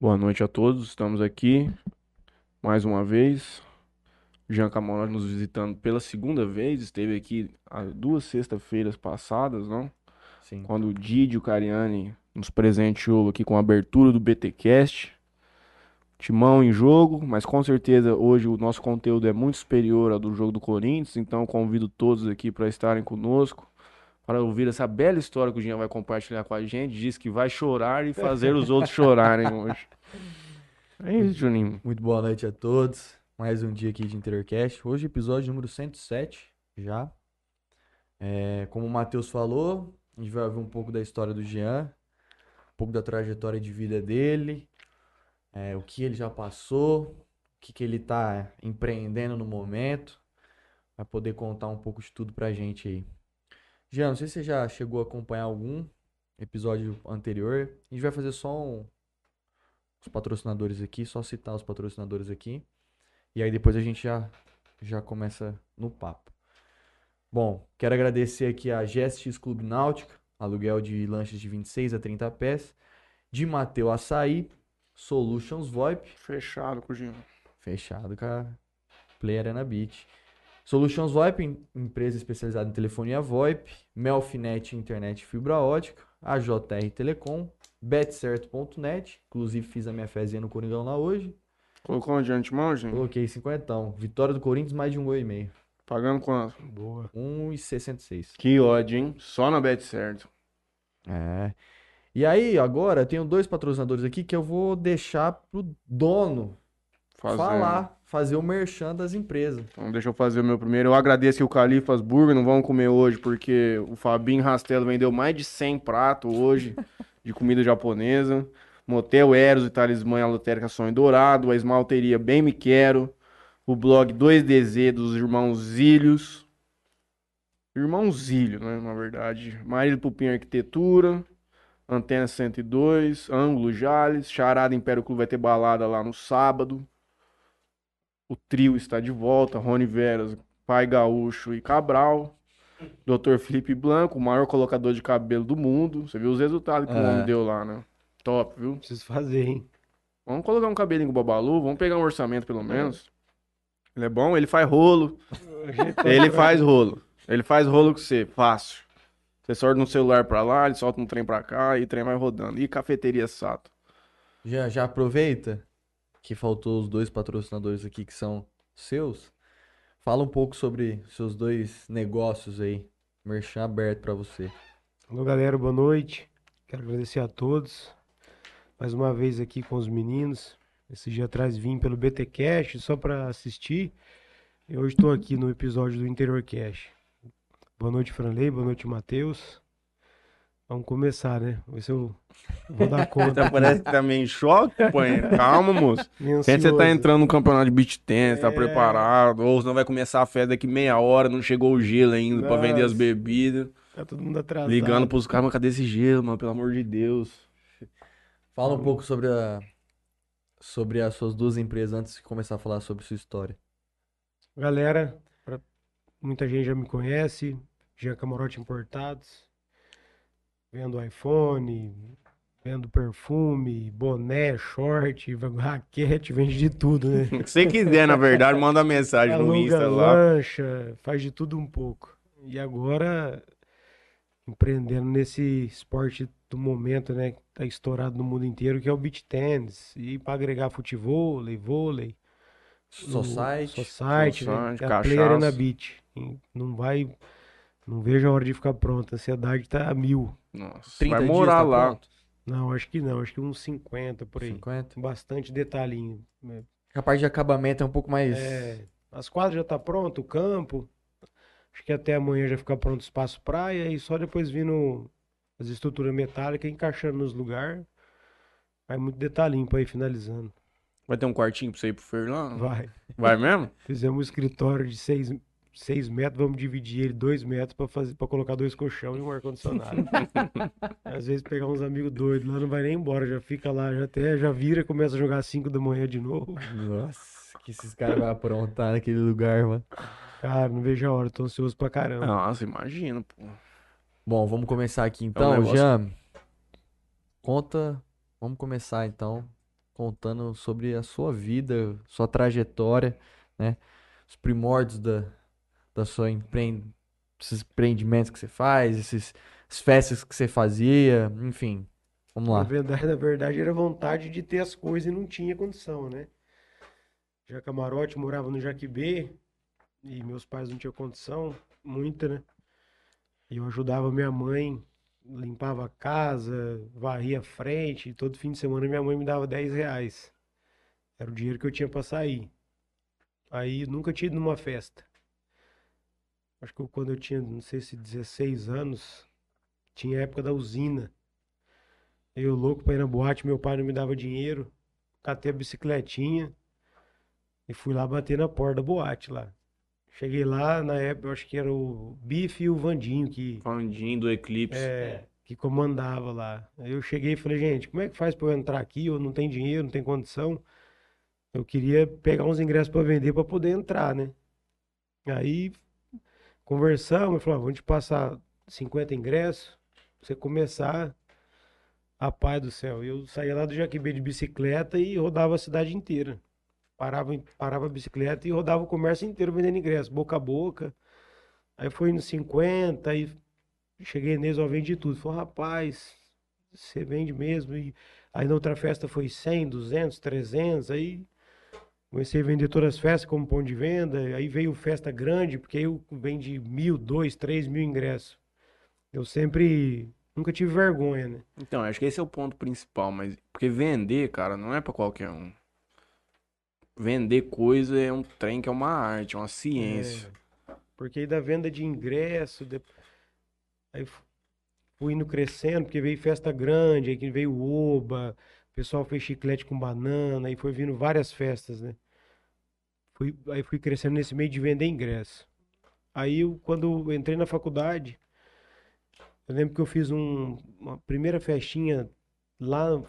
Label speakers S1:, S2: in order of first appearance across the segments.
S1: Boa noite a todos, estamos aqui mais uma vez. Jean Camarões nos visitando pela segunda vez, esteve aqui há duas sextas-feiras passadas, não?
S2: Sim.
S1: Quando o Didi, o Cariani, nos presenteou aqui com a abertura do BTcast. Timão em jogo, mas com certeza hoje o nosso conteúdo é muito superior ao do jogo do Corinthians, então convido todos aqui para estarem conosco, para ouvir essa bela história que o Jean vai compartilhar com a gente. Diz que vai chorar e fazer os outros chorarem hoje. É isso, Juninho.
S2: Muito boa noite a todos. Mais um dia aqui de Interiorcast. Hoje, episódio número 107 já. É, como o Matheus falou, a gente vai ouvir um pouco da história do Jean, um pouco da trajetória de vida dele, é, o que ele já passou, o que, que ele tá empreendendo no momento. Vai poder contar um pouco de tudo pra gente aí. Jean, não sei se você já chegou a acompanhar algum episódio anterior. A gente vai fazer só um, os patrocinadores aqui, só citar os patrocinadores aqui. E aí depois a gente já, já começa no papo. Bom, quero agradecer aqui a GSX Clube Náutica, aluguel de lanches de 26 a 30 pés, de Mateu Açaí, Solutions VoIP,
S1: Fechado com o Jean.
S2: fechado com a Play Arena Beach. Solutions VoIP, em- empresa especializada em telefonia VoIP, Melfinet Internet e Fibra Ótica, a JR Telecom, betcerto.net, inclusive fiz a minha fezinha no Coringão lá hoje,
S1: Colocou onde de antemão, gente?
S2: coloquei cinquentão, vitória do Corinthians mais de um gol e meio,
S1: Pagando quanto?
S3: Boa.
S2: 1,66.
S1: Que ódio, hein? Só na bet certo.
S2: É. E aí, agora, eu tenho dois patrocinadores aqui que eu vou deixar pro dono
S1: Fazendo.
S2: falar, fazer o merchan das empresas.
S1: Então deixa eu fazer o meu primeiro. Eu agradeço que o Califas Burger não vamos comer hoje, porque o Fabinho Rastelo vendeu mais de 100 pratos hoje de comida japonesa. Motel Eros e Talismã Lotérica Sonho Dourado, a esmalteria Bem Me Quero, o blog 2DZ dos irmãos Zílios. Irmão Zílio, né, na verdade. Marido Pupim Arquitetura, Antena 102, Ângulo Jales, Charada Império Clube vai ter balada lá no sábado. O trio está de volta, Rony Veras, Pai Gaúcho e Cabral. Dr. Felipe Blanco, o maior colocador de cabelo do mundo. Você viu os resultados que o
S2: É.
S1: homem deu lá, né? Top, viu?
S3: Preciso fazer, hein?
S1: Vamos colocar um cabelinho com o Babalu, vamos pegar um orçamento pelo menos. Ele é bom, ele faz rolo. Ele faz rolo. Ele faz rolo com você, fácil. Você sorte no celular pra lá, ele solta um trem pra cá e o trem vai rodando. E cafeteria Sato.
S2: Já, já aproveita que faltou os dois patrocinadores aqui que são seus. Fala um pouco sobre seus dois negócios aí. Merchan aberto pra você.
S3: Alô, galera, boa noite. Quero agradecer a todos. Mais uma vez aqui com os meninos. Esse dia atrás vim pelo BTcast só para assistir. E hoje estou aqui no episódio do Interior Cash. Boa noite, Franley. Boa noite, Matheus. Vamos começar, né? Ver se eu vou dar conta.
S1: Tá, parece que tá meio em choque, pô. Calma, moço. Sente você tá entrando no campeonato de beach tennis, tá
S3: É.
S1: preparado. Ou senão vai começar a festa daqui meia hora, não chegou o gelo ainda pra vender as
S3: Nossa.
S1: bebidas.
S3: Tá todo mundo atrasado.
S1: Ligando pros caras, mas cadê esse gelo, mano? Pelo amor de Deus.
S2: Fala um pouco sobre a sobre as suas duas empresas antes de começar a falar sobre sua história.
S3: Galera, pra- muita gente já me conhece, Jean Camarote Importados, vendo iPhone, vendo perfume, boné, short, raquete, vende de tudo, né?
S1: O que você quiser, na verdade, manda mensagem no
S3: Aluga
S1: Insta lá.
S3: lancha, faz de tudo um pouco. E agora, empreendendo nesse esporte do momento, né, que tá estourado no mundo inteiro, que é o beach tennis, e para agregar futevôlei, vôlei, no
S2: Society.
S3: Society, né?
S1: Society,
S3: que é a Play Arena
S1: cachaça.
S3: Beach. Não vai. Não vejo a hora de ficar pronta. A ansiedade tá a mil.
S1: Nossa,
S2: 30
S1: vai
S2: dias
S1: morar
S2: tá
S1: lá.
S2: pronto?
S3: Não, acho que não. Acho que uns 50 por aí.
S2: 50.
S3: Bastante detalhinho. né?
S2: A parte de acabamento é um pouco mais
S3: É, as quadras já tá pronto, o campo. Acho que até amanhã já fica pronto o espaço praia e só depois vindo as estruturas metálicas encaixando nos lugares. Vai muito detalhinho pra ir finalizando.
S1: Vai ter um quartinho pra você ir pro Fernando?
S3: Vai.
S1: Vai mesmo?
S3: Fizemos um escritório de 6 seis metros, vamos dividir ele 2 metros pra fazer para colocar dois colchão e um ar-condicionado. Às vezes pegar uns amigos doidos lá, não vai nem embora, já fica lá, já até já vira, começa a jogar às 5 da manhã de novo.
S2: Nossa, que esses caras vão aprontar naquele lugar, mano.
S3: Cara, não vejo a hora, tô ansioso pra caramba.
S1: Nossa, imagina, pô.
S2: Bom, vamos começar aqui então.
S1: negócio-
S2: Jean, conta. Vamos começar então. contando sobre a sua vida, sua trajetória, né? Os primórdios da, da sua empre... esses empreendimentos que você faz, esses, essas festas que você fazia, enfim. Vamos
S3: Na
S2: lá.
S3: verdade, na verdade, era vontade de ter as coisas e não tinha condição, né? Já Camarote morava no Jaquibê e meus pais não tinham condição, muita, né? E eu ajudava minha mãe, limpava a casa, varria a frente. E todo fim de semana minha mãe me dava 10 reais. Era o dinheiro que eu tinha pra sair. Aí nunca tinha ido numa festa. Acho que quando eu tinha, não sei se 16 anos, tinha a época da usina. Eu louco pra ir na boate, meu pai não me dava dinheiro. Catei a bicicletinha e fui lá bater na porta da boate lá. Cheguei lá, na época, eu acho que era o Bife e o Vandinho que,
S1: Fandinho do Eclipse.
S3: é, que comandava lá. Aí eu cheguei e falei, gente, como é que faz pra eu entrar aqui? Eu não tenho dinheiro, não tenho condição. Eu queria pegar uns ingressos pra vender pra poder entrar, né? Aí conversamos, falou, ah, vamos te passar 50 ingressos, você começar a paz do céu. Eu saía lá do Jaquibê de bicicleta e rodava a cidade inteira. Parava, parava a bicicleta e rodava o comércio inteiro vendendo ingresso, boca a boca. Aí foi nos 50, aí cheguei neles, ó, vendi tudo. Falei, rapaz, você vende mesmo? E aí na outra festa foi 100, 200, 300, aí comecei a vender todas as festas como pão de venda. Aí veio festa grande, porque aí eu vendi mil, dois, três mil ingressos. Eu sempre, nunca tive vergonha, né?
S1: Então, acho que esse é o ponto principal, mas porque vender, cara, não é pra qualquer um. Vender coisa é um trem que é uma arte, é uma ciência.
S3: É, porque aí da venda de ingresso, de- aí fu- fui indo crescendo, porque veio festa grande, aí que veio Oba, o pessoal fez chiclete com banana, aí foi vindo várias festas, né? Fui, aí fui crescendo nesse meio de vender ingresso. Aí eu, quando eu entrei na faculdade, eu lembro que eu fiz um- uma primeira festinha lá,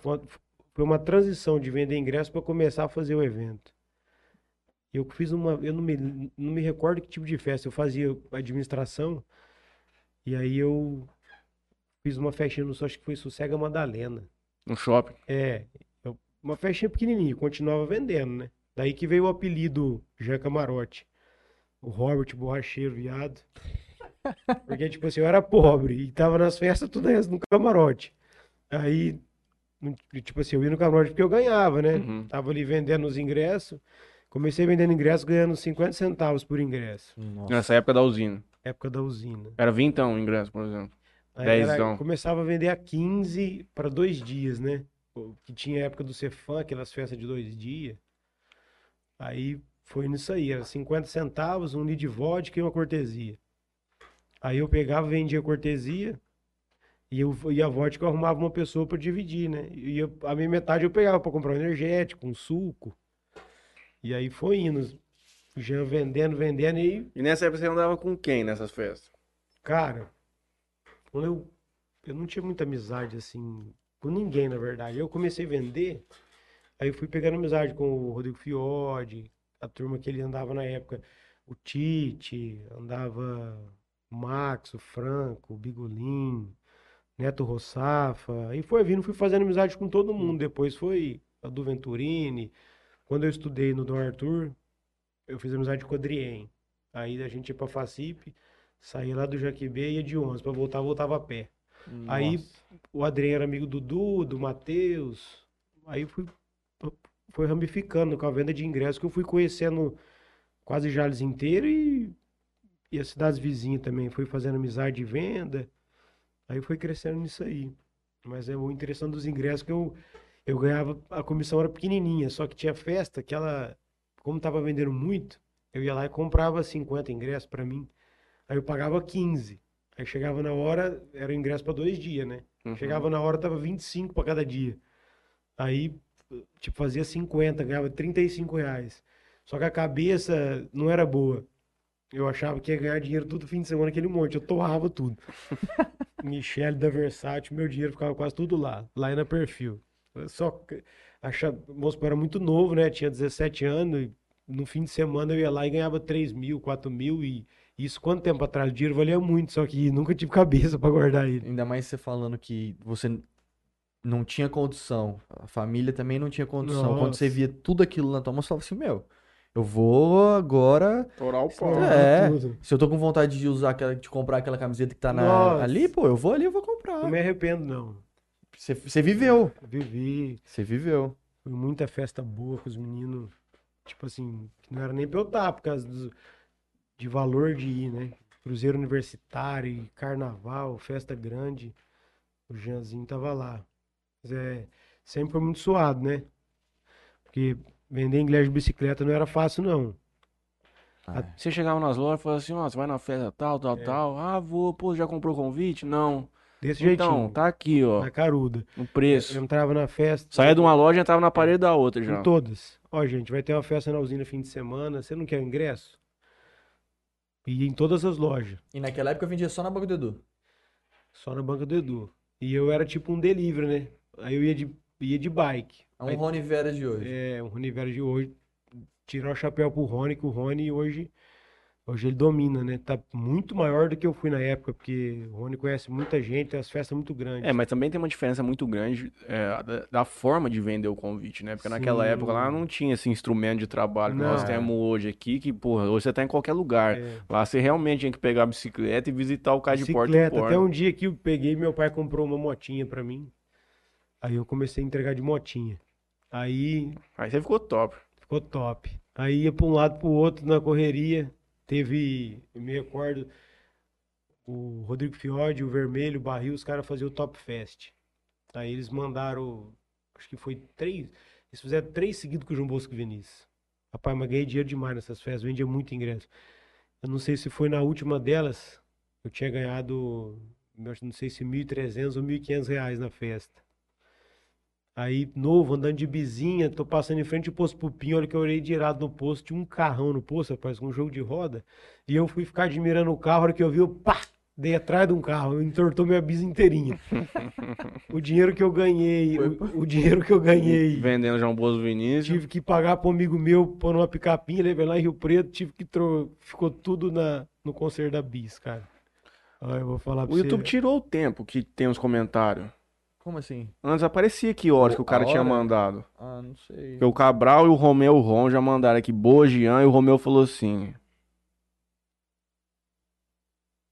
S3: foi uma transição de vender ingresso para começar a fazer o evento. Eu fiz uma, eu não me, não me recordo que tipo de festa, eu fazia administração, e aí eu fiz uma festinha, no acho que foi Sossega Madalena.
S1: No shopping.
S3: É, eu- uma festinha pequenininha, continuava vendendo, né? Daí que veio o apelido Jean Camarote. O Robert Borracheiro, viado. Porque, tipo assim, eu era pobre e tava nas festas tudo isso no camarote. Aí, não- tipo assim, eu ia no camarote porque eu ganhava, né?
S1: Uhum.
S3: Tava ali vendendo os ingressos. Comecei vendendo ingressos ganhando 50 centavos por ingresso.
S2: Nossa.
S1: Nessa época da usina.
S3: Época da usina.
S1: Era vintão o ingresso, por exemplo.
S3: Aí era-
S1: Dezão.
S3: começava a vender a 15 para dois dias, né? Que tinha a época do Cefam, aquelas festas de dois dias. Aí foi nisso aí, era 50 centavos, um litro de vodka e uma cortesia. Aí eu pegava, vendia cortesia e, eu, e a vodka eu arrumava uma pessoa para dividir, né? E eu- a minha metade eu pegava para comprar um energético, um suco. E aí foi indo. Já vendendo, vendendo e
S1: E nessa época você andava com quem nessas festas?
S3: Cara, quando eu, eu não tinha muita amizade assim com ninguém, na verdade. Eu comecei a vender, aí eu fui pegando amizade com o Rodrigo Fiode, a turma que ele andava na época, o Tite, andava o Max, o Franco, o Bigolin, Neto Rossafa, aí foi vindo, fui fazendo amizade com todo mundo. Depois foi a do Venturini. Quando eu estudei no Dom Arthur, eu fiz amizade com o Adrien. Aí a gente ia pra Facip, saía lá do Jaquibê e ia de ônibus. Pra voltar, voltava a pé. Aí
S2: Nossa.
S3: o Adrien era amigo do Dudu, do Matheus. Aí fui, foi ramificando com a venda de ingressos que eu fui conhecendo quase Jales inteiro e, e as cidades vizinhas também. Fui fazendo amizade de venda. Aí foi crescendo nisso aí. Mas é o interessante dos ingressos que eu, eu ganhava, a comissão era pequenininha, só que tinha festa que ela, como tava vendendo muito, eu ia lá e comprava 50 ingressos pra mim. Aí eu pagava 15. Aí chegava na hora, era o ingresso pra dois dias, né?
S1: Uhum.
S3: Chegava na hora, tava 25 pra cada dia. Aí, tipo, fazia 50, ganhava 35 reais. Só que a cabeça não era boa. Eu achava que ia ganhar dinheiro todo fim de semana, aquele monte. Eu torrava tudo. Michele da Versátil, meu dinheiro ficava quase tudo lá, lá na perfil. Eu Só que achava, o moço era muito novo, né? Tinha 17 anos. E no fim de semana eu ia lá e ganhava 3 mil, 4 mil. E isso quanto tempo atrás? O dinheiro valia muito, só que nunca tive cabeça pra guardar ele.
S2: Ainda mais você falando que você não tinha condição. A família também não tinha condição. Quando
S3: Nossa.
S2: você via tudo aquilo na tua mão, você falava assim, meu, eu vou agora.
S1: Torar o pau.
S2: É.
S3: Tudo.
S2: Se eu tô com vontade de usar aquela, de comprar aquela camiseta que tá na- ali, pô, eu vou ali, eu vou comprar.
S3: Não me arrependo, não.
S2: Você, você viveu.
S3: Vivi,
S2: Você viveu.
S3: foi muita festa boa com os meninos. Tipo assim, que não era nem pra eu estar, por causa do- de valor de ir, né? Cruzeiro universitário, carnaval, festa grande. O Jeanzinho tava lá. Mas é, sempre foi muito suado, né? Porque vender inglês de bicicleta não era fácil, não.
S2: Ah,
S1: Você chegava nas lojas e falava assim, ó, você vai na festa tal, tal,
S3: É.
S1: tal. Ah, vou, pô, já comprou convite? Não.
S3: Desse
S1: Então,
S3: jeitinho.
S1: tá aqui, ó,
S3: Na caruda.
S1: no
S3: Eu
S1: preço.
S3: entrava na festa.
S1: Saía de uma loja e entrava na parede da outra já.
S3: Em todas. Ó, gente, vai ter uma festa na usina fim de semana. Você não quer ingresso? E em todas as lojas.
S2: E naquela época eu vendia só na banca do Edu.
S3: Só na banca do Edu. E eu era tipo um delivery, né? Aí eu ia de, ia de bike.
S2: É um
S3: Aí-
S2: Rony Vera de hoje.
S3: É, o Rony Vera de hoje. Tirar o chapéu pro Rony, que o Rony hoje. Hoje ele domina, né? Tá muito maior do que eu fui na época, porque o Rony conhece muita gente, tem as festas muito grandes.
S1: É, mas também tem uma diferença muito grande é, da, da forma de vender o convite, né? Porque naquela
S3: Sim.
S1: época lá não tinha esse instrumento de trabalho que nós
S3: Não.
S1: temos hoje aqui, que, porra, hoje você tá em qualquer lugar.
S3: É.
S1: Lá você realmente tinha que pegar a bicicleta e visitar o cara de porta em
S3: Bicicleta. Até
S1: porta.
S3: um dia que eu peguei, meu pai comprou uma motinha pra mim. Aí eu comecei a entregar de motinha. Aí
S1: Aí você ficou top.
S3: ficou top. Aí ia pra um lado pro outro na correria. Teve, eu me recordo, o Rodrigo Fiode, o Vermelho, o Barril, os caras faziam o Top Fest. Aí eles mandaram, acho que foi três, eles fizeram três seguidos com o João Bosco e Vinícius. Rapaz, mas ganhei dinheiro demais nessas festas, vendia muito ingresso. Eu não sei se foi na última delas, eu tinha ganhado, não sei se 1.300 ou 1.500 reais na festa. Aí, novo, andando de bizinha, tô passando em frente ao posto Pupim, olha que eu olhei de irado no posto, tinha um carrão no posto, rapaz, com um jogo de roda. E eu fui ficar admirando o carro, a hora que eu vi, eu pá, dei atrás de um carro, entortou minha bis inteirinha. o dinheiro que eu ganhei, o, o dinheiro que eu ganhei,
S1: Vendendo João Bozo Vinícius.
S3: tive que pagar para um amigo meu, pôr numa picapinha, levei lá em Rio Preto, tive que tro... ficou tudo na, no conserto da bis, cara. Olha, eu vou falar pra
S1: O
S3: você.
S1: YouTube tirou o tempo que tem os comentários.
S2: Como assim?
S1: Antes aparecia que horas que o cara tinha mandado.
S2: Ah, não sei.
S1: Porque o Cabral e o Romeu Ron já mandaram aqui, boa Jean, e o Romeu falou assim.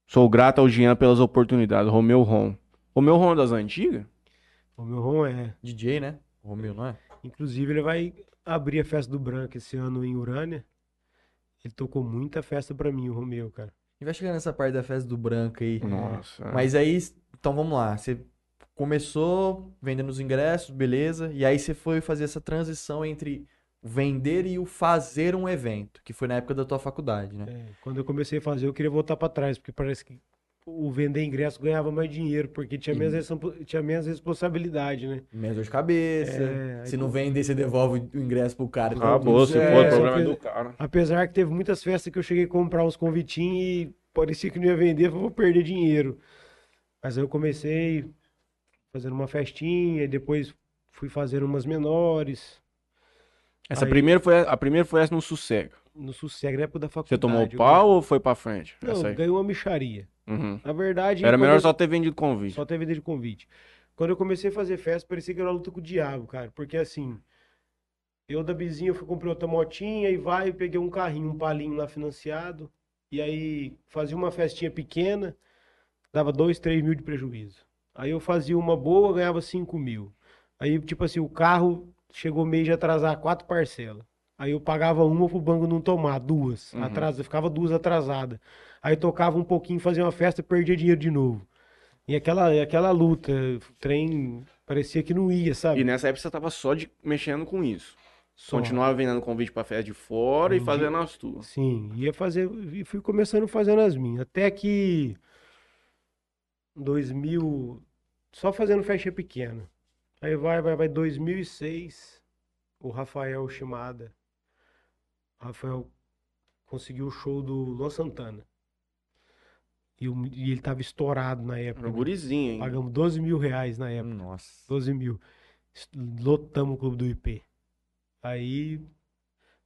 S1: Sou grato ao Jean pelas oportunidades, Romeu Ron. Romeu Ron das antigas?
S3: O meu Ron é.
S2: DJ, né? O Romeu, não é?
S3: Inclusive, ele vai abrir a festa do Branco esse ano em Urânia. Ele tocou muita festa pra mim, o Romeu, cara.
S2: E vai chegar nessa parte da festa do branco aí.
S1: Nossa.
S2: Mas aí, então vamos lá. Você começou vendendo os ingressos, beleza. E aí você foi fazer essa transição entre vender e o fazer um evento, que foi na época da tua faculdade, né?
S3: É, quando eu comecei a fazer, eu queria voltar pra trás, porque parece que o vender ingresso ganhava mais dinheiro, porque tinha menos, respons- tinha menos responsabilidade, né?
S2: Menos dor de cabeça.
S3: É,
S2: Se não
S3: tu-
S2: vender, você devolve o ingresso pro cara.
S1: Acabou,
S2: tudo
S1: se for,
S3: É,
S1: o problema é
S3: só
S1: do
S3: que-
S1: cara.
S3: Apesar que teve muitas festas que eu cheguei a comprar uns convitinhos e parecia que não ia vender, eu vou perder dinheiro. Mas aí eu comecei fazendo uma festinha, e depois fui fazendo umas menores,
S1: Essa
S3: Aí-
S1: primeira foi, a primeira foi essa no sossego.
S3: no sossego, na época da
S1: Você
S3: faculdade.
S1: tomou
S3: eu
S1: pau ou foi pra frente?
S3: Não, ganhei uma micharia.
S1: Uhum.
S3: Na verdade,
S1: Era melhor
S3: eu-
S1: só ter vendido convite.
S3: Só teve de convite. Quando eu comecei a fazer festa, parecia que era uma luta com o diabo, cara. Porque assim, eu da Bizinha, eu fui comprei outra motinha e vai, eu peguei um carrinho, um palinho lá financiado. E aí fazia uma festinha pequena, dava dois, três mil de prejuízo. Aí eu fazia uma boa, ganhava cinco mil. Aí, tipo assim, o carro chegou meio de atrasar quatro parcelas. Aí eu pagava uma pro banco não tomar, duas.
S1: Uhum.
S3: Atrasa, ficava duas atrasadas. Aí tocava um pouquinho, fazia uma festa, perdia dinheiro de novo. E aquela, aquela luta, o trem parecia que não ia, sabe?
S1: E nessa época você tava só de, mexendo com isso.
S3: Só.
S1: Continuava vendendo convite pra festa de fora e
S3: Vendi-
S1: fazendo as tuas.
S3: Sim, ia fazer, e fui começando fazendo as minhas. Até que 2000, só fazendo festa pequena. Aí vai, vai, vai, 2006, o Rafael Shimada, o Rafael conseguiu o show do Luan Santana. E, o- e ele tava estourado na
S1: Era
S3: época.
S1: um gurizinho, hein?
S3: Pagamos 12 mil reais na época.
S2: Nossa.
S3: 12 mil. Lotamos o clube do IP. Aí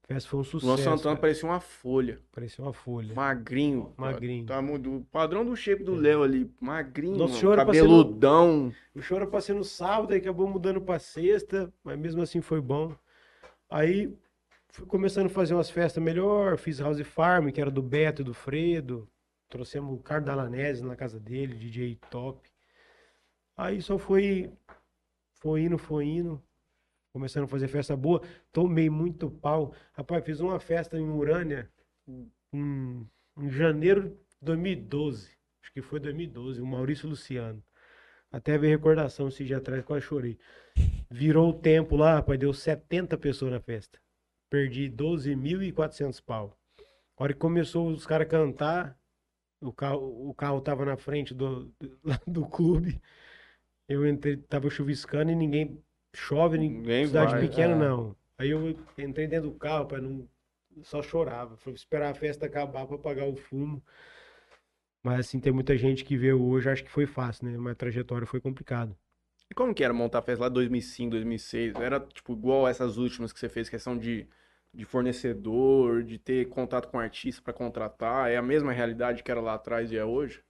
S3: festa foi um
S1: O
S3: sucesso.
S1: Luan Santana
S3: cara.
S1: parecia uma folha.
S3: Parecia uma folha.
S1: Magrinho.
S3: Magrinho.
S1: Tá, do padrão do shape do Léo ali. Magrinho.
S3: Nossa
S1: mano,
S3: passei no-
S1: cabeludão.
S3: O show era pra ser no sábado, aí acabou mudando pra sexta, mas mesmo assim foi bom. Aí fui começando a fazer umas festas melhor, fiz House Farm, que era do Beto e do Fredo. Trouxemos o Carlos Dalanese na casa dele, DJ top. Aí só foi, foi indo, foi indo. Começando a fazer festa boa. Tomei muito pau. Rapaz, fiz uma festa em Urânia em, em janeiro de 2012. Acho que foi 2012, o Maurício Luciano. Até veio recordação esse dia atrás, quase chorei. Virou o tempo lá, rapaz, deu 70 pessoas na festa. Perdi 12.400 pau. A hora que começou os caras cantar, o carro, o carro tava na frente do, do, do clube. Eu entrei, tava chuviscando e ninguém chove, ninguém,
S1: Ninguém
S3: cidade
S1: vai,
S3: pequena
S2: é.
S3: não. Aí eu entrei dentro do carro, para não só chorava. Falei, esperar a festa acabar para pagar o fumo. Mas assim, tem muita gente que vê hoje, acho que foi fácil, né? Mas a trajetória foi complicada.
S1: E como que era montar a festa lá 2005, 2006? Era tipo igual essas últimas que você fez, questão de, de fornecedor, de ter contato com artista pra contratar? É a mesma realidade que era lá atrás e é hoje?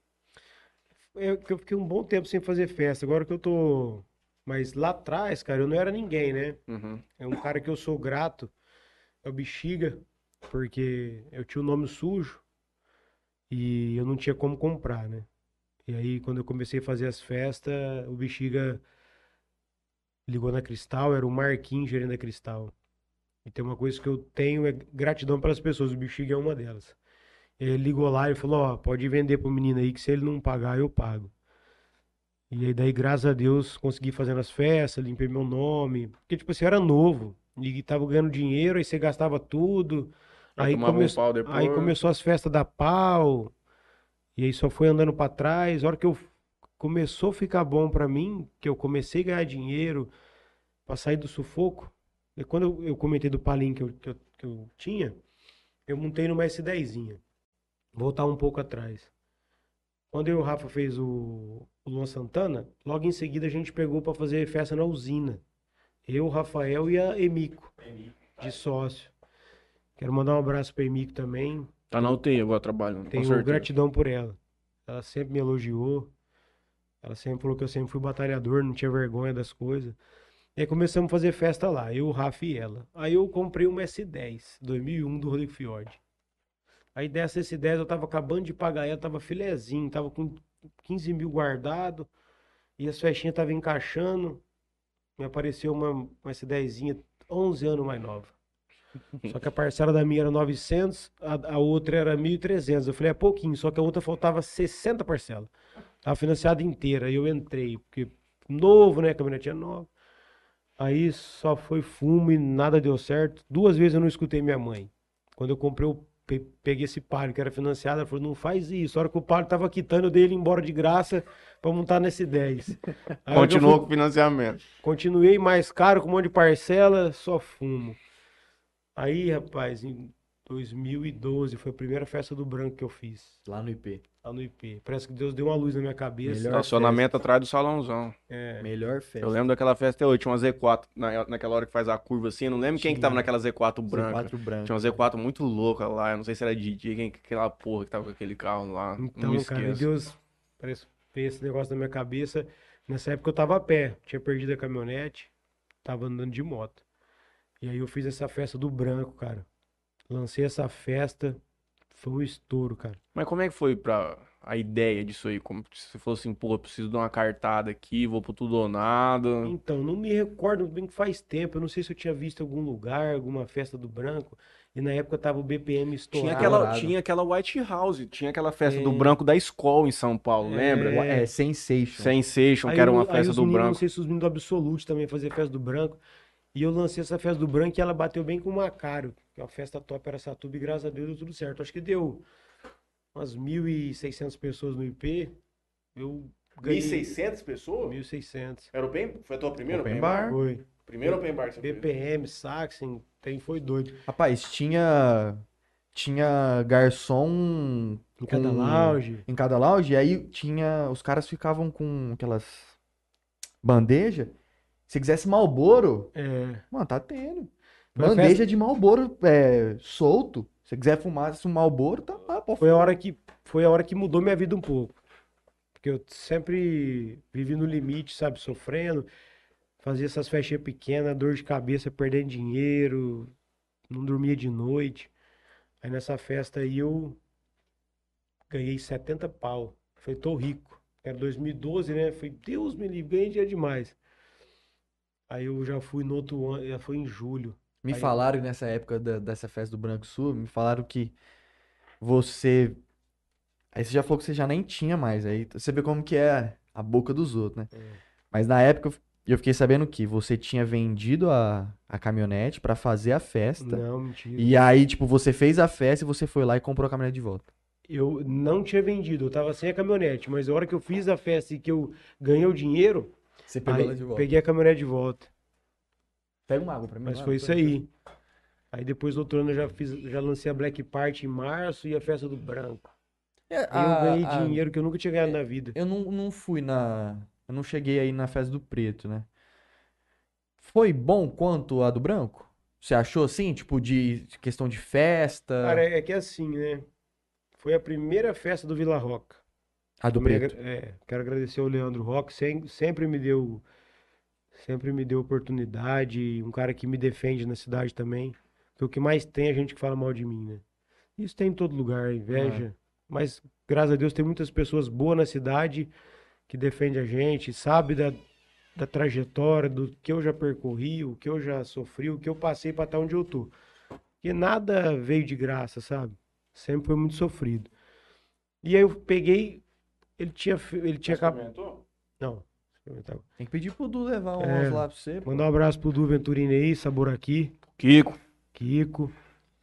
S3: Eu, que eu fiquei um bom tempo sem fazer festa. Agora que eu tô. Mas lá atrás, cara, eu não era ninguém, né?
S1: Uhum.
S3: É um cara que eu sou grato. É o Bexiga, porque eu tinha o nome sujo e eu não tinha como comprar, né? E aí, quando eu comecei a fazer as festas, o Bexiga ligou na Cristal, era o Marquinhos gerente da Cristal. E tem uma coisa que eu tenho é gratidão pelas pessoas, o Bexiga é uma delas. Ele ligou lá e falou, ó, pode vender pro menino aí que se ele não pagar, eu pago. E aí daí, graças a Deus, consegui fazer as festas, limpei meu nome. Porque, tipo assim, eu era novo. E tava ganhando dinheiro, aí você gastava tudo.
S1: Aí um
S3: come...
S1: pau depois.
S3: aí começou as festas da pau. E aí só foi andando pra trás. A hora que eu começou a ficar bom pra mim, que eu comecei a ganhar dinheiro pra sair do sufoco. E quando eu, eu comentei do palinho que eu, que, eu, que eu tinha, eu montei numa S10zinha. Voltar um pouco atrás. Quando eu o Rafa fez o, o Luan Santana, logo em seguida a gente pegou pra fazer festa na usina. Eu, o Rafael e a Emico, de sócio. Quero mandar um abraço pra Emico também.
S1: Tá na UTI agora trabalhando,
S3: Tenho
S1: certeza.
S3: gratidão por ela. Ela sempre me elogiou. Ela sempre falou que eu sempre fui batalhador, não tinha vergonha das coisas. E aí começamos a fazer festa lá, eu, o Rafa e ela. Aí eu comprei uma S10, 2001 do Rodrigo Fiord. Aí dessa S10 eu tava acabando de pagar ela, tava filezinho, tava com 15 mil guardado. E as festinhas tava encaixando. Me apareceu uma, uma S10zinha 11 anos mais nova. Só que a parcela da minha era 900, a, a outra era 1.300. Eu falei, é pouquinho, só que a outra faltava 60 parcelas. Tava financiada inteira. Aí eu entrei, porque novo, né? A caminhonetinha nova. Aí só foi fumo e nada deu certo. Duas vezes eu não escutei minha mãe. Quando eu comprei, pe- peguei esse palio que era financiado, ela falou, não faz isso. A hora que o palio tava quitando, eu dei ele embora de graça pra montar nesse 10. Aí
S1: Continuou
S3: fui-
S1: com o financiamento.
S3: Continuei mais caro, com um monte de parcela, só fumo. Aí, rapaz, em 2012 foi a primeira festa do branco que eu fiz,
S2: Lá no IP.
S3: Lá no IP. Parece que Deus deu uma luz na minha cabeça.
S2: Melhor
S1: Estacionamento atrás do salãozão.
S3: É,
S2: Melhor festa.
S1: Eu lembro daquela festa até hoje. Tinha uma Z4 na, naquela hora que faz a curva assim. Eu não lembro quem que tava
S3: Tinha.
S1: naquela Z4 branca.
S2: C4 branco.
S1: Tinha uma Z4 muito louca lá. Eu não sei se era DJ, quem, aquela porra que tava com aquele carro lá.
S3: então,
S1: não
S3: cara. Deus parece que fez esse negócio na minha cabeça. Nessa época eu tava a pé, tinha perdido a caminhonete, tava andando de moto. E aí eu fiz essa festa do branco, cara. Lancei essa festa, foi um estouro, cara.
S1: Mas como é que foi pra a ideia disso aí? Como se você falou assim, pô, eu preciso de uma cartada aqui, vou pro tudo ou nada.
S3: Então, não me recordo bem que faz tempo. Eu não sei se eu tinha visto algum lugar, alguma festa do branco. E na época tava o BPM estourado.
S1: Tinha aquela, tinha aquela White House, tinha aquela festa do
S3: É.
S1: branco da escola em São Paulo, lembra?
S2: É, Sensation.
S1: Sensation,
S3: Aí
S1: que era uma festa do
S3: meninos, Não
S1: branco.
S3: sei se os meninos do Absolute também faziam festa do branco. E eu lancei essa festa do branco e ela bateu bem com o Macário. Que uma festa top era Satuba e graças a Deus deu tudo certo. Acho que deu umas 1.600 pessoas no IP. Eu ganhei
S1: 1.600 pessoas?
S3: 1.600.
S1: Era open? Foi a tua primeira
S2: Open bar?
S3: Foi.
S1: Primeiro open bar que você fez?
S3: BPM, Saxon, tem foi doido.
S2: Rapaz, tinha. Tinha garçom
S3: Em cada
S2: Com-
S3: lounge.
S2: em cada lounge, e aí tinha. Os caras ficavam com aquelas bandeja. Se quisesse Malboro,
S3: É.
S2: mano, tá tendo. Bandeja de Malboro é, solto. Se você quiser fumar um Malboro, tá lá, pô.
S3: Foi a hora que foi a hora que mudou minha vida um pouco. Porque eu sempre vivi no limite, sabe, sofrendo, fazia essas festinhas pequenas, dor de cabeça, perdendo dinheiro, não dormia de noite. Aí nessa festa aí eu ganhei 70 pau. Falei, tô rico. Era 2012, né? Falei, Deus me livre, ganhei dinheiro demais. Aí eu já fui no outro ano, já foi em julho.
S2: Me
S3: Aí-
S2: falaram nessa época da- dessa festa do Branco Sul, me falaram que você. Aí você já falou que você já nem tinha mais. Aí você vê como que é a boca dos outros, né?
S3: É.
S2: Mas na época eu fiquei sabendo que você tinha vendido a, a caminhonete pra fazer a festa.
S3: Não, mentira.
S2: E aí, tipo, você fez a festa e você foi lá e comprou a caminhonete de volta.
S3: Eu não tinha vendido, eu tava sem a caminhonete, mas a hora que eu fiz a festa e que eu ganhei o dinheiro,
S2: Você
S3: aí peguei a caminhonete de volta.
S2: Pega uma água pra mim.
S3: Mas
S2: lá,
S3: foi isso aí. Aí depois do outro ano eu já fiz, já lancei a Black Party em março e a festa do branco.
S2: É,
S3: eu
S2: a-
S3: ganhei
S2: a-
S3: dinheiro que eu nunca tinha ganhado na vida.
S2: Eu não, não fui na. Eu não cheguei aí na festa do preto, né? Foi bom quanto a do branco? Você achou assim? Tipo, de questão de festa?
S3: Cara, é que é assim, né? Foi a primeira festa do Vila Roca.
S2: a do
S3: Também
S2: preto.
S3: agra- é, quero agradecer ao Leandro Roque, sem- sempre me deu sempre me deu oportunidade, um cara que me defende na cidade também. Porque o que mais tem é gente que fala mal de mim, né? Isso tem em todo lugar, inveja. Mas graças a Deus tem muitas pessoas boas na cidade que defendem a gente, sabe da, da trajetória, do que eu já percorri, o que eu já sofri, o que eu passei para estar onde eu tô. Porque nada veio de graça, sabe? Sempre foi muito sofrido. E aí eu peguei, ele tinha, ele tinha acabado. Não. Experimentar.
S2: Tem que pedir pro Du levar uns
S3: É.
S2: lá pra você.
S3: Mandar um abraço pro Du Venturini aí, Sabor aqui,
S1: Kiko.
S3: Kiko.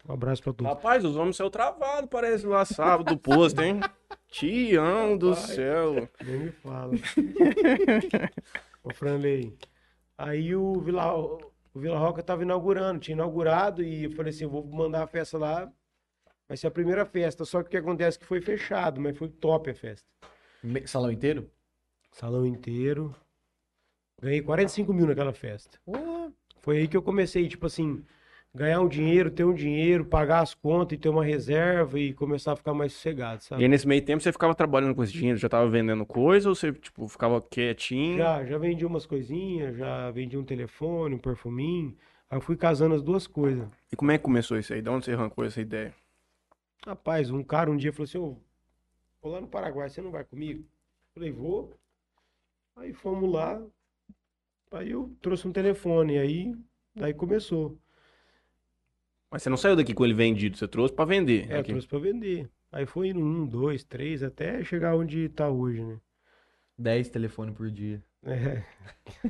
S3: Um abraço pra todos.
S1: Rapaz, os homens saiu travado, parece lá sábado do posto, hein? Tião do
S3: Rapaz.
S1: céu.
S3: Nem me fala. Ô, Franley. Aí o Vila, o Vila Roca tava inaugurando, tinha inaugurado e eu falei assim, vou mandar a festa lá. Vai ser a primeira festa, só que o que acontece é que foi fechado, mas foi top a festa.
S2: Me- Salão inteiro?
S3: Salão inteiro. Ganhei 45 mil naquela festa. Foi aí que eu comecei, tipo assim, ganhar um dinheiro, ter um dinheiro, pagar as contas e ter uma reserva e começar a ficar mais sossegado,
S1: E
S3: sabe?
S1: aí, nesse meio tempo você ficava trabalhando com esse dinheiro, já tava vendendo coisa ou você, tipo, ficava quietinho?
S3: Já, já vendi umas coisinhas, já vendi um telefone, um perfuminho. Aí eu fui casando as duas coisas.
S1: E como é que começou isso aí? De onde você arrancou essa ideia?
S3: Rapaz, um cara um dia falou assim, ô, vou lá no Paraguai, você não vai comigo? Falei, vou. Aí fomos lá, aí eu trouxe um telefone, aí, daí começou.
S1: Mas você não saiu daqui com ele vendido, você trouxe pra vender.
S3: É,
S1: aqui.
S3: trouxe pra vender. Aí foi indo um, dois, três, até chegar onde tá hoje, né?
S2: 10 telefones por dia.
S3: É,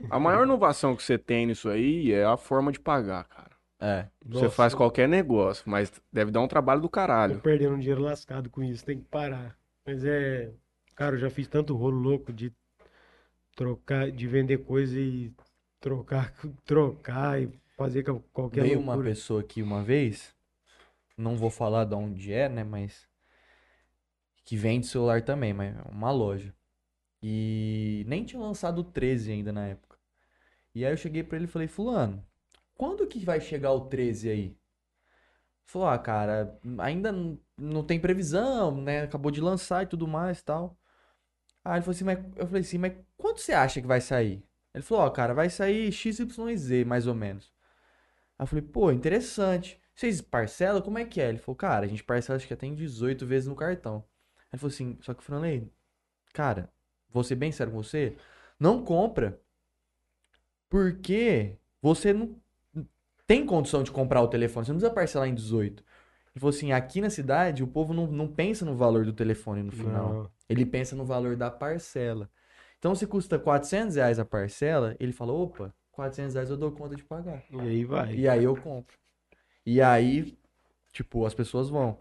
S1: A maior inovação que você tem nisso aí é a forma de pagar, cara.
S2: É.
S1: Você
S3: nossa,
S1: faz qualquer negócio, mas deve dar um trabalho do
S3: Tô
S1: caralho.
S3: perdendo um dinheiro lascado com isso, tem que parar. Mas é, cara, eu já fiz tanto rolo louco de trocar, de vender coisa e trocar, trocar e fazer qual- qualquer
S2: Veio uma
S3: loucura.
S2: pessoa aqui uma vez, não vou falar de onde é, né, mas que vende celular também, mas é uma loja. E nem tinha lançado o 13 ainda na época. E aí eu cheguei pra ele e falei, fulano, quando que vai chegar o 13 aí? Falou, ah, cara, ainda não, não tem previsão, né? Acabou de lançar e tudo mais tal. Aí ele falou assim, mas eu falei assim, mas quanto você acha que vai sair? Ele falou, ó, cara, vai sair XYZ, mais ou menos. Aí eu falei, pô, interessante. Vocês parcelam? Como é que é? Ele falou, cara, a gente parcela acho que até em 18 vezes no cartão. Aí ele falou assim, só que falei, cara, vou ser bem sério com você, não compra. Porque você não tem condição de comprar o telefone, você não precisa parcelar em 18. Ele falou assim, aqui na cidade o povo não, não pensa no valor do telefone no final.
S3: Não.
S2: Ele pensa no valor da parcela. Então, se custa 400 reais a parcela, ele fala, opa, 400 reais eu dou conta de pagar.
S3: E aí vai.
S2: E aí eu compro. E aí, tipo, as pessoas vão.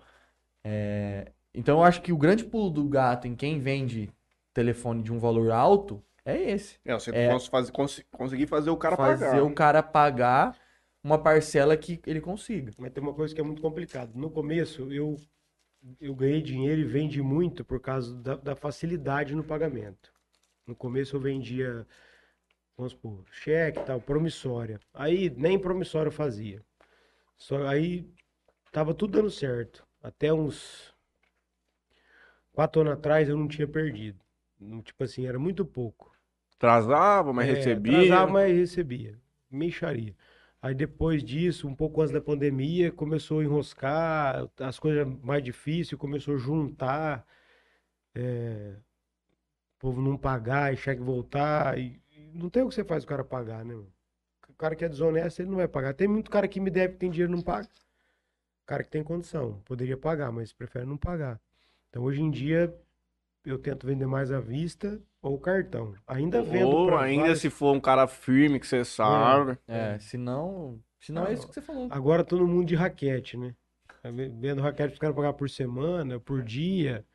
S2: É, Então, eu acho que o grande pulo do gato em quem vende telefone de um valor alto é esse.
S1: É, você
S2: É.
S1: cons- faz- cons- conseguir fazer o cara
S2: Fazer
S1: pagar.
S2: o cara pagar uma parcela que ele consiga.
S3: Mas tem uma coisa que é muito complicada. No começo, eu, eu ganhei dinheiro e vendi muito por causa da, da facilidade no pagamento. No começo eu vendia, vamos supor, cheque tal, promissória. Aí nem promissória eu fazia. Só aí tava tudo dando certo. Até uns quatro anos atrás eu não tinha perdido. Tipo assim, era muito pouco.
S1: Atrasava, mas
S3: É,
S1: recebia.
S3: Atrasava, mas recebia. Mexaria. Aí depois disso, um pouco antes da pandemia, começou a enroscar, as coisas mais difíceis, começou a juntar, é, o povo não pagar e cheque voltar. E, e não tem o que você faz o cara pagar, né? O cara que é desonesto, ele não vai pagar. Tem muito cara que me deve que tem dinheiro não paga. O cara que tem condição, poderia pagar, mas prefere não pagar. Então hoje em dia eu tento vender mais à vista ou cartão. Ainda vendo
S1: Ou ainda
S3: vários-
S1: se for um cara firme que você sabe.
S2: É, se não. Se não é isso que você falou.
S3: Agora todo mundo de raquete, né? Tá ve- Vendo raquete os caras pagar por semana, por dia.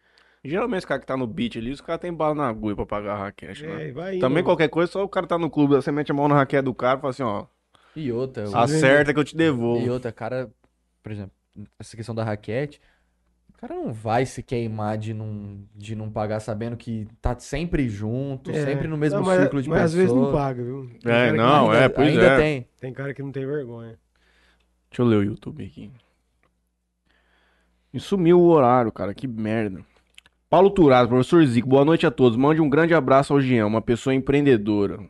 S1: Geralmente esse cara que tá no beat ali, os caras tem bala na agulha pra pagar a raquete, né?
S3: É, e vai indo.
S1: Também qualquer coisa, só o cara tá no clube, você mete a mão na raquete do cara e fala assim, ó,
S2: E outra,
S1: acerta que eu te
S2: e
S1: devolvo.
S2: outra, cara, por exemplo, essa questão da raquete, o cara não vai se queimar de não, de não pagar sabendo que tá sempre junto,
S3: É.
S2: sempre no mesmo
S3: Não, mas,
S2: círculo de
S3: mas às vezes não
S2: pessoas.
S3: paga, viu? Tem
S1: É, não,
S2: ainda,
S1: é, pois
S2: ainda
S1: é.
S2: tem.
S3: Tem cara que não tem vergonha.
S1: Deixa eu ler o YouTube aqui. E sumiu o horário, cara, que merda. Paulo Turado, professor Zico, boa noite a todos. Mande um grande abraço ao Jean, uma pessoa empreendedora.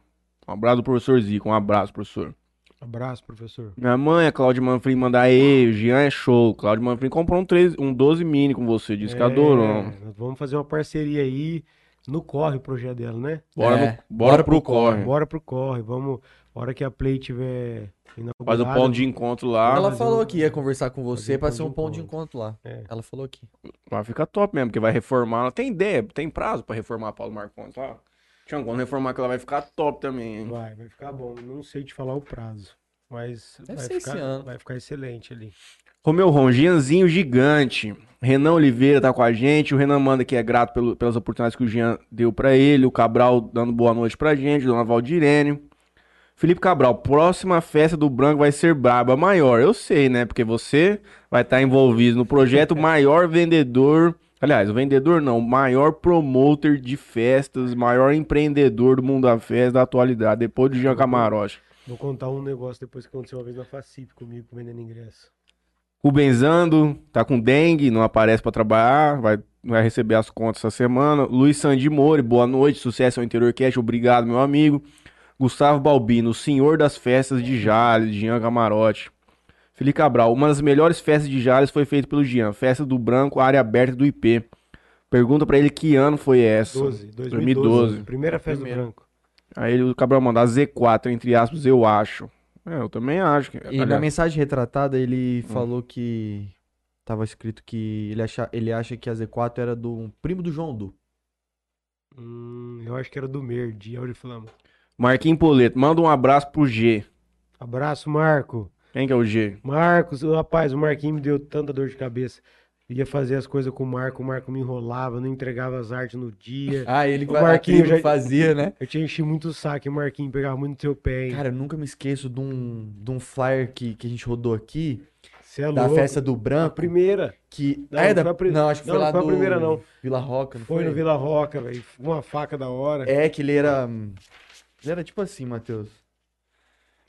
S1: Um abraço do professor Zico, um abraço, professor.
S3: Abraço, professor.
S1: Minha mãe, a Claudia Manfrim, manda aí, o Jean é show. Claudia Manfrim comprou um, 13, um 12 mini com você, disse que
S3: É,
S1: adorou.
S3: vamos fazer uma parceria aí no Corre o projeto dela, né?
S1: Bora,
S2: É,
S1: no- bora,
S2: bora
S1: pro
S2: pro corre.
S1: corre.
S3: Bora pro Corre. Vamos, a hora que a Play tiver
S1: Faz o
S3: inaugurada,
S1: ponto de encontro lá.
S2: Ela falou
S3: um-
S2: que ia conversar com você
S3: um
S2: pra
S3: ponto
S2: ser um ponto de
S3: encontro.
S2: encontro lá.
S3: É.
S2: Ela falou aqui.
S1: Vai ficar top mesmo, porque vai reformar. Ela tem ideia, tem prazo pra reformar a Paulo Marcondes lá. Tião, quando reformar que ela vai ficar top também, hein?
S3: Vai, vai ficar bom. Não sei te falar o prazo. Mas
S2: Deve
S3: vai
S2: ser esse
S3: ficar,
S2: ano.
S3: vai ficar excelente ali.
S1: Romeu Ron, Gianzinho gigante. Renan Oliveira tá com a gente. O Renan manda que é grato pelo- pelas oportunidades que o Jean deu pra ele. O Cabral dando boa noite pra gente. Dona Valdirene. Felipe Cabral, próxima festa do Branco vai ser braba maior. Eu sei, né? Porque você vai estar envolvido no projeto maior vendedor. Aliás, o vendedor não, o maior promoter de festas, maior empreendedor do mundo da festa da atualidade, depois do Jean Camarote.
S3: Vou contar um negócio depois que aconteceu uma vez na Facip comigo, vendendo ingresso.
S1: Rubenzando, tá com dengue, não aparece pra trabalhar, vai, vai receber as contas essa semana. Luiz Sandi Mori, boa noite, sucesso ao Interior Cast, obrigado, meu amigo. Gustavo Balbino, o senhor das festas de Jales, Jean Camarote. Felipe Cabral, uma das melhores festas de Jales foi feita pelo Jean, festa do Branco, área aberta do IP. Pergunta pra ele que ano foi essa.
S3: 12, 2012.
S1: 2012.
S3: Primeira festa
S2: Primeira.
S3: do Branco.
S1: Aí ele- o Cabral manda Z4, entre aspas, eu acho. É, eu também acho. Que,
S2: E na
S1: aliás,
S2: mensagem retratada ele
S1: Hum.
S2: falou que tava escrito que ele acha, ele acha que a Z4 era do um primo do João Du.
S3: Hum, eu acho que era do Mer, de Auriflama.
S1: Marquinhos Poleto, manda um abraço pro G.
S3: Abraço, Marco.
S1: Quem que é o G?
S3: Marcos, rapaz, o Marquinhos me deu tanta dor de cabeça. Ia fazer as coisas com o Marco, o Marco me enrolava, não entregava as artes no dia.
S2: Ah, ele
S3: O Marquinho já-
S2: fazia, né?
S3: Eu tinha enchi muito o saco e o Marquinhos pegava muito no seu pé, hein?
S2: Cara, eu nunca me esqueço de um, de um flyer que, que a gente rodou aqui,
S3: Você é
S2: da
S3: louco.
S2: festa do
S3: A
S2: Branco,
S3: primeira.
S2: que...
S3: Não,
S2: Ah, é
S3: não
S2: da-
S3: foi a
S2: Não, acho que
S3: não,
S2: foi
S3: não
S2: lá
S3: foi a
S2: do
S3: primeira, não.
S2: Vila Roca, não
S3: Foi
S2: foi?
S3: no Vila Roca, velho. Uma faca da hora.
S2: É, que ele era... Ele era tipo assim, Matheus.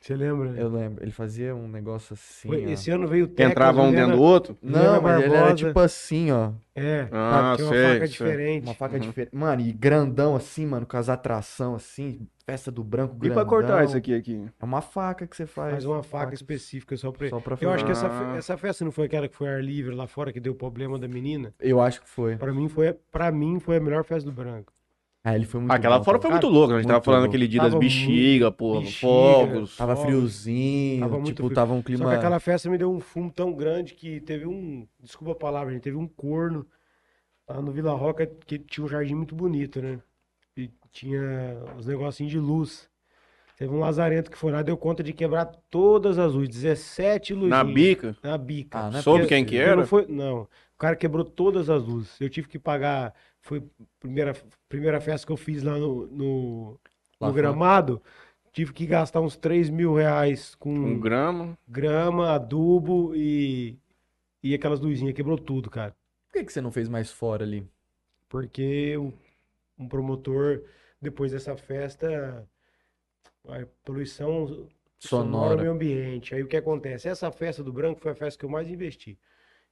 S3: Você lembra? né?
S2: Eu lembro. Ele fazia um negócio assim,
S3: Foi- esse ano veio o
S1: Que
S3: Teclas,
S1: entrava um
S3: Juliana-
S1: dentro do outro?
S2: Não,
S3: Juliana
S2: mas ele era tipo assim, ó.
S3: É,
S1: Ah,
S3: tinha uma
S1: sei,
S3: faca
S1: sei.
S3: diferente.
S2: Uma faca diferente. Mano, e grandão assim, mano, com as atração assim, festa do branco
S1: E
S2: grandão.
S1: pra cortar isso aqui, aqui?
S2: É uma faca que você faz.
S3: Faz uma faca específica só pra
S2: Só pra
S3: Eu acho que essa, fe-
S1: Ah.
S3: essa festa não foi aquela que foi ar livre lá fora que deu problema da menina.
S2: Eu acho que foi.
S3: Pra mim foi, para mim foi a melhor festa do branco.
S2: Ah, ele foi muito
S1: Aquela
S2: bom,
S1: fora foi
S3: Cara,
S1: muito louca. A gente tava
S2: muito
S1: falando
S2: louco.
S1: aquele dia das
S3: Tava
S1: bexigas, pô,
S3: bexiga,
S1: fogos.
S2: Tava friozinho,
S3: Tava
S2: tipo,
S3: frio.
S2: tava um
S3: Só
S2: clima...
S3: que aquela festa me deu um fumo tão grande que teve um, desculpa a palavra, gente, teve um corno lá no Vila Roca que tinha um jardim muito bonito, né? E tinha os negocinhos de luz. Teve um lazarento que foi lá, deu conta de quebrar todas as luzes, 17 luzinhas.
S1: Na bica.
S3: Na bica.
S2: Ah, não é
S1: Soube quem que era?
S3: Não, foi, não, o cara quebrou todas as luzes. Eu tive que pagar. Foi a primeira, primeira festa que eu fiz lá no, no,
S2: Lá
S3: no gramado. Tive que gastar uns 3 mil reais com
S1: Um grama.
S3: grama, adubo e, e aquelas luzinhas. Quebrou tudo, cara.
S2: Por que, que você não fez mais fora ali?
S3: Porque um promotor, depois dessa festa, a poluição
S2: sonora.
S3: meio ambiente. Aí o que acontece? Essa festa do branco foi a festa que eu mais investi.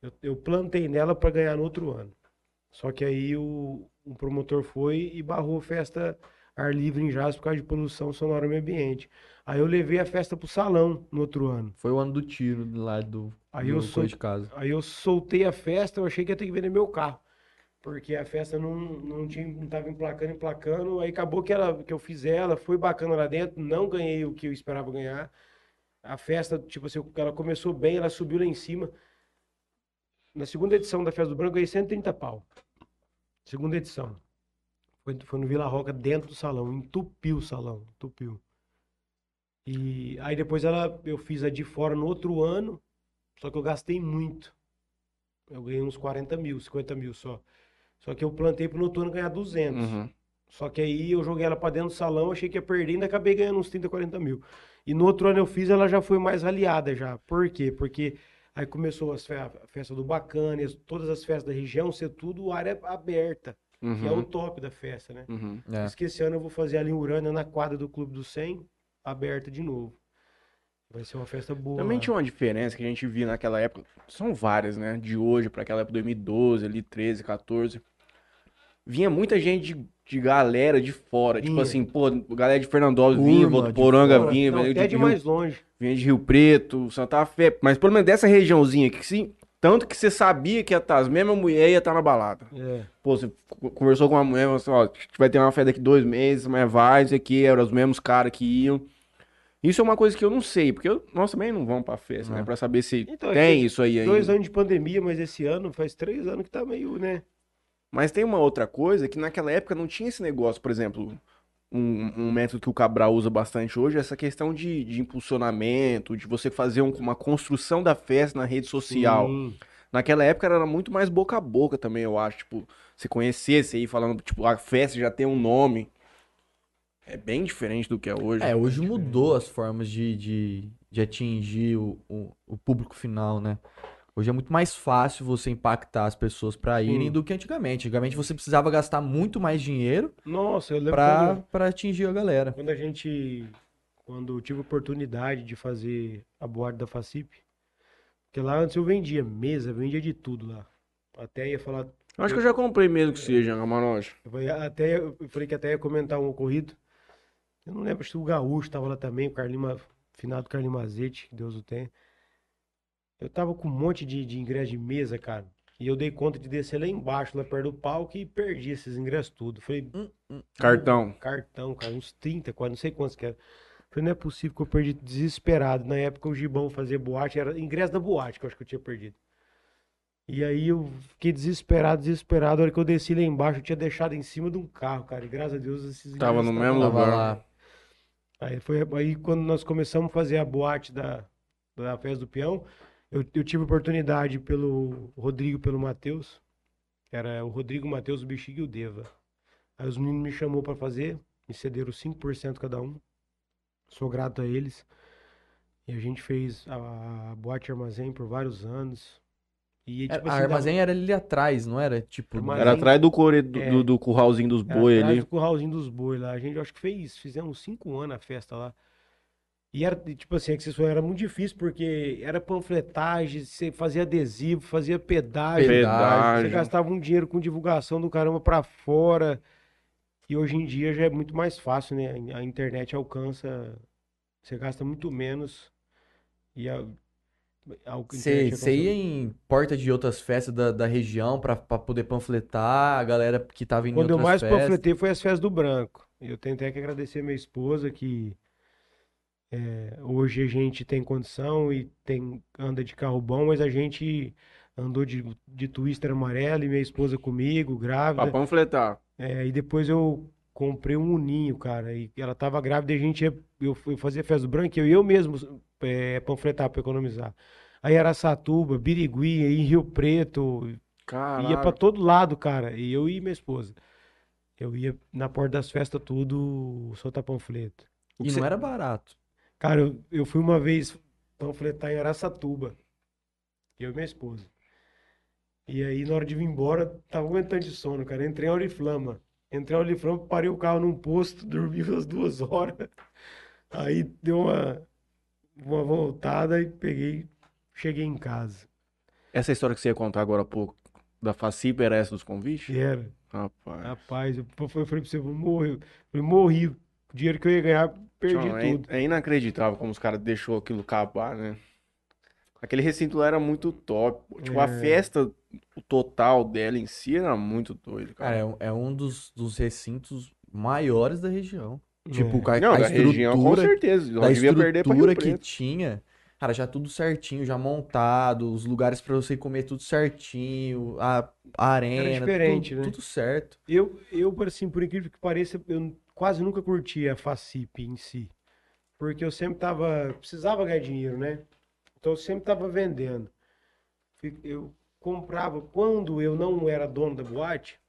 S3: Eu, eu plantei nela para ganhar no outro ano. Só que aí o, o promotor foi e barrou a festa ar livre em Jazz por causa de poluição sonora no meio ambiente. Aí eu levei a festa pro salão no outro ano.
S2: Foi o ano do tiro lá do,
S3: Aí eu sou-
S2: de casa.
S3: Aí eu soltei a festa, eu achei que ia ter que vender meu carro. Porque a festa não, não, tinha, não tava emplacando, emplacando. Aí acabou que, ela, que eu fiz ela, foi bacana lá dentro, não ganhei o que eu esperava ganhar. A festa, tipo assim, ela começou bem, ela subiu lá em cima. Na segunda edição da Festa do Branco, eu ganhei 130 pau. Segunda edição. Foi, foi no Vila Roca, dentro do salão. Entupiu o salão, entupiu. E aí depois ela, eu fiz a de fora no outro ano, só que eu gastei muito. Eu ganhei uns 40 mil, 50 mil só. Só que eu plantei pro noturno ganhar 200.
S1: Uhum.
S3: Só que aí eu joguei ela pra dentro do salão, achei que ia perder, ainda acabei ganhando uns 30, 40 mil. E no outro ano eu fiz, ela já foi mais raliada já. Por quê? Porque aí começou as fe- a festa do Bacana, as- todas as festas da região, ser tudo área aberta, que é o
S1: Uhum.
S3: top da festa, né?
S1: Uhum.
S2: É.
S3: Esse ano eu vou fazer ali em Urânia, na quadra do Clube do 100, aberta de novo. Vai ser uma festa boa.
S1: Também tinha uma diferença que a gente via naquela época. São várias, né? De hoje pra aquela época, 2012, ali, 13, 14. Vinha muita gente de, de galera de fora. Tipo
S3: Vinha.
S1: assim, pô, galera de Fernandópolis vinha,
S2: de
S1: Votuporanga vinha,
S3: não,
S1: vinha
S3: até de
S1: Rio-
S3: mais longe.
S1: vinha de Rio Preto, Santa Fé. Mas pelo menos dessa regiãozinha aqui, sim. Tanto que você sabia que ia estar as mesmas mulheres ia estar na balada.
S3: É.
S1: Pô, você co- conversou com uma mulher, falou assim, ó, a gente vai ter uma festa daqui dois meses, mas vai, isso aqui, eram os mesmos caras que iam. Isso é uma coisa que eu não sei, porque eu- nós também não vamos pra festa, né?
S2: Não.
S1: Pra saber se
S3: Então, é
S1: tem
S3: que
S1: isso aí ainda.
S3: Dois anos de pandemia, mas esse ano faz três anos que tá meio, né?
S1: Mas tem uma outra coisa que naquela época não tinha esse negócio, por exemplo, um, um método que o Cabral usa bastante hoje, é essa questão de, de impulsionamento, de você fazer um- uma construção da festa na rede social.
S3: Sim.
S1: Naquela época era muito mais boca a boca também, eu acho. Tipo, você conhecesse aí falando, tipo, a festa já tem um nome. É bem diferente do que é hoje.
S2: É, hoje mudou as formas de, de, de atingir o, o, o público final, né? Hoje é muito mais fácil você impactar as pessoas pra irem
S3: Sim.
S2: do que antigamente. Antigamente você precisava gastar muito mais dinheiro
S3: Nossa, eu lembro
S2: pra,
S3: quando,
S2: pra atingir a galera.
S3: quando a gente. Quando eu tive a oportunidade de fazer a boate da Facip. Porque lá antes eu vendia mesa, vendia de tudo lá. Até ia falar.
S1: Eu acho que eu já comprei mesmo que seja, Camarote.
S3: Eu falei, até, eu falei que até ia comentar um ocorrido. Eu não lembro se o Gaúcho tava lá também, o Carlinho, finado Carlinho Mazete, que Deus o tenha. Eu tava com um monte de, de ingresso de mesa, cara. E eu dei conta de descer lá embaixo, lá perto do palco, e perdi esses ingressos tudo. Falei,
S1: Cartão.
S3: cartão, cara, uns 30, quase, não sei quantos que era. Falei, não é possível que eu perdi desesperado. Na época o Gibão fazia boate, era ingresso da boate que eu acho que eu tinha perdido. E aí eu fiquei desesperado, desesperado. A hora que eu desci lá embaixo, eu tinha deixado em cima de um carro, cara. E graças a Deus esses
S1: Tava
S3: ingressos
S1: no
S3: estavam
S1: mesmo
S3: lá.
S2: Tava
S1: lugar.
S2: lá.
S3: Aí foi aí quando nós começamos a fazer a boate da, da Festa do Peão, eu, eu tive oportunidade pelo Rodrigo e pelo Matheus. Era o Rodrigo, o Matheus, o Bexiga e o Deva. Aí os meninos me chamou para fazer, me cederam 5% cada um. Sou grato a eles. E a gente fez a, a boate armazém por vários anos. E,
S2: Era-
S3: tipo
S2: a
S3: assim, dava-
S2: armazém era ali atrás, não era? Tipo,
S3: Armazém-
S1: Era atrás do, core... do,
S3: É.
S1: do, do curralzinho dos
S3: Era
S1: boi
S3: atrás
S1: ali.
S3: do curralzinho dos boi lá. A gente, acho que fez, fizemos cinco anos a festa lá. E era, tipo assim, falaram, era muito difícil, porque era panfletagem, você fazia adesivo, fazia pedágio,
S1: Pedágio.
S3: você gastava um dinheiro com divulgação do caramba pra fora. E hoje em dia já é muito mais fácil, né? A internet alcança, você gasta muito menos. E a,
S2: Você ia em porta de outras festas da, da região pra, pra poder panfletar a galera que tava indo em
S3: Quando eu mais
S2: festas?
S3: panfletei foi as festas do branco. Eu tenho até que agradecer a minha esposa que é, hoje a gente tem condição e tem anda de carro bom, mas a gente andou de, de twister amarelo e minha esposa comigo,
S1: Pra
S3: grávida.
S1: panfletar.
S3: É, e depois eu comprei um uninho, cara, e ela tava grávida e a gente ia, eu, fui fazer festa do branco, eu eu mesmo é, panfletar para economizar. Aí Araçatuba, Birigui, aí Rio Preto, Ia pra todo lado, cara. E eu e minha esposa. Eu ia na porta das festas tudo soltar panfleto.
S2: E não
S1: cê-
S2: era barato.
S3: Cara, eu, eu fui uma vez panfletar em Araçatuba. Eu e minha esposa. E aí, na hora de vir embora, tava aguentando de sono, cara. Entrei em Oriflama. Entrei em Oriflama, parei o carro num posto, dormi umas duas horas. Aí deu uma. uma voltada e peguei, cheguei em casa.
S1: Essa história que você ia contar agora há pouco, da Facipa, era essa dos convites?
S3: Era,
S1: Rapaz.
S3: rapaz, eu eu falei pra você, eu morrer. Eu falei, morri. O dinheiro que eu ia ganhar, perdi
S1: Tchau, é,
S3: tudo.
S1: é inacreditável como os caras deixou aquilo acabar, né? Aquele recinto lá era muito top. Tipo, a
S3: É.
S1: festa, o total dela em si era muito doido,
S2: Cara,
S1: cara.
S2: é, um- é um dos, dos recintos maiores da região. Tipo,
S3: É.
S2: a,
S1: Não,
S2: a
S1: da região, com certeza.
S2: da
S1: pra Rio
S2: estrutura que
S1: Preto.
S2: tinha, cara, já tudo certinho, já montado, os lugares pra você comer tudo certinho, a, a arena,
S3: diferente,
S2: tudo,
S3: né?
S2: tudo certo.
S3: Eu, eu, assim, por incrível que pareça, eu quase nunca curti a Facip em si. Porque eu sempre tava, precisava ganhar dinheiro, né? Então eu sempre tava vendendo. Eu comprava, quando eu não era dono da boate,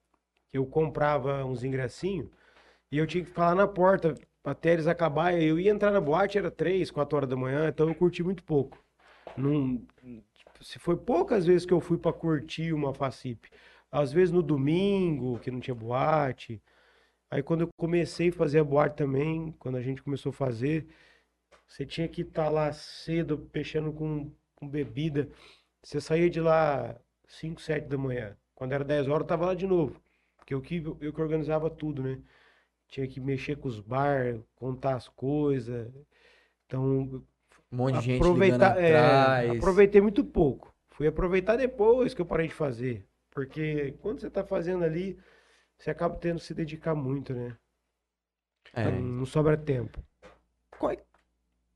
S3: eu comprava uns ingressinhos e eu tinha que lá na porta até eles acabarem. Eu ia entrar na boate, era três, quatro horas da manhã, então eu curti muito pouco. Não, se foi poucas vezes que eu fui para curtir uma Facip. Às vezes no domingo, que não tinha boate. Aí quando eu comecei a fazer a boate também, quando a gente começou a fazer, você tinha que estar lá cedo, mexendo com, com bebida. Você saía de lá 5, 7 da manhã. Quando era 10 horas, eu tava lá de novo. Porque eu que, eu que organizava tudo, né? Tinha que mexer com os bar, contar as coisas. Então,
S2: Um monte de gente
S3: aproveitar, é,
S2: atrás.
S3: aproveitei muito pouco. Fui aproveitar depois que eu parei de fazer. Porque quando você tá fazendo ali, você acaba tendo que se dedicar muito, né?
S2: É.
S3: Então, não sobra tempo.
S2: Qual é-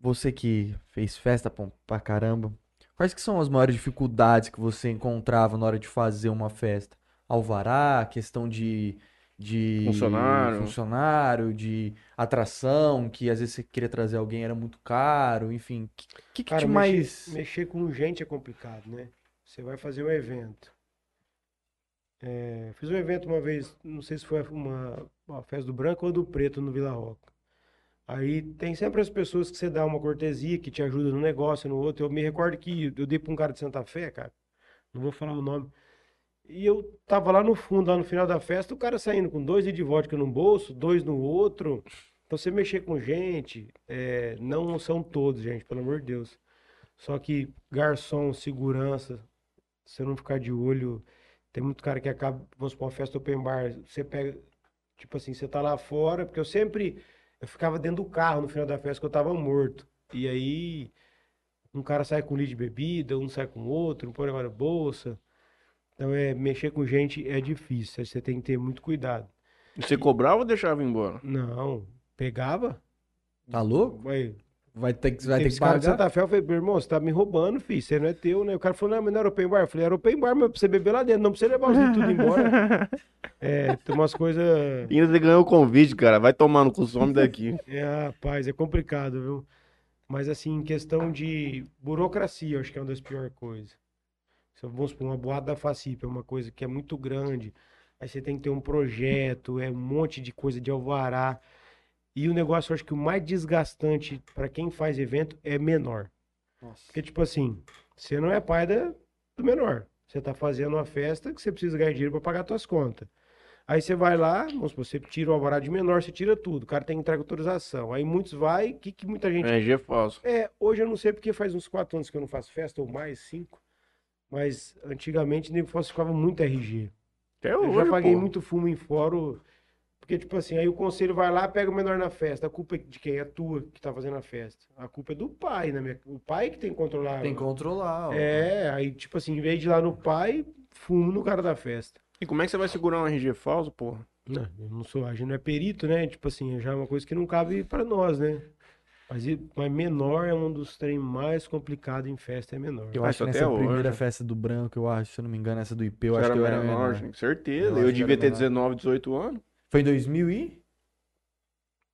S2: Você que fez festa pra, pra caramba, quais que são as maiores dificuldades que você encontrava na hora de fazer uma festa? Alvará, questão de, de
S1: Funcionário.
S2: funcionário, de atração, que às vezes você queria trazer alguém era muito caro, enfim. O que, que, que
S3: Cara,
S2: te
S3: mexer,
S2: mais...
S3: mexer com gente é complicado, né? Você vai fazer um evento. É, fiz um evento uma vez, não sei se foi uma, uma festa do branco ou do preto no Vila Roca. Aí tem sempre as pessoas que você dá uma cortesia, que te ajuda no negócio, no outro. Eu me recordo que eu dei pra um cara de Santa Fé, cara. Não vou falar o nome. E eu tava lá no fundo, lá no final da festa, o cara saindo com dois de vodka no bolso, dois no outro. Então você mexer com gente, é, não são todos, gente, pelo amor de Deus. Só que garçom, segurança, você não ficar de olho. Tem muito cara que acaba, vamos supor, uma festa open bar, você pega, tipo assim, você tá lá fora, porque eu sempre, eu ficava dentro do carro no final da festa que eu tava morto. E aí, um cara sai com litro de bebida, um sai com outro, um põe na bolsa. Então, é, mexer com gente é difícil, você tem que ter muito cuidado.
S1: E Você cobrava ou deixava embora?
S3: Não, pegava,
S2: Tá louco?
S3: vai,
S2: Vai ter que, vai ter que
S3: cara de
S2: pagar?
S3: Santa Fé, eu falei, meu irmão, você tá me roubando, filho, você não é teu, né? O cara falou, não, mas não era open bar. Eu falei, era open bar, mas pra você beber lá dentro, não pra você levar os tudo embora. É, tem umas coisas,
S1: E ainda você ganhou o convite, cara. Vai tomar no cu, some daqui.
S3: é, rapaz, é complicado, viu? Mas assim, em questão de burocracia, eu acho que é uma das piores coisas. Se, vamos supor, uma boate da Facip é uma coisa que é muito grande, aí você tem que ter um projeto, é um monte de coisa de alvará. E o negócio, eu acho que o mais desgastante para quem faz evento é menor. Porque, tipo assim, você não é pai da, do menor. Você tá fazendo uma festa que você precisa ganhar dinheiro para pagar suas contas. Aí você vai lá, vamos supor, você tira o alvará de menor, você tira tudo. O cara tem que entregar autorização. Aí muitos vai, que, que muita gente.
S1: RG falso.
S3: É, hoje eu não sei porque faz uns quatro anos que eu não faço festa, ou mais, cinco. Mas antigamente nego falsificava muito RG.
S1: Até
S3: Eu
S1: hoje,
S3: já paguei
S1: pô.
S3: muito fumo em fórum. Porque, tipo assim, aí o conselho vai lá, pega o menor na festa. A culpa é de quem? É tua que tá fazendo a festa. A culpa é do pai, né? minha- O pai que tem que controlar.
S2: Tem que controlar. ó.
S3: É, aí, tipo assim, em vez de ir lá no pai, fumo no cara da festa.
S1: E como é que você vai segurar um RG falso, porra?
S3: Não, eu não sou, a gente não é perito, né? Tipo assim, já é uma coisa que não cabe pra nós, né? Mas, mas menor é um dos trem mais complicados em festa, é menor.
S2: Eu acho que nessa
S1: até
S2: primeira
S1: hoje.
S2: festa do branco, eu acho, se eu não me engano, essa do IP, eu
S1: Você
S2: acho
S1: era
S2: que eu era
S1: menor,
S2: menor.
S1: gente, certeza.
S2: Eu
S1: Eu, devia
S2: era
S1: ter
S2: menor.
S1: 19, 18 anos.
S2: Foi em 2000 e...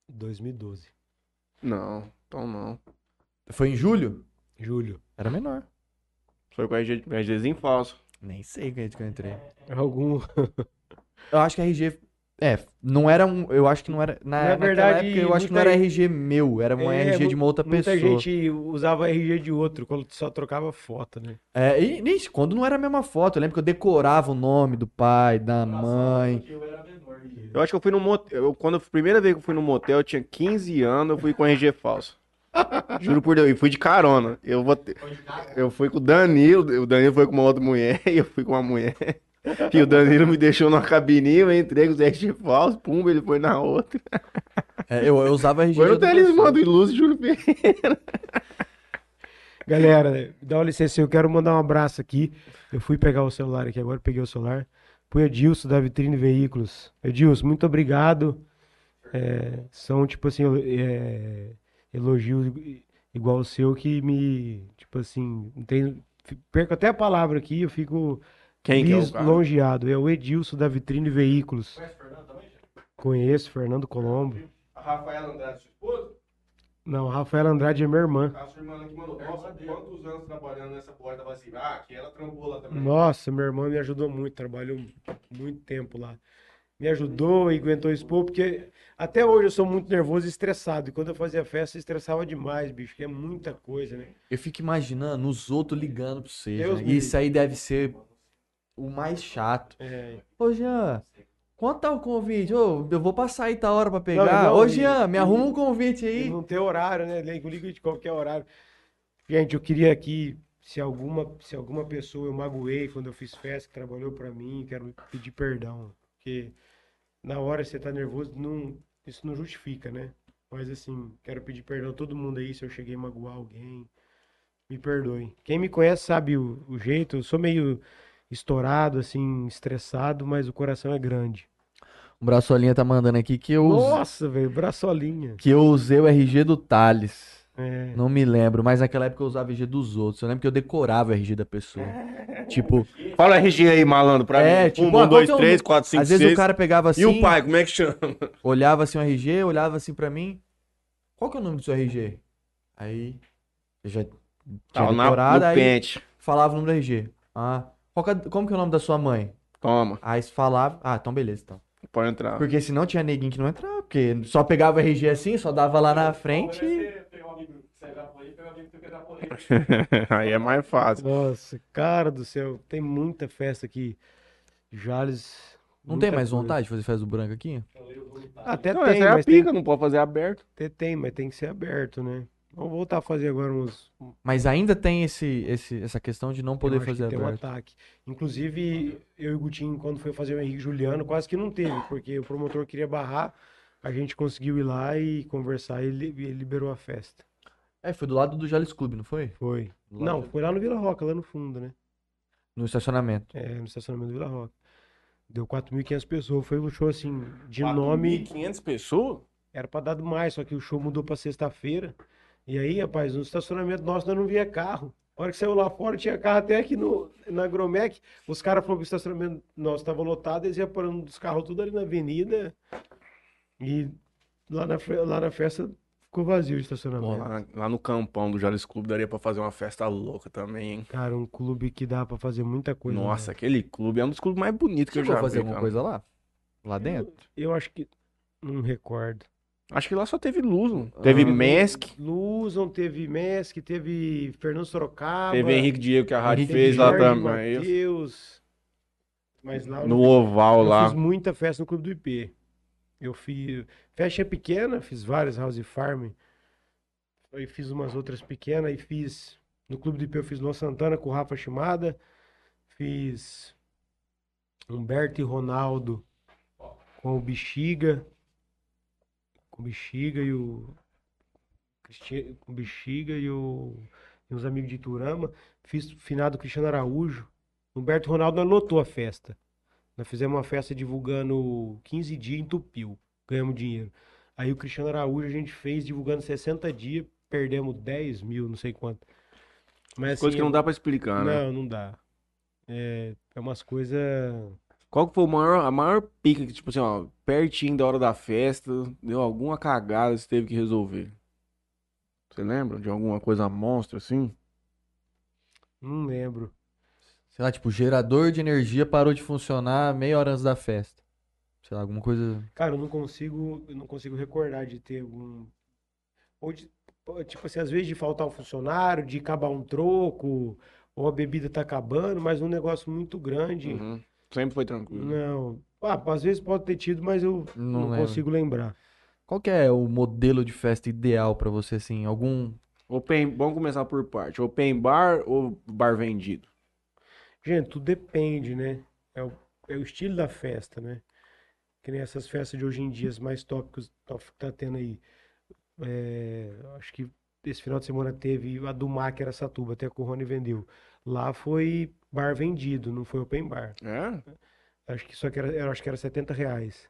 S3: 2012.
S1: Não, então não.
S2: Foi em julho?
S3: Julho.
S2: Era menor.
S1: Foi com RG, RGzinho falso.
S2: Nem sei que que eu entrei.
S3: Algum.
S2: Eu acho que RG... É, não era um... Eu acho que não era... Na,
S3: Na verdade,
S2: época, eu acho que não
S3: muita
S2: era RG meu, era uma
S3: É,
S2: RG de uma outra
S3: Muita
S2: pessoa.
S3: gente usava RG de outro, quando só trocava foto, né?
S2: É, e nem quando não era a mesma foto, eu lembro que eu decorava o nome do pai, da mãe.
S1: Eu acho que eu fui no motel. Eu, quando a primeira vez que eu fui no motel, eu tinha 15 anos, eu fui com RG falso. Juro por Deus, e fui de carona. Eu, vou ter- eu fui com o Danilo, o Danilo foi com uma outra mulher e eu fui com uma mulher. E o Danilo me deixou numa cabininha, eu entrei com os RG falsos, pum, ele foi na outra.
S2: É, eu, eu usava RG.
S1: Foi
S2: outra
S1: talismã do Ilustre Júlio Ferreira.
S3: Galera, dá uma licença, eu quero mandar um abraço aqui. Eu fui pegar o celular aqui agora, peguei o celular. Pro Edilson da Vitrine Veículos. Edilson, muito obrigado. É, são, tipo assim, é, elogios igual o seu que me, tipo assim, não tenho, perco até a palavra aqui, eu fico
S1: Quem que é o cara?
S3: lisonjeado. É o Edilson da Vitrine Veículos. Conheço, Fernando Colombo.
S1: A Rafaela Andrade, sua esposa?
S3: Não, Rafael Andrade é minha irmã.
S1: A sua irmã que mandou. Nossa, quantos anos trabalhando nessa porta vacina? Ah, que ela trampou lá também.
S3: Nossa, minha irmã me ajudou muito, trabalhou muito tempo lá. Me ajudou e aguentou expor, porque até hoje eu sou muito nervoso e estressado. E quando eu fazia festa, eu estressava demais, bicho, que é muita coisa, né?
S2: Eu fico imaginando os outros ligando pra você. Né? Isso aí deve ser o mais chato.
S3: É,
S2: Ô, Jean, quanto tá o convite? Ô, eu vou passar aí tá hora pra pegar.
S3: não,
S2: Ô,
S3: e-
S2: Jean, me arruma um convite aí.
S3: não tem horário, né? Ligo ligo de qualquer horário. Gente, eu queria aqui, se alguma, se alguma pessoa eu magoei quando eu fiz festa, que trabalhou pra mim, quero pedir perdão. Porque na hora você tá nervoso, não, isso não justifica, né? Mas assim, quero pedir perdão a todo mundo aí se eu cheguei a magoar alguém. Me perdoe. Quem me conhece sabe o, o jeito, eu sou meio estourado, assim, estressado, mas o coração é grande.
S2: O Braçolinha tá mandando aqui que eu,
S3: Nossa, velho, braçolinha.
S2: que eu usei o RG do Thales.
S3: É.
S2: Não me lembro, mas naquela época eu usava o RG dos outros. Eu lembro que eu decorava o RG da pessoa. Tipo,
S1: Fala RG aí, malandro, pra
S2: É,
S1: mim.
S2: tipo,
S1: um,
S2: ah,
S1: um, dois,
S2: é
S1: três, quatro, cinco,
S2: às vezes
S1: seis.
S2: o cara pegava assim,
S1: E o pai, como é que chama?
S2: olhava assim o RG, olhava assim pra mim. Qual que é o nome do seu RG? Aí, eu já tinha
S1: Tá, na, no
S2: aí
S1: pente.
S2: falava o nome do RG. Ah, qual que é- como que é o nome da sua mãe?
S1: Toma,
S2: Aí você falava, ah, então beleza, então.
S1: pode entrar.
S2: Porque senão tinha neguinho que não entrava, porque só pegava o RG assim, só dava lá na frente e...
S1: aí é mais fácil.
S3: Nossa, cara do céu, tem muita festa aqui. Jales.
S2: Não tem mais
S3: coisa.
S2: vontade de fazer festa do branco aqui?
S3: Até
S1: Não,
S3: tem,
S1: essa é a
S3: mas tem,
S1: pica, não pode fazer aberto.
S3: até tem, mas tem que ser aberto, né? Vamos voltar a fazer agora uns.
S2: Mas ainda tem esse, esse, essa questão de não
S3: eu
S2: poder
S3: acho que
S2: fazer
S3: tem um
S2: aberto.
S3: ataque. Inclusive, eu e o Gutinho, quando foi fazer o Henrique Juliano, quase que não teve, porque o promotor queria barrar. A gente conseguiu ir lá e conversar e ele ele liberou a festa.
S2: É, foi do lado do Jales Clube, não foi?
S3: Foi.
S2: Do
S3: Não,
S2: lado-
S3: foi lá no Vila Roca, lá no fundo, né?
S2: No estacionamento.
S3: É, no estacionamento do Vila Roca. Deu 4.500 pessoas. Foi um show assim, de nome.
S1: 1.500 pessoas?
S3: Era pra dar mais, só que o show mudou pra sexta-feira. E aí, rapaz, no estacionamento nosso nós não via carro. A hora que saiu lá fora, tinha carro até aqui no, na Gromec. Os caras falaram que o estacionamento nosso estava lotado, eles iam parando os carros tudo ali na avenida. E lá na, lá na festa ficou vazio o
S1: Pô,
S3: estacionamento.
S1: lá, lá no campão do Jales Clube daria pra fazer uma festa louca também, hein?
S3: Cara, um clube que dá pra fazer muita coisa.
S1: Nossa,
S3: né?
S1: aquele clube é um dos clubes mais bonitos que
S2: Você
S1: eu já
S2: vai fazer
S1: vi,
S2: alguma
S1: cara.
S2: coisa lá? Lá dentro?
S3: Eu acho que. Não recordo.
S1: Acho que lá só teve luz, não? Teve
S2: Ah.
S1: Mask,
S3: Luzon, teve Mesk, teve Fernando Sorocaba.
S1: teve Henrique Diego que a rádio
S2: Henrique
S1: fez lá também.
S3: Mateus. Mas lá
S1: No oval
S3: Eu
S1: lá.
S3: fiz muita festa no Clube do IP. Eu fiz festa pequena, fiz várias House Farm. Aí fiz umas outras pequenas e fiz no Clube do IP eu fiz Luan Santana com o Rafa Chimada. Fiz Humberto e Ronaldo com o Bexiga. Com o Bexiga e o Cristi- com Bexiga e, o, e os amigos de Iturama. Fiz finado Cristiano Araújo. Humberto Ronaldo não lotou a festa. Nós fizemos uma festa divulgando 15 dias, entupiu. Ganhamos dinheiro. Aí o Cristiano Araújo a gente fez divulgando 60 dias, perdemos 10 mil, não sei quanto. Mas
S1: Coisa
S3: assim,
S1: que não dá pra explicar, né?
S3: Não, não dá. É, é umas coisas.
S1: Qual que foi o maior, a maior pica que, tipo assim, ó, pertinho da hora da festa, deu alguma cagada você teve que resolver? Você lembra de alguma coisa monstra assim?
S3: Não lembro.
S2: Sei lá, tipo, o gerador de energia parou de funcionar meia hora antes da festa. Sei lá, alguma coisa.
S3: Cara, eu não consigo, eu não consigo recordar de ter algum. Ou de, tipo assim, às vezes de faltar um funcionário, de acabar um troco, ou a bebida tá acabando, mas um negócio muito grande.
S1: Uhum. Sempre foi tranquilo.
S3: Não. Ah, às vezes pode ter tido, mas eu
S2: Não
S3: não, consigo lembrar.
S2: Qual que é o modelo de festa ideal pra você, assim? Algum.
S1: Open, vamos começar por parte. Open bar ou bar vendido?
S3: Gente, tudo depende, né? É o, é o estilo da festa, né? Que nem essas festas de hoje em dia, as mais top que os- top que tá tendo aí. É, acho que esse final de semana teve a do Mar, que era Satuba, até que o Rony vendeu. Lá foi bar vendido, não foi open bar.
S1: É?
S3: Acho que só que era, eu acho que era 70 reais.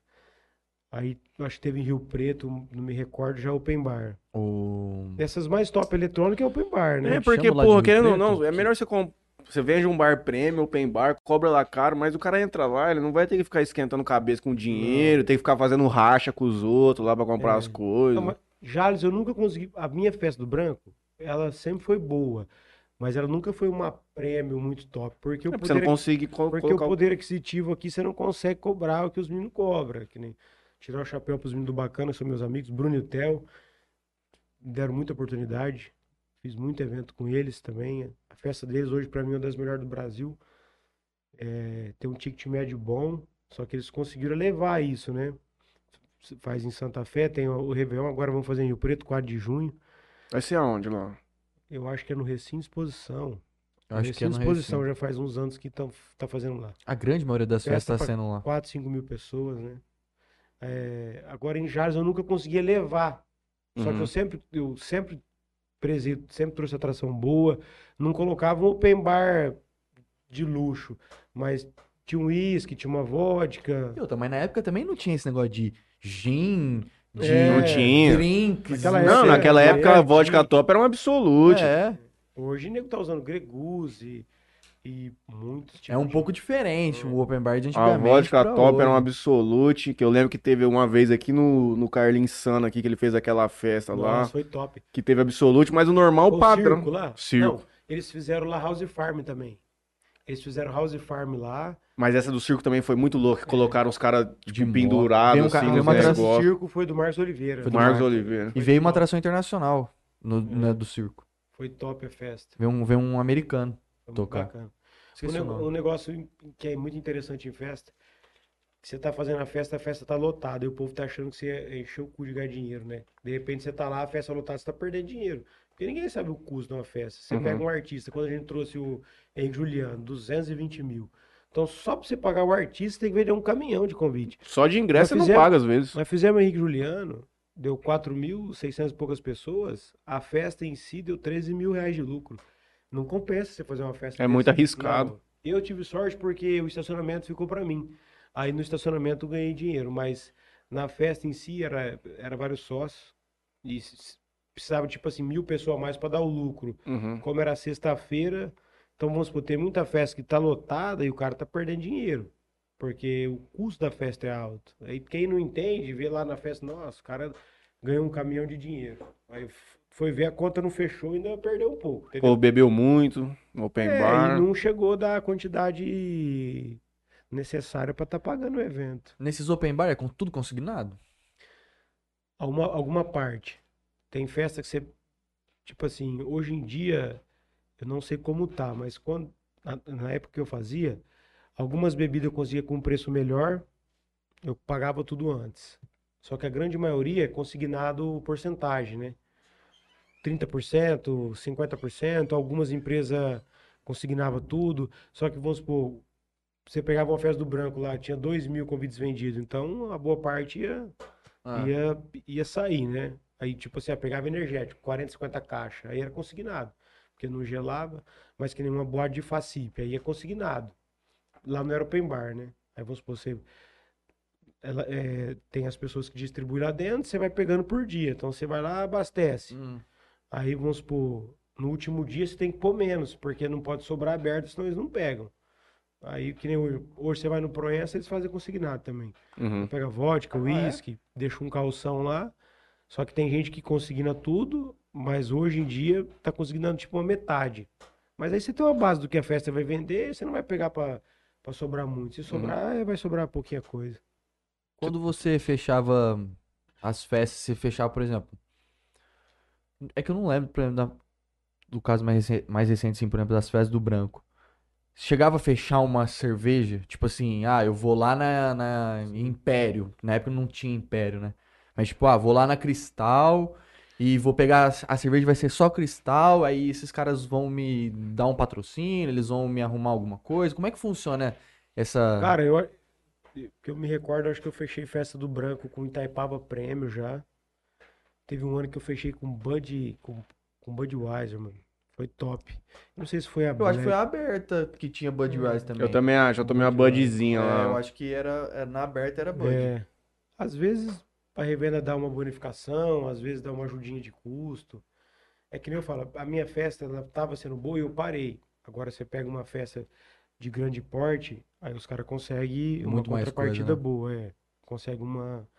S3: Aí, acho que teve em Rio Preto, não me recordo, já open bar.
S2: O...
S3: Essas mais top eletrônica é open bar, né?
S1: É, porque, porra, querendo ou não, é melhor você comp... Você vende um bar prêmio, open bar, cobra lá caro, mas o cara entra lá, ele não vai ter que ficar esquentando cabeça com dinheiro, tem que ficar fazendo racha com os outros lá pra comprar
S3: É.
S1: as coisas.
S3: Não, mas Jales, eu nunca consegui. A minha festa do branco, ela sempre foi boa. Mas ela nunca foi uma prêmio muito top. Porque,
S1: É
S3: o poder, porque
S1: colocar
S3: o poder aquisitivo aqui você não consegue cobrar o que os meninos cobram. Que nem tirar o chapéu pros meninos do bacana, são meus amigos, Bruno e o Theo. Me deram muita oportunidade. Fiz muito evento com eles também. A festa deles hoje, pra mim, é uma das melhores do Brasil. É, tem um ticket médio bom, só que eles conseguiram levar isso, né? Faz em Santa Fé, tem o o Réveillon, agora vamos fazer em Rio Preto, 4 de junho.
S1: Vai ser aonde lá?
S3: Eu acho que é no Recinto Exposição.
S2: Eu acho que é no
S3: Exposição,
S2: Recinto.
S3: já faz uns anos que estão tá fazendo lá.
S2: A grande maioria das
S3: Festa
S2: festas tá
S3: pra-
S2: sendo lá.
S3: 4, 5 mil pessoas, né? É, agora em Jales eu nunca conseguia levar. Só que
S1: Uhum.
S3: eu sempre, eu sempre presi, sempre trouxe atração boa. Não colocava um open bar de luxo, mas tinha um uísque, tinha uma vodka.
S2: E outra, mas na época também não tinha esse negócio de gin, de
S3: É,
S1: Não tinha.
S2: drinks.
S3: Naquela
S1: Não,
S3: época-
S1: naquela
S3: é,
S1: época a
S3: é,
S1: vodka top era um absolute.
S2: É,
S3: Hoje o nego tá usando Greguzzi e muitos
S2: é
S3: tipos
S2: um
S3: de-
S2: pouco diferente o open bar de
S1: A
S2: antigamente
S1: vodka
S2: pra
S1: top era um
S2: hoje.
S1: absolute, que eu lembro que teve uma vez aqui no, no Carlinhos Insano aqui, que ele fez aquela festa lá,
S3: Nossa, foi top.
S1: que teve absolute, mas o normal, O padrão.
S3: circo lá?
S1: Circo.
S3: Não, eles fizeram lá House Farm também. Eles fizeram House Farm lá.
S1: Mas essa do circo também foi muito louca, que colocaram os caras,
S2: De
S1: tipo, pendurados,
S2: Veio um
S1: assim, nos
S2: uma
S3: o
S2: atração-
S1: negócios.
S3: circo foi do Marcos Oliveira.
S2: Foi do
S1: Marcos
S2: Marcos.
S1: Oliveira.
S2: E veio uma atração internacional no, na- do circo.
S3: Foi top a festa.
S2: Veio um, veio um americano. Tocar.
S3: bacana. Um,
S2: Esqueci o
S3: um negócio que é muito interessante em festa, você tá fazendo a festa, a festa tá lotada, e o povo tá achando que você encheu o cu de ganhar dinheiro, né? De repente você tá lá, a festa lotada, você tá perdendo dinheiro. Porque ninguém sabe o custo de uma festa. Você
S1: Uhum.
S3: pega um artista, quando a gente trouxe o Henrique Juliano, 220 mil. Então, só pra você pagar o artista, tem que vender um caminhão de convite.
S1: Só de ingresso você não paga às vezes.
S3: Nós fizemos Henrique Juliano, deu 4.600 e poucas pessoas, a festa em si deu 13 mil reais de lucro. Não compensa você fazer uma festa
S1: É muito arriscado.
S3: Não. Eu tive sorte porque o estacionamento ficou para mim. Aí no estacionamento eu ganhei dinheiro, mas na festa em si era, era vários sócios e precisava tipo assim mil pessoas a mais para dar o lucro.
S1: Uhum.
S3: Como era sexta-feira, então vamos supor, tem muita festa que tá lotada e o cara tá perdendo dinheiro. Porque o custo da festa é alto. Aí quem não entende, vê lá na festa, nossa, o cara ganhou um caminhão de dinheiro. Aí foi ver a conta não fechou e ainda perdeu um pouco, entendeu?
S1: Ou bebeu muito, open
S3: É,
S1: bar.
S3: e não chegou da quantidade necessária para estar pagando o evento.
S2: Nesses open bar é com tudo consignado?
S3: Alguma, alguma parte. Tem festa que você, tipo assim, hoje em dia, eu não sei como tá, mas quando, na, na época que eu fazia, algumas bebidas eu conseguia com um preço melhor, eu pagava tudo antes. Só que a grande maioria é consignado porcentagem, né? 30%, 50%, algumas empresas consignavam tudo, só que vamos supor, você pegava uma festa do branco lá, tinha 2 mil convites vendidos, então a boa parte ia
S2: Ah,
S3: ia, ia sair, né? Aí, tipo assim, ah, pegava energético, 40, 50 caixas, aí era consignado, porque não gelava, mas que nem uma boate de facipe, aí é consignado. Lá não era open bar, né? Aí vamos supor, você ela, é, tem as pessoas que distribuem lá dentro, você vai pegando por dia, então você vai lá, abastece.
S2: hum.
S3: Aí vamos supor, no último dia você tem que pôr menos, porque não pode sobrar aberto, senão eles não pegam. Aí, que nem hoje, hoje você vai no Proença, eles fazem consignado também.
S1: Uhum.
S3: Pega vodka,
S2: é?
S3: uísque, deixa um calção lá. Só que tem gente que consigna tudo, mas hoje em dia tá consignando tipo uma metade. Mas aí você tem uma base do que a festa vai vender, você não vai pegar pra, pra sobrar muito. Se sobrar,
S2: Uhum.
S3: vai sobrar pouquinha coisa.
S2: Quando você fechava as festas, você fechava, por exemplo. É que eu não lembro, por exemplo, da- do caso mais, recen- mais recente, assim, por exemplo, das festas do branco. Chegava a fechar uma cerveja, tipo assim, ah, eu vou lá na, na Império. Na época não tinha Império, né? Mas, tipo, ah, vou lá na Cristal e vou pegar. A cerveja vai ser só Cristal, aí esses caras vão me dar um patrocínio, eles vão me arrumar alguma coisa. Como é que funciona essa.
S3: Cara, eu, que eu me recordo, acho que eu fechei Festa do Branco com Itaipava Prêmio já. Teve um ano que eu fechei com Bud, com, com Budweiser, mano. Foi top. Não sei se foi a
S2: Eu acho que foi a aberta que tinha Budweiser também.
S1: Eu também acho, eu tomei uma Budzinha
S2: É, eu
S1: lá.
S2: acho que era, era- na aberta era Bud.
S3: É. Às vezes a revenda dá uma bonificação, às vezes dá uma ajudinha de custo. É que nem eu falo, a minha festa ela tava sendo boa e eu parei. Agora você pega uma festa de grande porte, aí os caras conseguem uma
S2: Muito mais
S3: contrapartida
S2: coisa, né?
S3: boa, é. Consegue uma,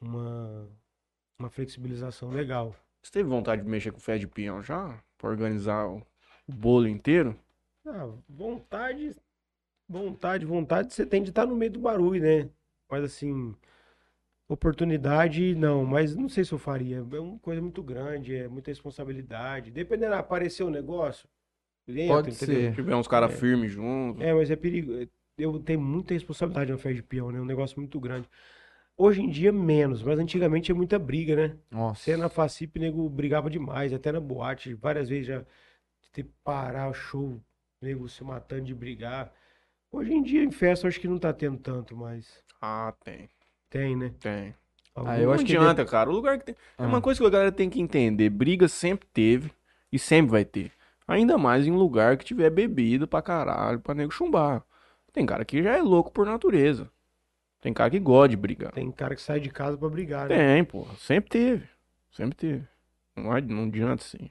S3: uma, uma flexibilização legal.
S1: Você teve vontade de mexer com fé de peão já? Pra organizar o o bolo inteiro?
S3: Ah, vontade, vontade, vontade, você tem de estar no meio do barulho, né? Mas assim, oportunidade, não, mas não sei se eu faria. É uma coisa muito grande, é muita responsabilidade. Dependendo, aparecer um negócio,
S2: Pode
S3: entendeu?
S2: ser.
S1: Se tiver uns caras firmes juntos.
S3: É, mas é perigo. Eu tenho muita responsabilidade na fé de peão, né? É um negócio muito grande. Hoje em dia, menos, mas antigamente é muita briga, né?
S2: Nossa.
S3: Você na Facip, nego brigava demais, até na boate, várias vezes já ter que parar o show, nego se matando de brigar. Hoje em dia, em festa, acho que não tá tendo tanto, mas
S1: Ah, tem,
S3: tem, né?
S1: tem.
S2: Ah, eu
S1: não
S2: acho que
S1: adianta, cara. O lugar que tem. É uma
S2: Ah.
S1: coisa que a galera tem que entender. Briga sempre teve e sempre vai ter. Ainda mais em um lugar que tiver bebida pra caralho, pra nego chumbar. Tem cara que já é louco por natureza. Tem cara que gosta de brigar.
S3: Tem cara que sai de casa pra brigar, né?
S1: Tem, porra. Sempre teve. Sempre teve. Não, não adianta sim.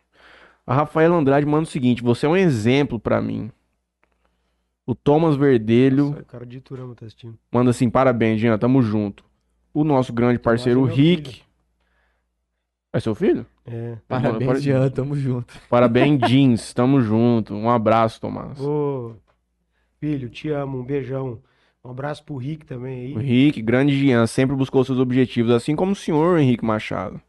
S1: A Rafaela Andrade manda o seguinte: você é um exemplo pra mim. O Thomas Verdelho
S3: Nossa, cara de Turama tá assistindo.
S1: manda assim: parabéns, Jean, tamo junto. O nosso grande parceiro,
S3: Tomás é meu
S1: Rick. É seu filho?
S3: É.
S2: Parabéns,
S1: Pode-
S2: Jean, tamo junto.
S1: Parabéns, Jeans. Tamo junto. Um abraço, Tomás.
S3: Ô, filho, te amo, um beijão. Um abraço pro Rick também
S1: O
S3: aí.
S1: Rick, grande Jean, sempre buscou seus objetivos, assim como o senhor Henrique Machado.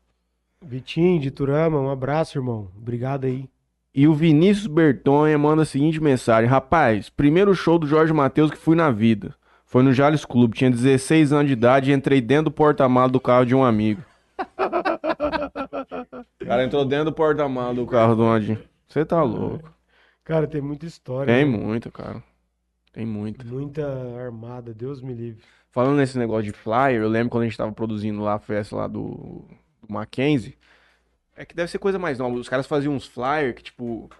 S3: Vitinho de Turama, um abraço, irmão. Obrigado aí.
S1: E o Vinícius Bertonha manda a seguinte mensagem: Rapaz, primeiro show do Jorge Matheus que fui na vida. Foi no Jales Clube, tinha 16 anos de idade e entrei dentro do porta-malas do carro de um amigo. O cara entrou dentro do porta-malas do carro do Andinho. Você tá louco.
S3: Cara, tem muita história.
S1: Tem
S3: né?
S1: muito, cara. Tem muito.
S3: Muita armada, Deus me livre.
S1: Falando nesse negócio de flyer, eu lembro quando a gente tava produzindo lá a festa lá do, do Mackenzie. É que deve ser coisa mais nova. Os caras faziam uns flyers que, tipo.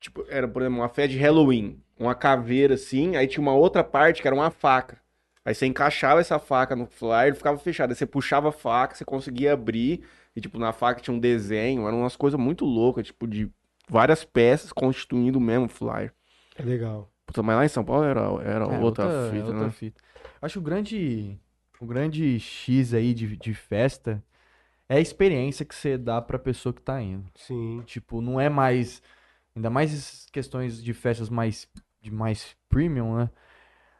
S1: Tipo, era, por exemplo, uma festa de Halloween. Uma caveira assim, aí tinha uma outra parte que era uma faca. Aí você encaixava essa faca no flyer e ficava fechado. Aí você puxava a faca, você conseguia abrir. E, tipo, na faca tinha um desenho. Eram umas coisas muito loucas, tipo, de várias peças constituindo o mesmo flyer.
S3: É legal.
S1: Puta, mas lá em São Paulo era, era
S2: É,
S1: outra,
S2: é
S1: fita,
S2: outra
S1: né?
S2: fita. Acho que o grande, o grande X aí de, de festa é a experiência que você dá pra pessoa que tá indo.
S3: Sim.
S2: Tipo, não é mais. Ainda mais essas questões de festas mais, de mais premium, né?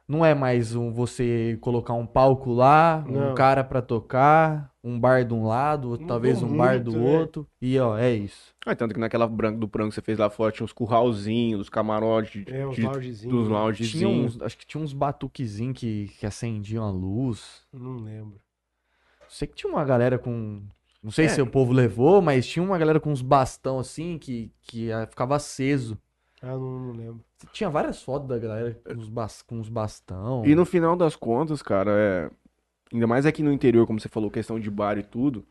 S2: Não é mais um, você colocar um palco lá, um
S3: Não.
S2: cara pra tocar, um bar de um lado, talvez um bar do
S3: né?
S2: outro. E ó, é isso.
S1: Ah, tanto que naquela branco do branco que você fez lá fora tinha uns curralzinhos, os camarotes, de-
S3: É, uns
S1: de-
S3: loungezinhos.
S1: dos loungezinhos.
S2: uns, acho que tinha uns batuquezinhos que, que acendiam a luz.
S3: Não lembro.
S2: Sei que tinha uma galera com. Não sei
S1: É.
S2: se o povo levou, mas tinha uma galera com uns bastão assim que, que ah, ficava aceso.
S3: Ah, não, não lembro.
S2: Tinha várias fotos da galera com os, bas- com os bastão.
S1: E no final das contas, cara, é. Ainda mais aqui no interior, como você falou, questão de bar e tudo.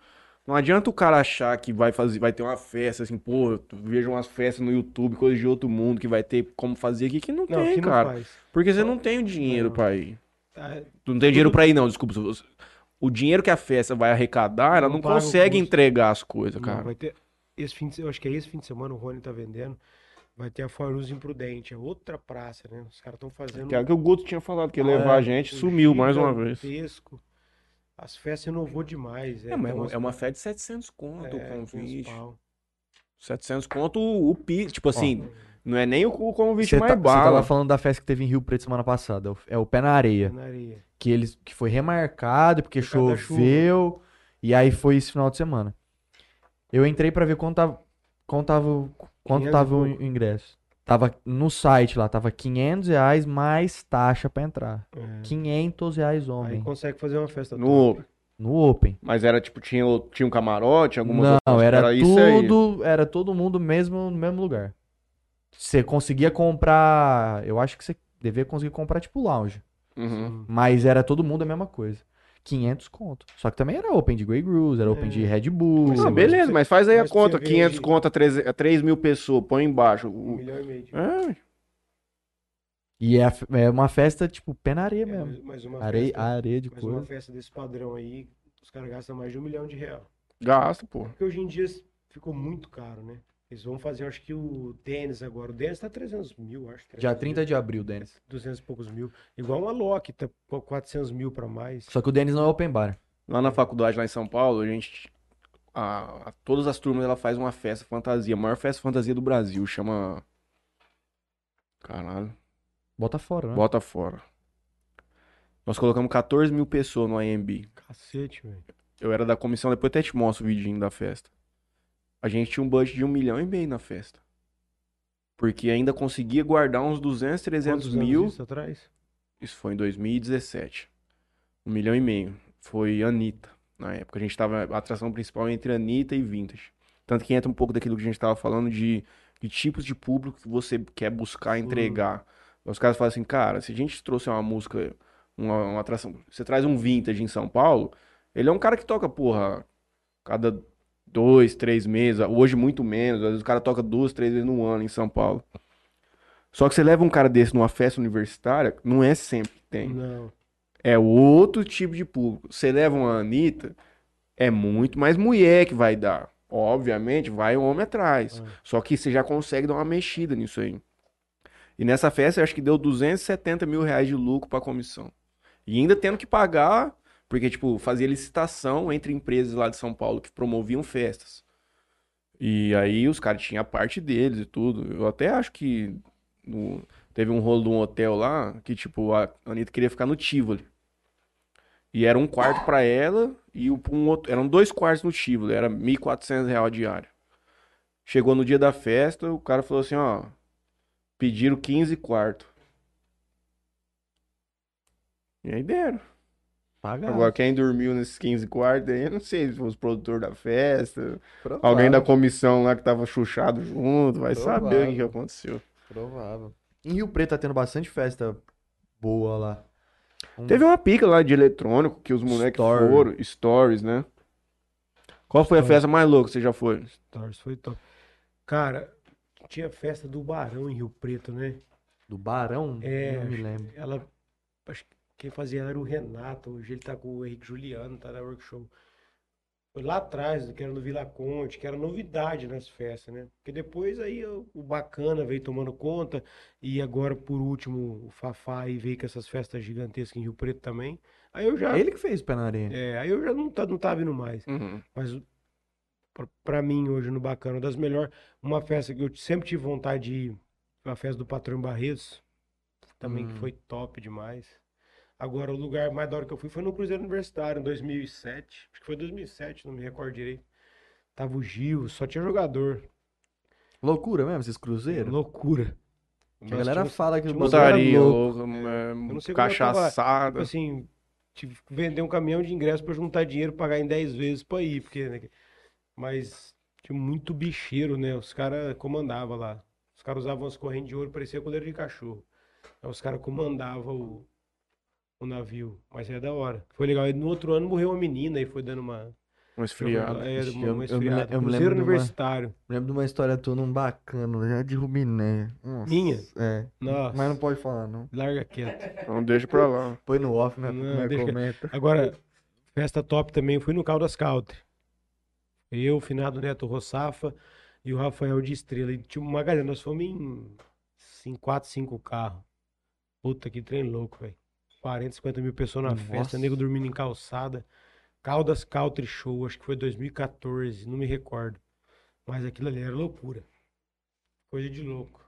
S1: Não adianta o cara achar que vai fazer, vai ter uma festa, assim, pô, eu vejo umas festas no YouTube, coisa de outro mundo, que vai ter como fazer aqui, que não,
S3: Não,
S1: tem,
S3: não
S1: cara.
S3: faz.
S1: Porque você não tem o dinheiro
S3: Não.
S1: pra ir.
S3: Ah,
S1: Tu não tem dinheiro pra ir, não, desculpa. você- O dinheiro que a festa vai arrecadar, ela
S3: Não
S1: não consegue entregar as coisas,
S3: não,
S1: cara.
S3: vai ter. Esse fim de, eu acho que é esse fim de semana o Rony tá vendendo. Vai ter a Forluz Imprudente, é outra praça, né? Os caras estão fazendo.
S1: Que é o que o Guto tinha falado, que ia
S3: Ah,
S1: levar
S3: é,
S1: a gente,
S3: um
S1: sumiu mais uma vez.
S3: As festas renovou demais.
S1: É, é é uma festa de 700 conto
S3: é,
S1: o convite.
S3: pau.
S1: 700 conto o, o pi, tipo assim, não é nem o, o convite
S2: Você
S1: mais
S2: tá, você
S1: bala.
S2: tava falando da festa que teve em Rio Preto semana passada. é o- É o Pé na Areia.
S3: Na areia.
S2: Que, eles, que foi remarcado porque
S3: Por
S2: choveu. E aí foi esse final de semana. Eu entrei pra ver quanto tava, quanto tava, o- quanto
S3: 500
S2: tava o ingresso. Tava no site lá, tava 500 reais mais taxa pra entrar.
S3: É.
S2: 500 reais
S3: Aí
S2: homem.
S3: consegue fazer uma festa
S1: No,
S3: top.
S2: No Open.
S1: mas era tipo, tinha, tinha um camarote, algumas
S2: Não,
S1: outras-
S2: era,
S1: isso aí.
S2: tudo, era todo mundo mesmo no mesmo lugar. Você conseguia comprar, eu acho que você devia conseguir comprar tipo lounge,
S1: Uhum.
S2: mas era todo mundo a mesma coisa. 500 conto. Só que também era Open de Grey Goose, era Open
S3: É.
S2: de Red Bull.
S1: Ah, beleza,
S3: você-
S1: mas faz aí a
S3: mas você
S1: conta.
S3: vê
S1: 500
S3: hoje-
S1: conta, 3, 3 mil pessoas, põe embaixo.
S3: Um milhão e meio de
S1: É,
S2: E é, é uma festa tipo pé na areia
S3: É,
S2: mesmo.
S3: mas- uma
S2: Areia,
S3: festa,
S2: areia de
S3: mas uma
S2: coisa.
S3: festa desse padrão aí, os caras gastam mais de um milhão de real.
S1: gasta, pô.
S3: Porque hoje em dia ficou muito caro, né? Eles vão fazer, acho que o tênis agora. O tênis tá 300 mil, acho.
S2: Dia
S3: 300
S2: 30 de abril, Denis.
S3: mil, 200 e poucos mil. Igual uma Loki, tá com 400 mil pra mais.
S2: Só que o Denis não é open bar.
S1: Lá na faculdade, lá em São Paulo, a gente. A, a- todas as turmas ela faz uma festa fantasia. A maior festa fantasia do Brasil. Chama. Caralho.
S2: Bota fora, né?
S1: Bota fora. Nós colocamos 14 mil pessoas no IMB.
S3: Cacete, velho.
S1: Eu era da comissão, depois até te mostro o vidinho da festa. A gente tinha um budget de um milhão e meio na festa. Porque ainda conseguia guardar uns 200, 300
S3: Quantos anos
S1: mil.
S3: isso atrás?
S1: Isso foi em 2017. Um milhão e meio. Foi Anitta, na época. A gente tava. A atração principal entre Anitta e Vintage. Tanto que entra um pouco daquilo que a gente tava falando de, de tipos de público que você quer buscar entregar. Os caras falam assim, cara, se a gente trouxe uma música, uma, uma atração. Você traz um Vintage em São Paulo, ele é um cara que toca, porra, cada dois, três meses. Hoje muito menos. Às vezes o cara toca duas, três vezes no ano em São Paulo. Só que você leva um cara desse numa festa universitária, não é sempre que tem.
S3: Não.
S1: É outro tipo de público. Você leva uma Anitta, é muito mais mulher que vai dar. Obviamente, vai homem atrás.
S3: Ah.
S1: Só que você já consegue dar uma mexida nisso aí. E nessa festa, eu acho que deu 270 mil reais de lucro pra comissão. E ainda tendo que pagar, porque, tipo, fazia licitação entre empresas lá de São Paulo que promoviam festas. E aí os caras tinham a parte deles e tudo. Eu até acho que no- teve um rolo de um hotel lá que, tipo, a Anitta queria ficar no Tivoli. E era um quarto pra ela e um outro, eram dois quartos no Tivoli, era R$ 1.400 real a diária. Chegou no dia da festa, o cara falou assim, ó, pediram 15 quartos. E aí deram. Agora, quem dormiu nesses 15 quartos aí, eu não sei se foi os produtores da festa, alguém da comissão lá que tava chuchado junto, vai saber o que,
S2: Provável.
S1: aconteceu.
S2: Provável. Em Rio Preto tá tendo bastante festa boa lá. Um-
S1: Teve uma pica lá de eletrônico que os moleques
S2: Story.
S1: foram, stories, né? Qual foi a
S3: Story.
S1: festa mais louca que você já foi?
S3: Stars foi top. Cara, tinha festa do Barão em Rio Preto, né?
S2: Do Barão?
S3: É,
S2: Não me lembro.
S3: Ela. Acho que quem fazia era o Renato. Hoje ele tá com o Henrique Juliano, tá na workshop. Foi lá atrás, que era no Vila Conte, que era novidade nas festas, né? Porque depois aí o Bacana veio tomando conta. E agora, por último, o Fafá aí veio com essas festas gigantescas em Rio Preto também. Aí eu já.
S2: É ele que fez o pé na areia.
S3: É, aí eu já não, tá, não tava indo mais.
S1: Uhum.
S3: Mas pra mim, hoje no Bacana, uma das melhores. Uma festa que eu sempre tive vontade de ir, foi a festa do Patrão Barretos. Também que
S2: Hum.
S3: foi top demais. Agora, o lugar mais da hora que eu fui foi no Cruzeiro Universitário, em 2007. Acho que foi 2007, não me recordo direito. Tava o Gil, só tinha jogador.
S2: Loucura mesmo, esses cruzeiros.
S3: Loucura.
S2: A galera
S3: tinha-
S2: fala que o
S1: Putaria, louca, é,
S3: tava-
S1: cachaçada.
S3: Tipo assim, tive que vender um caminhão de ingresso pra juntar dinheiro, pagar em 10 vezes pra ir, porque, né, mas tinha muito bicheiro, né? Os caras comandavam lá. Os caras usavam as correntes de ouro, parecia coleira de cachorro. Aí os caras comandavam o, o navio, mas é da hora. Foi legal. E no outro ano morreu uma menina e foi dando uma,
S1: Um esfriado.
S3: é, uma,
S2: eu-
S3: uma
S2: eu
S3: esfriada.
S2: eu me
S3: Cruzeiro
S2: lembro de uma-
S3: Universitário.
S2: Lembro de uma história tua num bacana, já de Rubiné. Nossa,
S3: Minha?
S2: É.
S3: Nossa.
S2: Mas não pode falar, não.
S3: Larga quieto.
S1: Então deixa pra lá.
S2: Põe no off, né?
S3: Não,
S2: Não,
S3: deixa-
S2: comenta.
S3: Agora, festa top também, fui no Caldas Country. Eu, o finado Neto Rossafa e o Rafael de Estrela. E tinha uma galera, nós fomos em, em 4, 5 carros. Puta que trem louco, velho. 40, 50 mil pessoas na festa,
S2: Nossa.
S3: nego dormindo em calçada. Caldas Country Show, acho que foi 2014, não me recordo. Mas aquilo ali era loucura. Coisa de louco.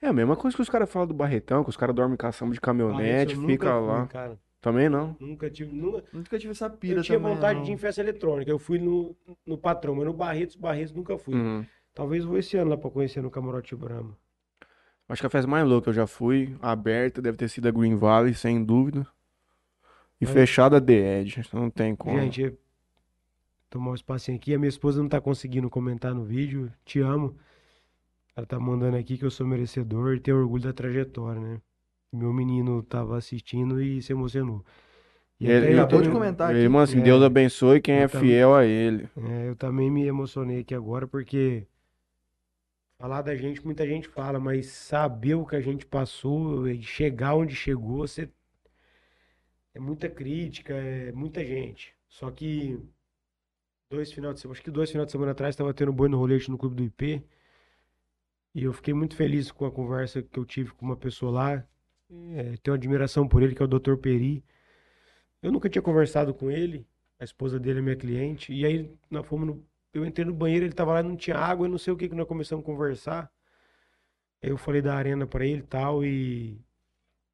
S1: É a mesma coisa que os caras falam do Barretão, que os caras dormem caçamba de caminhonete, fica
S3: fui,
S1: lá.
S3: cara.
S1: Também não.
S3: Nunca tive. Nunca,
S2: Nunca tive essa pira
S3: eu tinha
S2: também,
S3: vontade
S2: não.
S3: de ir em festa eletrônica. Eu fui no, no patrão, mas no Barretos, Barretos nunca fui.
S1: Uhum.
S3: Talvez vou esse ano lá pra conhecer no Camarote Brahma.
S1: Acho que a festa mais louca que eu já fui, aberta, deve ter sido a Green Valley, sem dúvida. E
S3: Mas-
S1: fechada a The Edge, não tem como.
S3: Gente, tomar um espacinho aqui. A minha esposa não tá conseguindo comentar no vídeo. Te amo. Ela tá mandando aqui que eu sou merecedor e tenho orgulho da trajetória, né? Meu menino tava assistindo e se emocionou. E
S1: Ele- ele
S2: acabou de comentar aqui.
S1: mano, assim,
S3: É.
S1: Deus abençoe quem é fiel a ele.
S3: É, eu também me emocionei aqui agora porque falar da gente, muita gente fala, mas saber o que a gente passou, e chegar onde chegou, você é muita crítica, é muita gente. Só que dois final de semana, acho que dois final de semana atrás estava tendo boi no rolete no clube do IP. E eu fiquei muito feliz com a conversa que eu tive com uma pessoa lá. É, tenho admiração por ele, que é o Dr. Peri. Eu nunca tinha conversado com ele. A esposa dele é minha cliente. E aí nós fomos no, eu entrei no banheiro, ele tava lá, não tinha água, eu não sei o que que nós começamos a conversar. Aí eu falei da arena pra ele e tal e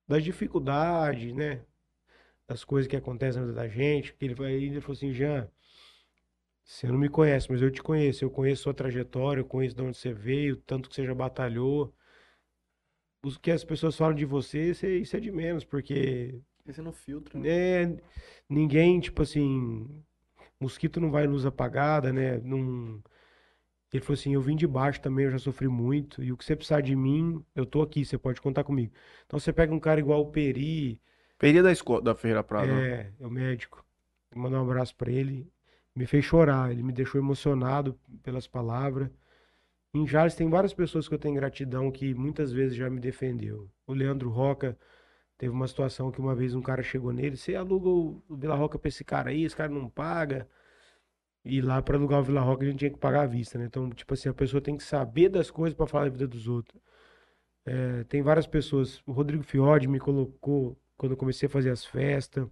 S3: das dificuldades, né? Das coisas que acontecem na vida da gente, que ele ele falou assim, Jean, você não me conhece, mas eu te conheço, eu conheço sua trajetória, eu conheço de onde você veio, tanto que você já batalhou. O que as pessoas falam de você, isso é, de menos, porque
S2: Esse no filtro. né?
S3: é, ninguém, tipo assim, mosquito não vai luz apagada, né? Não... Ele falou assim, eu vim de baixo também, eu já sofri muito, e o que você precisar de mim, eu tô aqui, você pode contar comigo. Então você pega um cara igual o Peri,
S1: Peria da escola, da Ferreira Prada.
S3: é, é o médico, mandar um abraço pra ele, me fez chorar, ele me deixou emocionado pelas palavras. Em Jales tem várias pessoas que eu tenho gratidão que muitas vezes já me defendeu. O Leandro Roca teve uma situação que uma vez um cara chegou nele, você aluga o Vila Roca pra esse cara aí, esse cara não paga. E lá pra alugar o Vila Roca a gente tinha que pagar à vista, né? Então, tipo assim, a pessoa tem que saber das coisas pra falar da vida dos outros. É, tem várias pessoas, o Rodrigo Fiode me colocou quando eu comecei a fazer as festas.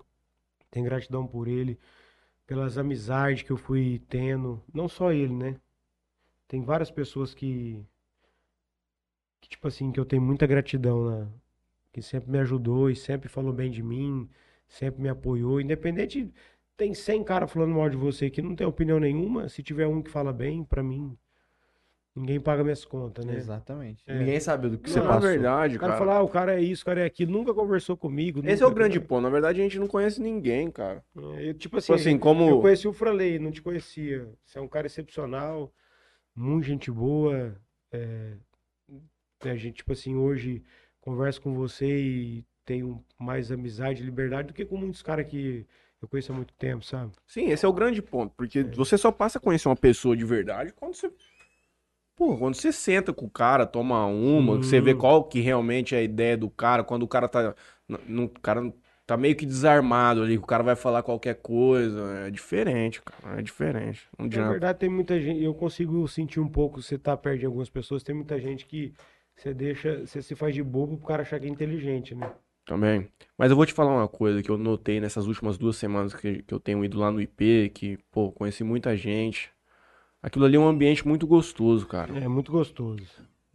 S3: Tenho gratidão por ele, pelas amizades que eu fui tendo. Não só ele, né? Tem várias pessoas que, que tipo assim, que eu tenho muita gratidão, né? Que sempre me ajudou e sempre falou bem de mim, sempre me apoiou. Independente, tem 100 caras falando mal de você que não tem opinião nenhuma. Se tiver um que fala bem, pra mim, ninguém paga minhas contas, né?
S2: Exatamente.
S3: É.
S2: Ninguém sabe do que
S1: Não,
S2: você
S1: na
S2: passou.
S1: verdade,
S3: O cara
S1: cara.
S3: fala, ah, o cara é isso, o cara é aquilo, nunca conversou comigo.
S1: Esse é o
S3: nunca-
S1: grande ponto. Na verdade, a gente não conhece ninguém, cara.
S3: É, eu, tipo assim,
S1: Tipo assim, como.
S3: Eu conheci o Franley, não te conhecia. Você é um cara excepcional, muito gente boa. É, a gente, tipo assim, hoje converso com você e tenho mais amizade e liberdade do que com muitos caras que eu conheço há muito tempo, sabe?
S1: Sim, esse é o grande ponto. Porque você só passa a conhecer uma pessoa de verdade quando você. Pô, quando você senta com o cara, toma uma, que você vê
S3: Sim.
S1: qual que realmente é a ideia do cara, quando o cara tá. n- n- O cara tá meio que desarmado ali, o cara vai falar qualquer coisa. É diferente, cara. É diferente. Não
S3: Na
S1: adianta.
S3: verdade, tem muita gente, eu consigo sentir um pouco, você tá perto de algumas pessoas, tem muita gente que você deixa, você se faz de bobo pro cara achar que é inteligente, né?
S1: Também. Mas eu vou te falar uma coisa que eu notei nessas últimas duas semanas que, que eu tenho ido lá no IP, que, pô, conheci muita gente. Aquilo ali é um ambiente muito gostoso, cara.
S3: É muito gostoso.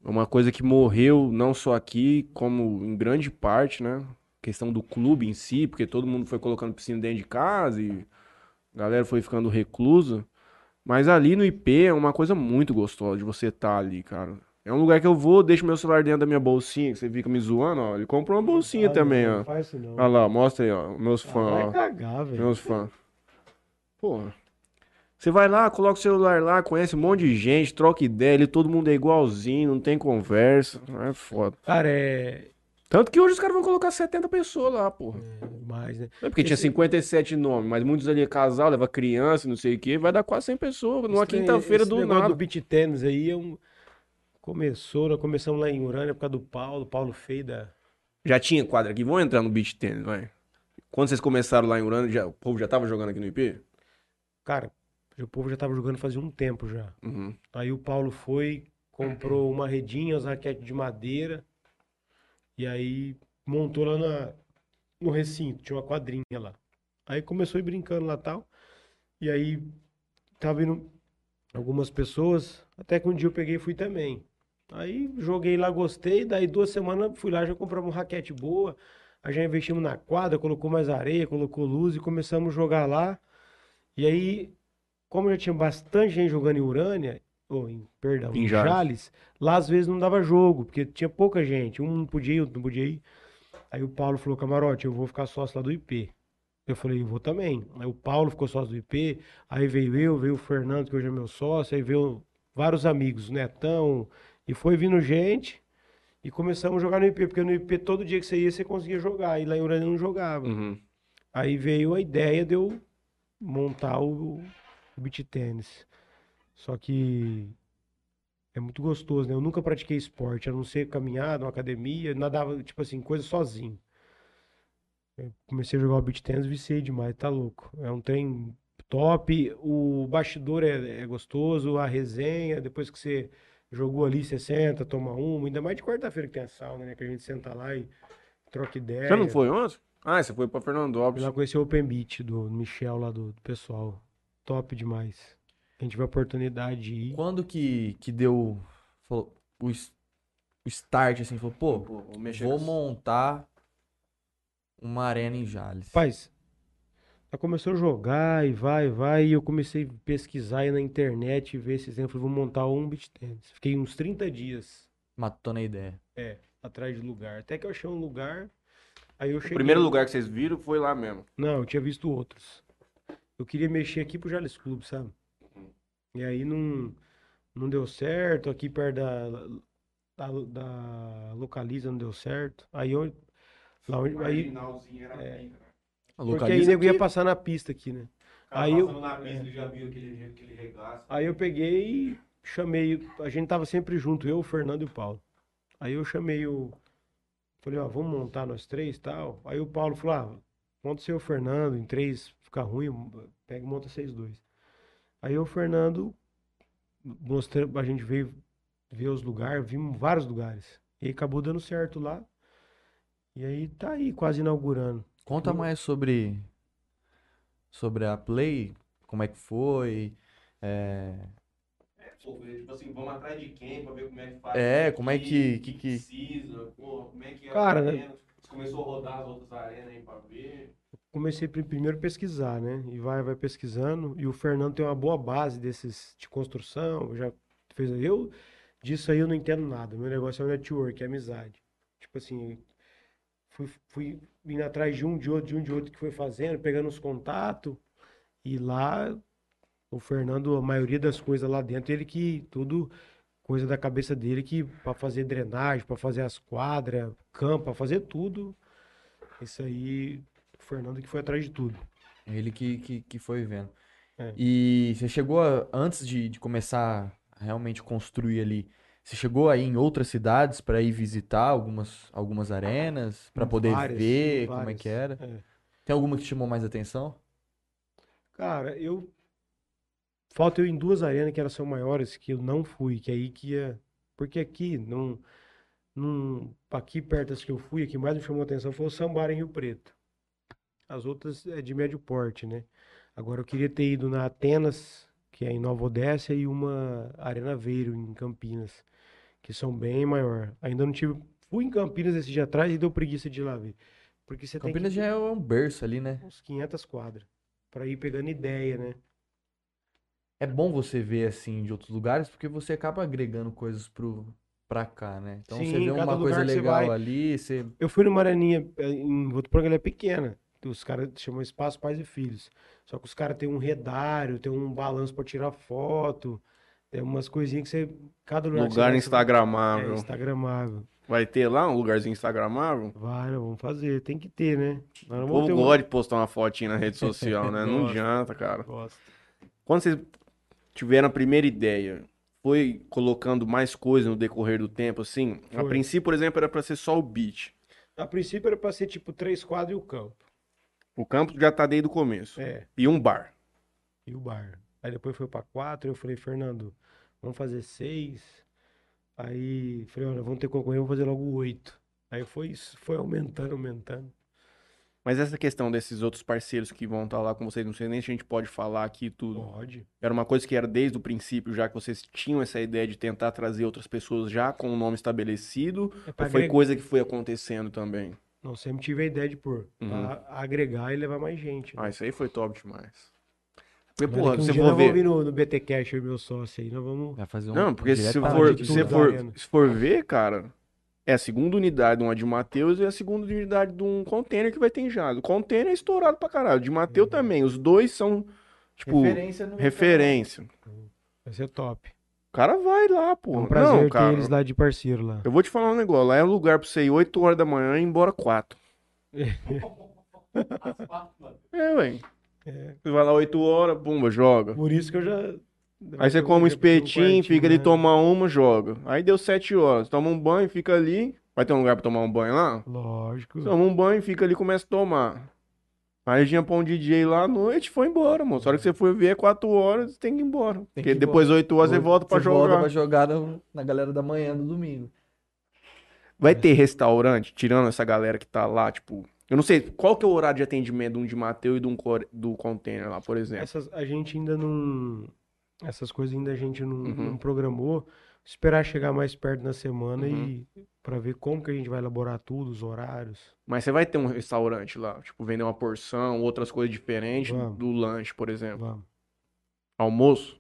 S1: É uma coisa que morreu não só aqui, como em grande parte, né? Questão do clube em si, porque todo mundo foi colocando piscina dentro de casa e a galera foi ficando reclusa. Mas ali no IP é uma coisa muito gostosa de você estar ali, cara. É um lugar que eu vou, deixo meu celular dentro da minha bolsinha, que você fica me zoando, ó. Ele comprou uma bolsinha
S3: Ah,
S1: também,
S3: não,
S1: ó.
S3: Não faz isso não.
S1: Olha lá, mostra aí, ó. Meus
S3: Ah,
S1: fãs,
S3: vai
S1: ó.
S3: cagar, velho.
S1: Meus fãs. Porra. Você vai lá, coloca o celular lá, conhece um monte de gente, troca ideia, ali todo mundo é igualzinho, não tem conversa. É foda.
S3: Cara, é,
S1: Tanto que hoje os caras vão colocar 70 pessoas lá, porra.
S3: é mais, né?
S1: É porque tinha
S3: Esse-
S1: 57 nomes, mas muitos ali é casal, leva criança, não sei o quê, vai dar quase 100 pessoas numa quinta-feira do nada.
S3: do beat tênis aí é um... Começou, nós começamos lá em Urânia por causa do Paulo, Paulo Feio da...
S1: Já tinha quadra aqui, vamos entrar no beach tênis, vai. Quando vocês começaram lá em Urano, já, o povo já tava jogando aqui no IP?
S3: Cara, o povo já tava jogando fazia um tempo já.
S1: Uhum.
S3: Aí o Paulo foi, comprou uma redinha, as raquetes de madeira, e aí montou lá na, no recinto, tinha uma quadrinha lá. Aí começou a ir brincando lá tal, e aí tava indo algumas pessoas, até que um dia eu peguei e fui também. Aí joguei lá, gostei, daí duas semanas fui lá, já compramos uma raquete boa, aí já investimos na quadra, colocou mais areia, colocou luz e começamos a jogar lá. E aí, como já tinha bastante gente jogando em Urânia, ou em, perdão,
S1: Em Jales.
S3: Jales, lá às vezes não dava jogo, porque tinha pouca gente. Um não podia ir, outro não podia ir. Aí o Paulo falou, camarote, eu vou ficar sócio lá do IP. Eu falei, eu vou também. Aí o Paulo ficou sócio do IP, aí veio eu, veio o Fernando, que hoje é meu sócio, aí veio vários amigos, o Netão, e foi vindo gente, e começamos a jogar no IP, porque no IP todo dia que você ia, você conseguia jogar, e lá em Urânia não jogava.
S1: Uhum.
S3: Aí veio a ideia de eu montar o, o beach tênis. Só que é muito gostoso, né? Eu nunca pratiquei esporte, a não ser caminhada, uma academia, nadava, tipo assim, coisa sozinho. Eu comecei a jogar o beach tênis, viciei demais, tá louco. É um trem top, o bastidor é, é gostoso, a resenha, depois que você jogou ali, você senta, toma uma, ainda mais de quarta-feira que tem a sauna, né? Que a gente senta lá e troca ideia.
S1: Você não foi ontem? Ah, você foi pra Fernandópolis.
S3: lá conhecer o Open Beach do Michel lá do, do pessoal. Top demais. A gente tiver a oportunidade de ir.
S2: Quando que, que deu falou, o, o start, assim, falou, pô,
S1: vou mexer
S2: vou
S1: com-
S2: montar uma arena em Jales.
S3: Rapaz, ela começou a jogar e vai, vai, e eu comecei a pesquisar aí na internet e ver esses exemplos. Falei, vou montar um beach tennis. Fiquei uns 30 dias
S2: Matou na ideia.
S3: atrás de lugar. Até que eu achei um lugar. Aí eu
S1: O
S3: cheguei.
S1: primeiro lugar que vocês viram foi lá mesmo.
S3: Não, eu tinha visto outros. Eu queria mexer aqui pro Jales Clube, sabe? E aí não, não deu certo, aqui perto da, da, da Localiza não deu certo. Aí eu. Lá onde, aí,
S1: né?
S3: Porque aí nego ia passar na pista aqui, né? Aí eu-
S1: já viu aquele, aquele regaço.
S3: Aí eu peguei e chamei. A gente tava sempre junto, eu, o Fernando e o Paulo. Aí eu chamei o. Falei, ó, vamos montar nós três e tal. Aí o Paulo falou, ah, monta o Fernando, em três fica ruim, pega e monta vocês dois. Aí o Fernando mostrou, a gente veio ver os lugares, vimos vários lugares. E acabou dando certo lá. E aí tá aí, quase inaugurando.
S2: Conta mais sobre sobre a Play, como é que foi. É,
S1: Tipo assim, vamos atrás de quem pra ver como é que faz.
S2: É,
S1: isso
S2: como é que-
S1: o
S2: que- que-
S1: precisa, pô, como é que é a
S3: Cara, né?
S1: arena. Você começou a rodar as outras arenas aí pra ver.
S3: comecei pri- primeiro a pesquisar, né? E vai, vai pesquisando. E o Fernando tem uma boa base desses de construção. Já fez. Eu disso aí eu não entendo nada. Meu negócio é o network, é amizade. Tipo assim, fui, fui indo atrás de um, de outro, de um, de outro que foi fazendo, pegando os contatos. E lá, o Fernando, a maioria das coisas lá dentro, ele que tudo coisa da cabeça dele que para fazer drenagem, para fazer as quadras, campo, para fazer tudo. Isso aí, o Fernando que foi atrás de tudo.
S2: ele que, que, que foi vendo.
S3: É.
S2: E você chegou a- antes de, de começar a realmente construir ali, você chegou aí em outras cidades para ir visitar algumas, algumas arenas, para poder
S3: Várias,
S2: ver como é
S3: várias.
S2: que era?
S3: É.
S2: Tem alguma que te chamou mais atenção?
S3: Cara, eu. Falta eu em duas arenas que elas são maiores, que eu não fui, que aí que ia. Porque aqui, não. não aqui perto das que eu fui, a que mais me chamou atenção foi o Sambar em Rio Preto. As outras é de médio porte, né? Agora eu queria ter ido na Atenas, que é em Nova Odécia, e uma Arena Veiro em Campinas, que são bem maior. Ainda não tive. Fui em Campinas esse dia atrás e deu preguiça de ir lá ver. Porque você tem
S2: Campinas
S3: que
S2: já é um berço ali, né?
S3: uns 500 quadras. Pra ir pegando ideia, né?
S2: É bom você ver assim de outros lugares, porque você acaba agregando coisas pro, pra cá, né? Então você
S3: Sim,
S2: vê
S3: cada
S2: uma coisa
S3: você
S2: legal
S3: vai-
S2: ali, você.
S3: Eu fui numa areninha eh, em Votuporanga, ela é pequena. Os caras chamam Espaço Pais e Filhos. Só que os caras têm um redário, tem um balanço pra tirar foto, tem umas coisinhas que você. Cada lugar
S1: Lugar instagramável.
S3: É, instagramável.
S1: Vai ter lá um lugarzinho instagramável?
S3: Vai, nós vamos fazer. Tem que ter, né?
S1: O povo gosta de postar uma fotinha na rede social, né? Não adianta, cara.
S3: Gosto.
S1: Quando vocês tiveram a primeira ideia, foi colocando mais coisa no decorrer do tempo, assim? A
S3: Foi.
S1: princípio, por exemplo, era pra ser só o beat.
S3: A princípio era pra ser tipo três quadros e o campo.
S1: O campo já tá desde o começo.
S3: É.
S1: E um bar.
S3: E o bar. Aí depois foi pra quatro, eu falei, Fernando, vamos fazer seis. Aí falei, olha, vamos ter concorrência, vamos fazer logo oito. Aí foi isso, foi aumentando, aumentando.
S1: Mas essa questão desses outros parceiros que vão estar lá com vocês, não sei nem se a gente pode falar aqui tudo.
S3: Pode.
S1: Era uma coisa que era desde o princípio, já que vocês tinham essa ideia de tentar trazer outras pessoas já com o nome estabelecido,
S3: É
S1: ou foi
S3: agregar-
S1: coisa que foi acontecendo também?
S3: Não, sempre tive a ideia de pôr.
S1: Uhum.
S3: pra agregar e levar mais gente. né?
S1: Ah, isso aí foi top demais. Porque,
S3: Mas
S1: porra,
S3: um
S1: se
S3: dia
S1: for ver.
S3: vir no, no BT Cash, eu meu sócio aí, nós vamos...
S2: Vai fazer um.
S1: Não, porque se for, se for, se for ver, cara, é a segunda unidade, uma de Mateus e a segunda unidade de um container que vai ter em Jales. O container é estourado pra caralho. De Mateus
S3: Uhum.
S1: também. Os dois são, tipo,
S2: referência. no
S1: referência.
S3: Vai ser top.
S1: O cara vai lá,
S3: É
S1: pô.
S3: um prazer
S1: Não,
S3: ter
S1: cara.
S3: eles lá de parceiro lá.
S1: Eu vou te falar um negócio. Lá é um lugar pra você ir 8 horas da manhã e ir embora 4. É, velho.
S3: É.
S1: Você vai lá 8 horas, pumba, joga.
S3: Por isso que eu já...
S1: Aí você come um espetinho, fica ali, toma uma, joga. Aí deu 7 horas. Toma um banho, fica ali. Vai ter um lugar pra tomar um banho lá?
S3: Lógico.
S1: Toma um banho, fica ali e começa a tomar. Aí tinha pra um DJ lá à noite foi embora, moço. A hora que você for ver é 4 horas, você tem que ir embora.
S2: que
S1: Porque
S2: ir
S1: depois 8 horas você volta pra
S2: Você
S1: jogar.
S2: volta pra jogar no- na galera da manhã do domingo.
S1: Vai ter restaurante, tirando essa galera que tá lá, tipo. Eu não sei, qual que é o horário de atendimento de um de Mateus e de um do container lá, por exemplo?
S3: Essas, a gente ainda não. Essas coisas ainda a gente não,
S1: Uhum.
S3: não programou. Esperar chegar mais perto na semana
S1: Uhum.
S3: e para ver como que a gente vai elaborar tudo, os horários.
S1: Mas você vai ter um restaurante lá, tipo, vender uma porção, outras coisas diferentes
S3: Vamos.
S1: do lanche, por exemplo.
S3: Vamos.
S1: Almoço?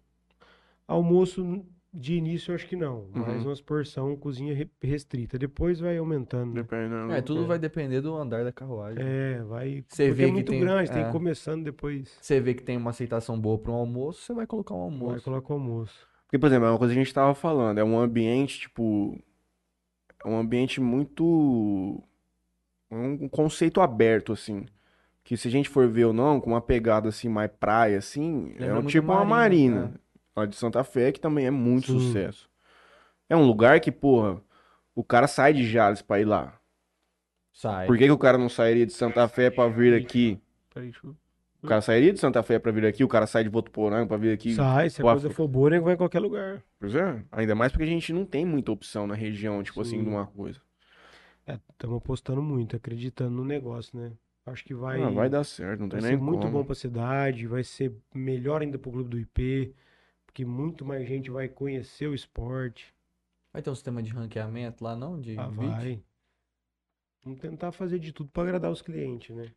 S3: Almoço de início eu acho que não,
S1: Uhum.
S3: mas umas porção cozinha re- restrita. Depois vai aumentando. né?
S1: Dependendo.
S2: É, tudo vai depender do andar da carruagem.
S3: É, vai.
S2: Você vê
S3: é
S2: que
S3: muito
S2: tem-
S3: grande, tem
S2: é.
S3: que ir começando depois.
S2: Você vê que tem uma aceitação boa para um almoço, você vai colocar um
S3: Vai
S2: almoço.
S3: colocar o almoço.
S1: Porque, por exemplo, é uma coisa que a gente tava falando, é um ambiente, tipo. É um ambiente muito. é um conceito aberto, assim. Que se a gente for ver ou não, com uma pegada assim, mais praia, assim, é
S2: Lembra
S1: um
S2: muito
S1: tipo uma
S2: Marina,
S1: marina. Lá de Santa Fé, que também é muito
S3: Sim.
S1: sucesso. É um lugar que, porra, o cara sai de Jales pra ir lá.
S2: Sai.
S1: Por que, que o cara não sairia de Santa Fé pra vir aqui?
S3: Peraí, deixa eu-
S1: O cara sairia de Santa Fé pra vir aqui, o cara sai de Votuporanga pra vir aqui.
S3: Sai, se a coisa for boa, nego vai em qualquer lugar.
S1: Pois é, ainda mais porque a gente não tem muita opção na região, tipo assim,
S3: Sim.
S1: de uma coisa.
S3: Estamos apostando muito, acreditando no negócio, né? Acho que vai,
S1: Ah, vai dar certo, não tem
S3: vai
S1: nem
S3: ser muito
S1: como.
S3: bom para a cidade, vai ser melhor ainda para o clube do IP, porque muito mais gente vai conhecer o esporte.
S2: Vai ter um sistema de ranqueamento lá, não? De
S3: Ah, vai. Vamos tentar fazer de tudo para agradar os clientes, né?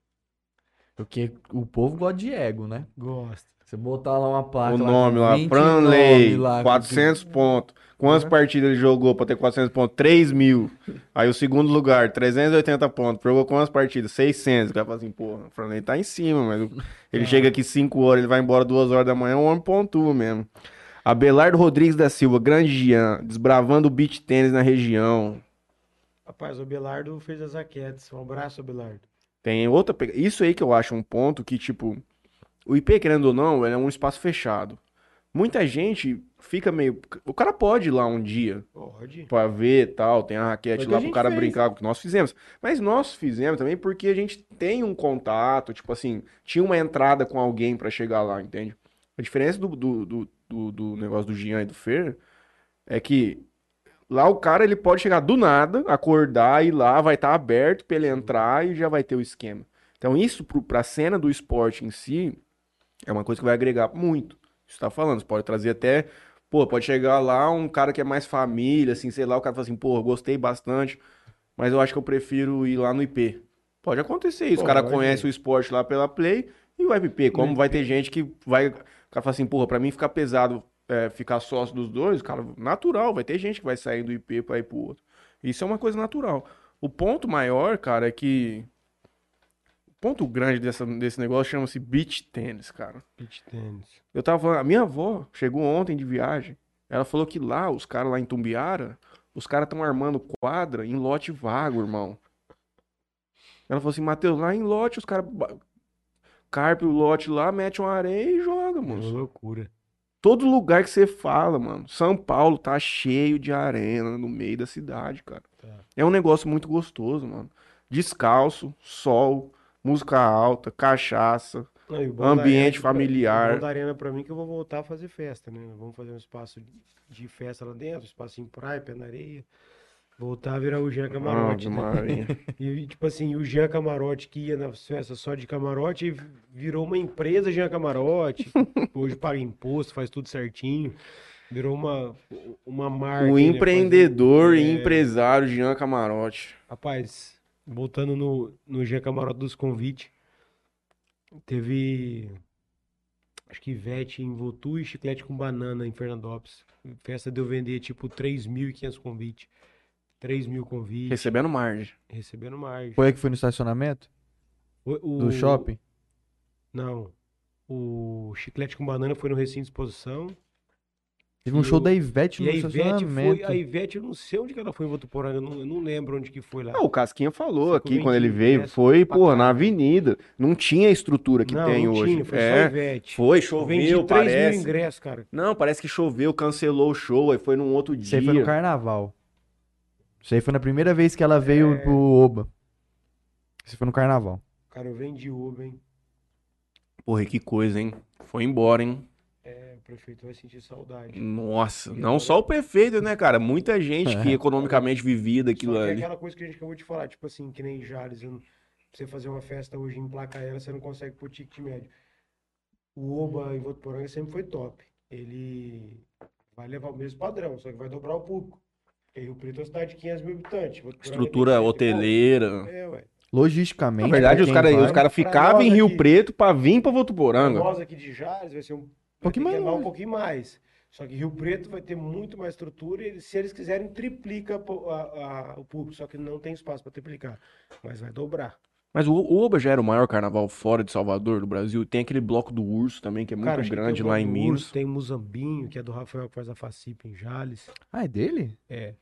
S2: Porque o povo gosta de ego, né?
S3: Gosta.
S2: Você botar lá uma placa.
S1: O nome lá,
S2: 20
S1: Franley,
S2: lá, com
S1: 400 pontos. Quantas
S2: Uhum.
S1: partidas ele jogou pra ter 400 pontos? 3 mil. Aí o segundo lugar, 380 pontos. Jogou quantas partidas? 600. O cara fala assim, porra, o Franley tá em cima, mas ele
S3: Ah.
S1: chega aqui 5 horas, ele vai embora 2 horas da manhã, o homem pontua mesmo. Abelardo Rodrigues da Silva, grande Jean, desbravando o beach tênis na região.
S3: Rapaz, o Belardo fez as raquetes. Um abraço, Belardo.
S1: Tem outra. Isso aí que eu acho um ponto que, tipo, o IP, querendo ou não, ele é um espaço fechado. Muita gente fica meio. O cara pode ir lá um dia
S3: Pode.
S1: pra ver e tal, tem a raquete
S2: Foi
S1: lá pro cara
S2: fez.
S1: brincar, o que nós fizemos. Mas nós fizemos também porque a gente tem um contato, tipo assim, tinha uma entrada com alguém pra chegar lá, entende? A diferença do, do, do, do, do negócio do Jean e do Fer é que lá o cara ele pode chegar do nada, acordar, ir lá, vai estar aberto pra ele entrar e já vai ter o esquema. Então isso pro, pra cena do esporte em si é uma coisa que vai agregar muito. Isso tá falando, você pode trazer até, pô, pode chegar lá um cara que é mais família, assim, sei lá, o cara fala assim, pô, eu gostei bastante, mas eu acho que eu prefiro ir lá no IP. Pode acontecer isso, o cara conhece o esporte lá pela Play e vai pro IP. Como vai ter gente que vai, o cara fala assim, porra, pra mim ficar pesado, é, ficar sócio dos dois, cara, natural, vai ter gente que vai sair do IP pra ir pro outro. Isso é uma coisa natural. O ponto maior, cara, é que o ponto grande dessa, desse negócio chama-se beach tennis, cara.
S3: Beach tênis.
S1: Eu tava falando, a minha avó chegou ontem de viagem. Ela falou que lá, os caras lá em Tumbiara, os caras estão armando quadra em lote vago, irmão. Ela falou assim, Matheus, lá em lote, os caras carpe o lote lá, mete uma areia e joga,
S3: É uma
S1: moço.
S3: loucura.
S1: Todo lugar que você fala, mano, São Paulo tá cheio de arena no meio da cidade, cara.
S3: Tá.
S1: É um negócio muito gostoso, mano. Descalço, sol, música alta, cachaça.
S3: Não, da
S1: Ambiente
S3: arena-
S1: familiar.
S3: Da arena pra mim é que eu vou voltar a fazer festa, né? Vamos fazer um espaço de festa lá dentro, espaço em praia, pé na areia. Voltar a virar o Jean Camarote,
S1: Ave
S3: né?
S1: Maria.
S3: E, tipo assim, o Jean Camarote que ia nas festas só de camarote virou uma empresa Jean Camarote. Hoje paga imposto, faz tudo certinho. Virou uma, uma marca.
S1: O
S3: né?
S1: empreendedor
S3: Faz-
S1: e
S3: é.
S1: empresário Jean Camarote.
S3: Rapaz, voltando no, no Jean Camarote dos convites, teve. acho que Ivete em Votu e Chiclete com Banana em Fernandópolis. Festa deu vender tipo 3.500 convites. 3 mil convites,
S1: Recebendo margem.
S3: recebendo mais.
S2: Foi aí que foi no estacionamento?
S3: O-
S2: Do
S3: o-
S2: shopping?
S3: Não. O Chiclete com Banana foi no recinto de exposição.
S2: Teve um show
S3: o-
S2: da Ivete
S3: E
S2: no
S3: a Ivete
S2: estacionamento.
S3: foi. A Ivete, eu não sei onde que ela foi em Votuporanga, eu não, eu não lembro onde que foi lá.
S1: Ah, o Casquinha falou aqui quando ele
S3: 20
S1: veio. Foi,
S3: pra
S1: pô, na avenida. Não tinha a estrutura que
S3: não,
S1: tem
S3: não
S1: hoje.
S3: tinha, foi só a
S1: é,
S3: Ivete.
S1: foi,
S3: Eu vendi
S1: choveu,
S3: 3 mil
S1: parece.
S3: ingressos, cara.
S1: Não, parece que choveu, cancelou o show, aí foi num outro
S2: Isso
S1: dia.
S2: aí foi no carnaval. Isso aí foi na primeira vez que ela veio
S3: É.
S2: pro Oba. Isso foi no carnaval.
S3: Cara, eu vendi Uber, hein?
S1: Porra, que coisa, hein? Foi embora, hein?
S3: É, o prefeito vai sentir saudade.
S1: Nossa,
S3: E
S1: não
S3: agora-
S1: só o prefeito, né, cara? Muita gente que
S2: É.
S1: economicamente vivia daquilo
S3: que é
S1: ali.
S3: aquela coisa que a gente acabou de falar, tipo assim, que nem Jales, não- pra você fazer uma festa hoje em placa ela, você não consegue pôr ticket médio. O Oba em Votuporanga sempre foi top. Ele vai levar o mesmo padrão, só que vai dobrar o público. Rio Preto é uma cidade de 500 mil habitantes.
S1: Estrutura
S3: 100 pouco.
S1: hoteleira.
S3: É, ué.
S2: Logisticamente.
S1: Na verdade, os caras
S2: vai-
S1: cara ficavam em Rio
S3: aqui-
S1: Preto pra vir pra Votuporanga.
S3: Nós aqui de Jales vai ser um, vai
S2: pouquinho mais
S3: um pouquinho mais. Só que Rio Preto vai ter muito mais estrutura e se eles quiserem triplica po- a- a- o público, só que não tem espaço para triplicar, mas vai dobrar.
S1: Mas o o Oba já era o maior carnaval fora de Salvador, do Brasil. Tem aquele bloco do Urso também, que é muito
S3: Cara,
S1: grande
S3: o
S1: lá em Minas.
S3: Urso, Tem Muzambinho, que é do Rafael que faz a Facip em Jales.
S2: Ah, é dele?
S3: É.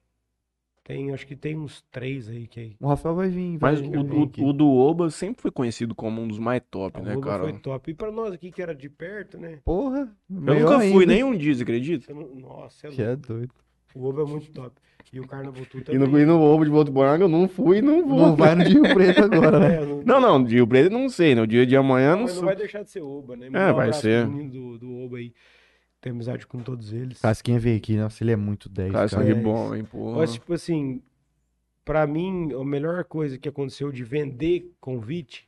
S3: Tem, acho que tem uns três aí que aí.
S2: O Rafael vai vir. Vai
S1: Mas
S2: vir
S1: o, o- o do Oba sempre foi conhecido como um dos mais top,
S3: A
S1: né,
S3: Uba
S1: cara?
S3: foi top. E pra nós aqui que era de perto, né?
S2: Porra.
S1: Eu nunca fui
S2: ainda.
S1: nem um dia, você acredita?
S3: Você não- Nossa, é
S2: Que é
S3: louco.
S2: doido.
S3: O Oba é muito top. E o Carnaval Tour
S1: E
S3: também.
S1: no, e no Oba de Votuporanga eu não fui e não vou.
S2: Não vai no Rio Preto agora, né?
S3: É, não,
S1: Não, não, de Rio Preto eu não sei. No dia de amanhã eu não
S3: mas não
S1: sei.
S3: vai deixar de ser Oba, né?
S1: É, vai ser.
S3: Do, do Oba aí. Tem amizade com todos eles.
S2: Casquinha veio aqui, nossa, ele é muito 10,
S1: Cara,
S2: cara.
S3: é
S1: bom, hein, porra.
S3: Mas, tipo assim, pra mim, a melhor coisa que aconteceu de vender convite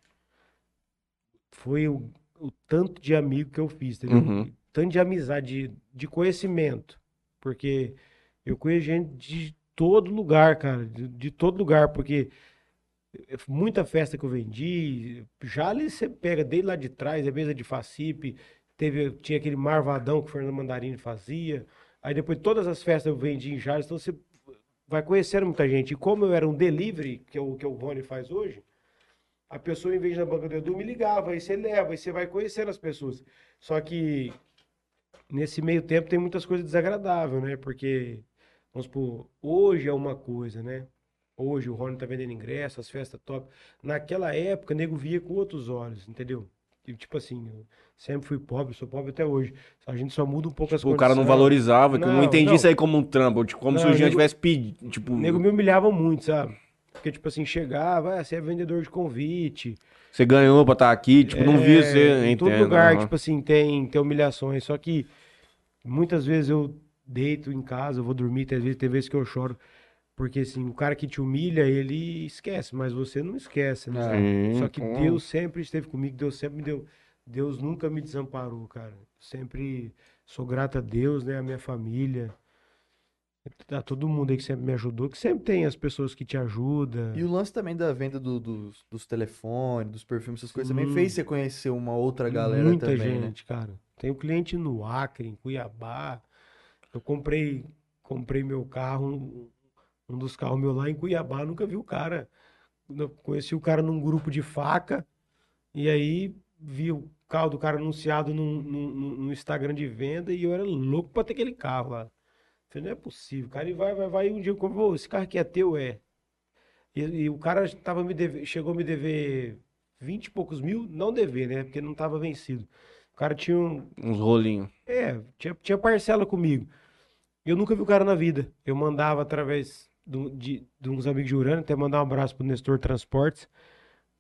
S3: foi o, o tanto de amigo que eu fiz, entendeu?
S1: Uhum.
S3: Tanto de amizade, de, de conhecimento. Porque eu conheço gente de todo lugar, cara. De, de todo lugar, porque muita festa que eu vendi, já ali você pega desde lá de trás, a mesa de Facip, teve, tinha aquele Marvadão que o Fernando Mandarini fazia. Aí depois todas as festas eu vendi em Jales, então você vai conhecendo muita gente. E como eu era um delivery, que é o que o Rony faz hoje, a pessoa, em vez de na banca do Edu, me ligava, aí você leva, aí você vai conhecendo as pessoas. Só que nesse meio tempo tem muitas coisas desagradáveis, né? Porque, vamos supor, hoje é uma coisa, né? Hoje o Rony tá vendendo ingresso, as festas top. Naquela época, o nego via com outros olhos, entendeu? Tipo assim, sempre fui pobre, sou pobre até hoje. A gente só muda um pouco as
S1: Tipo, o cara não valorizava, que eu não
S3: Não,
S1: entendi
S3: não.
S1: isso aí como um trampo. Tipo, como se
S3: Não,
S1: o Jean tivesse pedido. Tipo,
S3: O nego me humilhava muito, sabe? Porque, tipo assim, chegava, ah, você é vendedor de convite.
S1: você ganhou pra estar aqui, tipo, não via
S3: É,
S1: você.
S3: Em todo lugar,
S1: aham.
S3: tipo assim, tem, tem humilhações. Só que muitas vezes eu deito em casa, eu vou dormir, tem vezes, tem vezes que eu choro. Porque, assim, o cara que te humilha, ele esquece, mas você não esquece, né?
S1: Sim,
S3: Só que. Deus sempre esteve comigo, Deus sempre me deu. Deus nunca me desamparou, cara. Sempre sou grato a Deus, né? A minha família. A todo mundo aí que sempre me ajudou, que sempre tem as pessoas que te ajudam.
S2: E o lance também da venda do- dos, dos telefones, dos perfumes, essas coisas também
S3: Sim.
S2: fez você conhecer uma outra galera
S3: Muita
S2: também, né?
S3: gente, cara. Tenho cliente no Acre, em Cuiabá. Eu comprei, comprei meu carro, um, um dos carros meu lá em Cuiabá, nunca vi o cara. Eu conheci o cara num grupo de faca, e aí vi o carro do cara anunciado no, no, no Instagram de venda, e eu era louco pra ter aquele carro lá. Falei, não é possível, cara. E vai, vai, vai. E um dia eu compro, "Ô, esse carro aqui é teu, é. E, e o cara tava me deve- chegou a me dever 20 e poucos mil, não dever, né? Porque não tava vencido. O cara tinha um.
S1: Uns rolinhos.
S3: É, tinha, tinha parcela comigo. Eu nunca vi o cara na vida. Eu mandava através do- de, de uns amigos de Urânia, até mandar um abraço pro Nestor Transportes,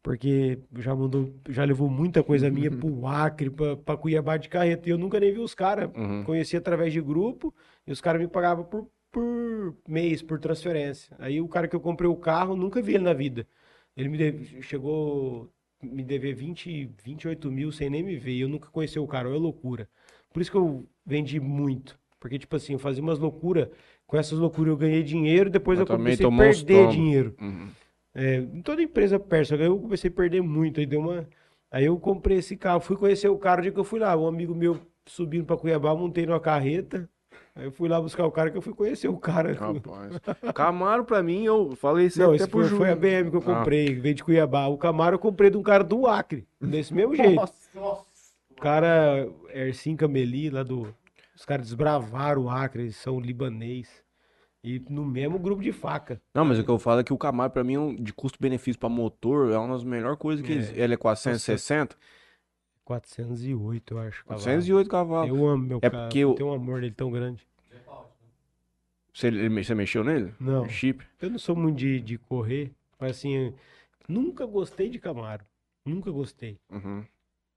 S3: porque já mandou, já levou muita coisa minha pro Acre, pra, pra Cuiabá de carreta. E eu nunca nem vi os caras.
S1: Uhum.
S3: Conheci através de grupo e os caras me pagavam por, por mês, por transferência. Aí o cara que eu comprei o carro, nunca vi ele na vida. Ele me deve- chegou a me dever 20, 28 mil sem nem me ver. E eu nunca conheci o cara, é loucura. Por isso que eu vendi muito. Porque, tipo assim, eu fazia umas loucuras. Com essas loucuras eu ganhei dinheiro, depois eu
S1: também
S3: comecei a perder dinheiro.
S1: Uhum.
S3: É, em toda empresa aí eu comecei a perder muito. Aí deu uma, Aí eu comprei esse carro, fui conhecer o cara o dia que eu fui lá. Um amigo meu subindo pra Cuiabá, montei numa carreta. Aí eu fui lá buscar o cara que eu fui conhecer o cara.
S1: Rapaz. Camaro, pra mim, eu falei isso
S3: Não,
S1: até
S3: esse
S1: pro
S3: foi, foi a. BM que eu
S1: Ah.
S3: comprei, veio de Cuiabá. O Camaro eu comprei de um cara do Acre, desse mesmo jeito. O cara, Ercim Cameli, lá do. Os caras desbravaram o Acre, eles são libanês. E no mesmo grupo de faca.
S1: Não, mas o que eu falo é que o Camaro, pra mim, é de custo-benefício pra motor, é uma das melhores coisas que
S3: É.
S1: existe. Ele é 460,
S3: 408, eu acho. cavalos.
S1: 408 cavalos.
S3: Eu amo meu
S1: É
S3: carro.
S1: porque eu-
S3: tenho um amor dele tão grande.
S1: Você, você mexeu nele?
S3: Não.
S1: Chip?
S3: Eu não sou muito de, de correr, mas assim, nunca gostei de Camaro. Nunca gostei.
S1: Uhum.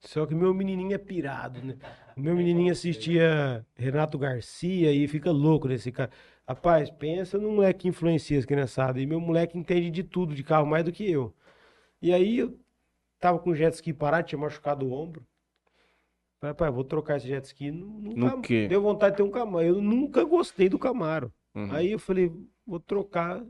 S3: Só que meu menininho é pirado, né? Meu menininho assistia Renato Garcia e fica louco nesse cara. Rapaz, pensa num moleque que influencia as criançadas. E meu moleque entende de tudo de carro mais do que eu. E aí eu tava com o jet ski parado, tinha machucado o ombro. Falei, rapaz, vou trocar esse jet ski no, no
S1: quê?
S3: Deu vontade de ter um Camaro. Eu nunca gostei do Camaro.
S1: Uhum.
S3: Aí eu falei, vou trocar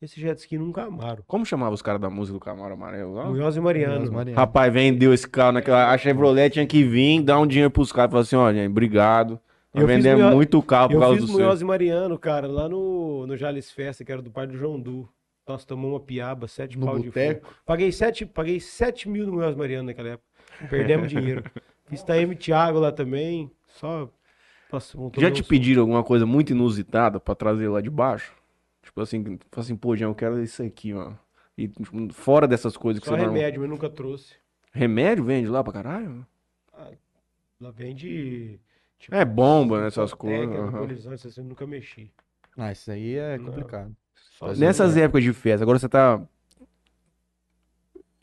S3: esse jet ski num Camaro.
S1: Como chamava os caras da música do Camaro Amarelo lá?
S3: Munhoz e Mariano.
S2: Mariano.
S1: Rapaz, vendeu esse carro naquela. A Chevrolet tinha que vir, dar um dinheiro pros caras e falar assim: ó, gente, obrigado.
S3: Eu fiz Munhoz-
S1: muito carro por
S3: Eu
S1: causa
S3: fiz
S1: do
S3: Munhoz
S1: seu.
S3: e Mariano, cara, lá no, no Jales Festa, que era do pai do João Du. Nós tomamos uma piaba, sete
S2: No
S3: pau de
S2: boteco?
S3: fogo. Paguei sete, paguei sete mil no Munhoz e Mariano naquela época. Perdemos dinheiro. Fiz Taeme Thiago lá também. Só. Nossa,
S1: Já te pediram alguma coisa muito inusitada pra trazer lá de baixo? Tipo assim, assim, pô, Jean, eu quero isso aqui, mano. E tipo, fora dessas coisas que
S3: Só
S1: você não.
S3: remédio, mas nunca trouxe.
S1: Remédio vende lá pra caralho?
S3: Lá vende. Tipo,
S1: É bomba, né, essas coisas, aham.
S3: anabolizante, essas eu nunca mexi.
S2: Ah, isso aí é complicado.
S1: Nessas épocas de festa, agora você tá.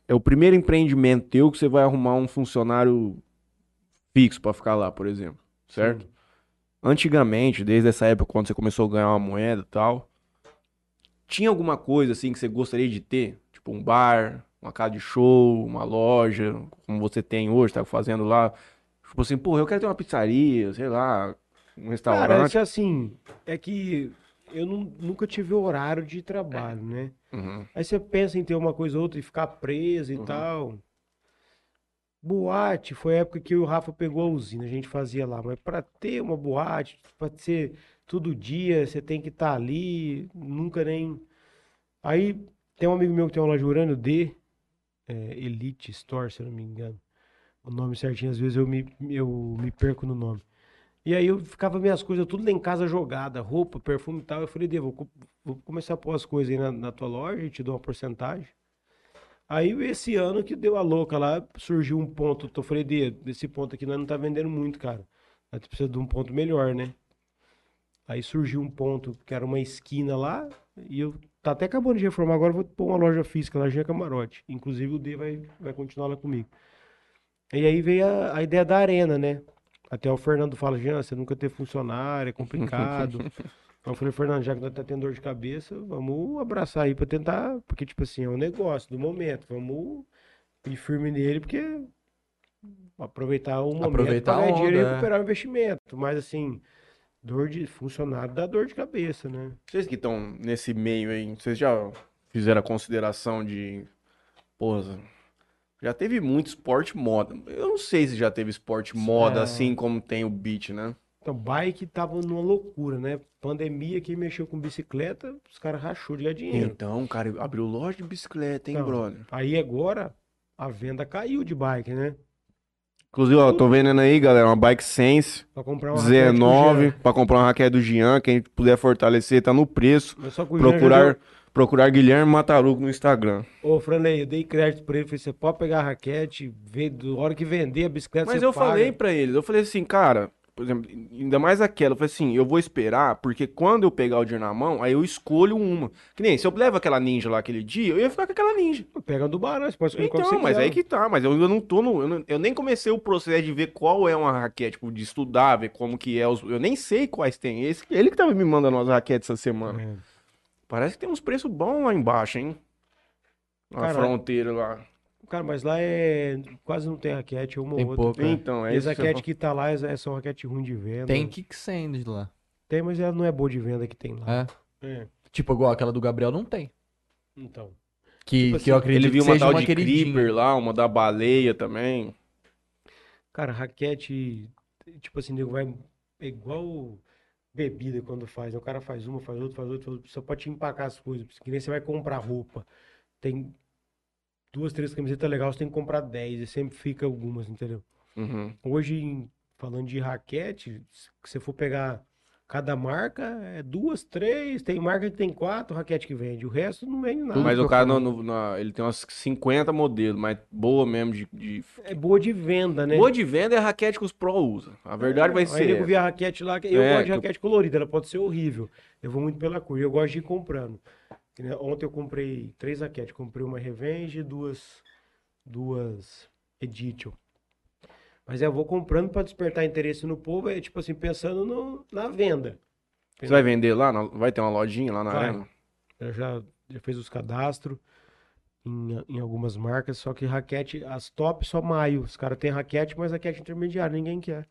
S1: É o primeiro empreendimento teu que você vai arrumar um funcionário fixo pra ficar lá, por exemplo. Certo?
S3: Sim.
S1: Antigamente, desde essa época, quando você começou a ganhar uma moeda e tal, tinha alguma coisa assim que você gostaria de ter? Tipo um bar, uma casa de show, uma loja, como você tem hoje, tá fazendo lá. Tipo assim, pô, eu quero ter uma pizzaria, sei lá, um
S3: Cara,
S1: restaurante.
S3: isso é assim, é que eu nu- nunca tive horário de trabalho, né?
S1: Uhum.
S3: Aí você pensa em ter uma coisa ou outra e ficar preso e
S1: Uhum.
S3: tal. Boate foi a época que o Rafa pegou a usina, a gente fazia lá. Mas pra ter uma boate, pra ser todo dia, você tem que estar ali, nunca nem. Aí tem um amigo meu que tem uma loja Urânio D, é, Elite Store, se eu não me engano. O nome certinho, às vezes eu me, eu me perco no nome. E aí eu ficava minhas coisas tudo lá em casa jogada, roupa, perfume e tal. Eu falei, Dê, vou, vou começar a pôr as coisas aí na, na tua loja e te dou uma porcentagem. Aí esse ano que deu a louca lá, surgiu um ponto. Eu falei, Dê, desse ponto aqui nós não tá vendendo muito, cara. Nós precisa de um ponto melhor, né? Aí surgiu um ponto que era uma esquina lá, e eu tá até acabando de reformar, agora vou pôr uma loja física lá, Jean Camarote. Inclusive o D vai, vai continuar lá comigo. E aí veio a, a ideia da arena, né? Até o Fernando fala, Jean, você nunca teve funcionário, é complicado. Eu falei, Fernando, já que nós tá tendo dor de cabeça, vamos abraçar aí pra tentar, porque tipo assim, é um negócio do momento, vamos ir firme nele, porque aproveitar o momento
S2: Aproveitar
S3: pra
S2: a
S3: ganhar dinheiro e
S2: onda, é.
S3: recuperar o investimento. Mas assim, dor de funcionário dá dor de cabeça, né?
S1: Vocês que estão nesse meio aí, vocês já fizeram a consideração de. Porra, já teve muito esporte moda. Eu não sei se já teve esporte moda
S3: É.
S1: assim como tem o beat, né?
S3: Então, bike tava numa loucura, né? Pandemia, quem mexeu com bicicleta, os caras rachou de ganhar dinheiro.
S1: Então, cara, abriu loja de bicicleta, hein,
S3: Então,
S1: brother?
S3: Aí agora, a venda caiu de bike, né?
S1: Inclusive, ó, tô vendendo aí, galera, uma Bike Sense
S3: Pra comprar uma raquete com
S1: 19
S3: Jean.
S1: pra comprar uma raquete do Jean. Quem puder fortalecer, tá no preço.
S3: Mas só que o Jean já
S1: Procurar, procurar Guilherme Mataruco no Instagram.
S3: Ô, Franley, eu dei crédito pra ele. Falei, você pode pegar a raquete, ver, da hora que vender a bicicleta,
S1: Mas
S3: você
S1: eu
S3: paga.
S1: falei pra eles, eu falei assim, cara, por exemplo, ainda mais aquela, eu falei assim, eu vou esperar, porque quando eu pegar o dinheiro na mão, aí eu escolho uma. Que nem, se eu levo aquela ninja lá aquele dia, eu ia ficar com aquela ninja.
S3: Pega do Barão, você pode escolher qual
S1: Então,
S3: você
S1: mas
S3: quiser.
S1: aí que tá, mas eu ainda não tô no. Eu, não- eu nem comecei o processo de ver qual é uma raquete, tipo, de estudar, ver como que é os. Eu nem sei quais tem. Esse, ele que tava me mandando umas raquetes essa semana.
S3: É.
S1: Parece que tem uns preços bons lá embaixo, hein? Na
S3: Cara,
S1: fronteira lá.
S3: Cara, mas lá é. Quase não tem raquete, uma
S2: Tem
S3: ou outra.
S2: pouco, é.
S1: Então, é
S3: E as
S1: isso. que você
S3: raquete que tá lá é é só raquete ruim de venda.
S2: Tem kicksand lá.
S3: Tem, mas ela não é boa de venda que tem lá.
S2: É.
S3: É.
S2: Tipo, igual aquela do Gabriel não tem.
S3: Então.
S2: Que,
S3: Tipo
S2: que eu
S3: assim,
S2: acredito
S1: Ele viu
S2: que
S1: uma tal
S2: uma
S1: de
S2: queridinha.
S1: Creeper lá, uma da baleia também.
S3: Cara, raquete, tipo assim, nego vai é igual bebida quando faz. né? O cara faz uma, faz outra, faz outra, faz outra. Só pode te empacar as coisas. Que nem você vai comprar roupa. Tem duas, três camisetas legais, você tem que comprar dez. E sempre fica algumas, entendeu?
S1: Uhum.
S3: Hoje, falando de raquete, se você for pegar cada marca, é duas, três. Tem marca que tem quatro raquete que vende. O resto não vende nada.
S1: Mas o
S2: eu
S1: cara, ele tem umas 50 modelos, mas boa mesmo de... de-
S3: É boa de venda, né?
S1: Boa de venda é a raquete que os pro usam. A verdade vai
S3: Aí
S1: ser essa.
S3: vê a raquete lá, que- eu
S1: É,
S3: gosto de
S1: que eu-
S3: raquete colorida, ela pode ser horrível. Eu vou muito pela cor, e eu gosto de ir comprando. Nem Ontem eu comprei três raquetes, comprei uma Revenge e duas, duas Edition. Mas eu vou comprando para despertar interesse no povo, é tipo assim, pensando no- na venda.
S1: Você vai vender lá? Na- Vai ter uma lojinha lá na
S3: Vai.
S1: arena?
S3: Eu já, já fez os cadastros em, em algumas marcas, só que raquete, as top só maio. Os caras têm raquete, mas raquete intermediária, ninguém quer.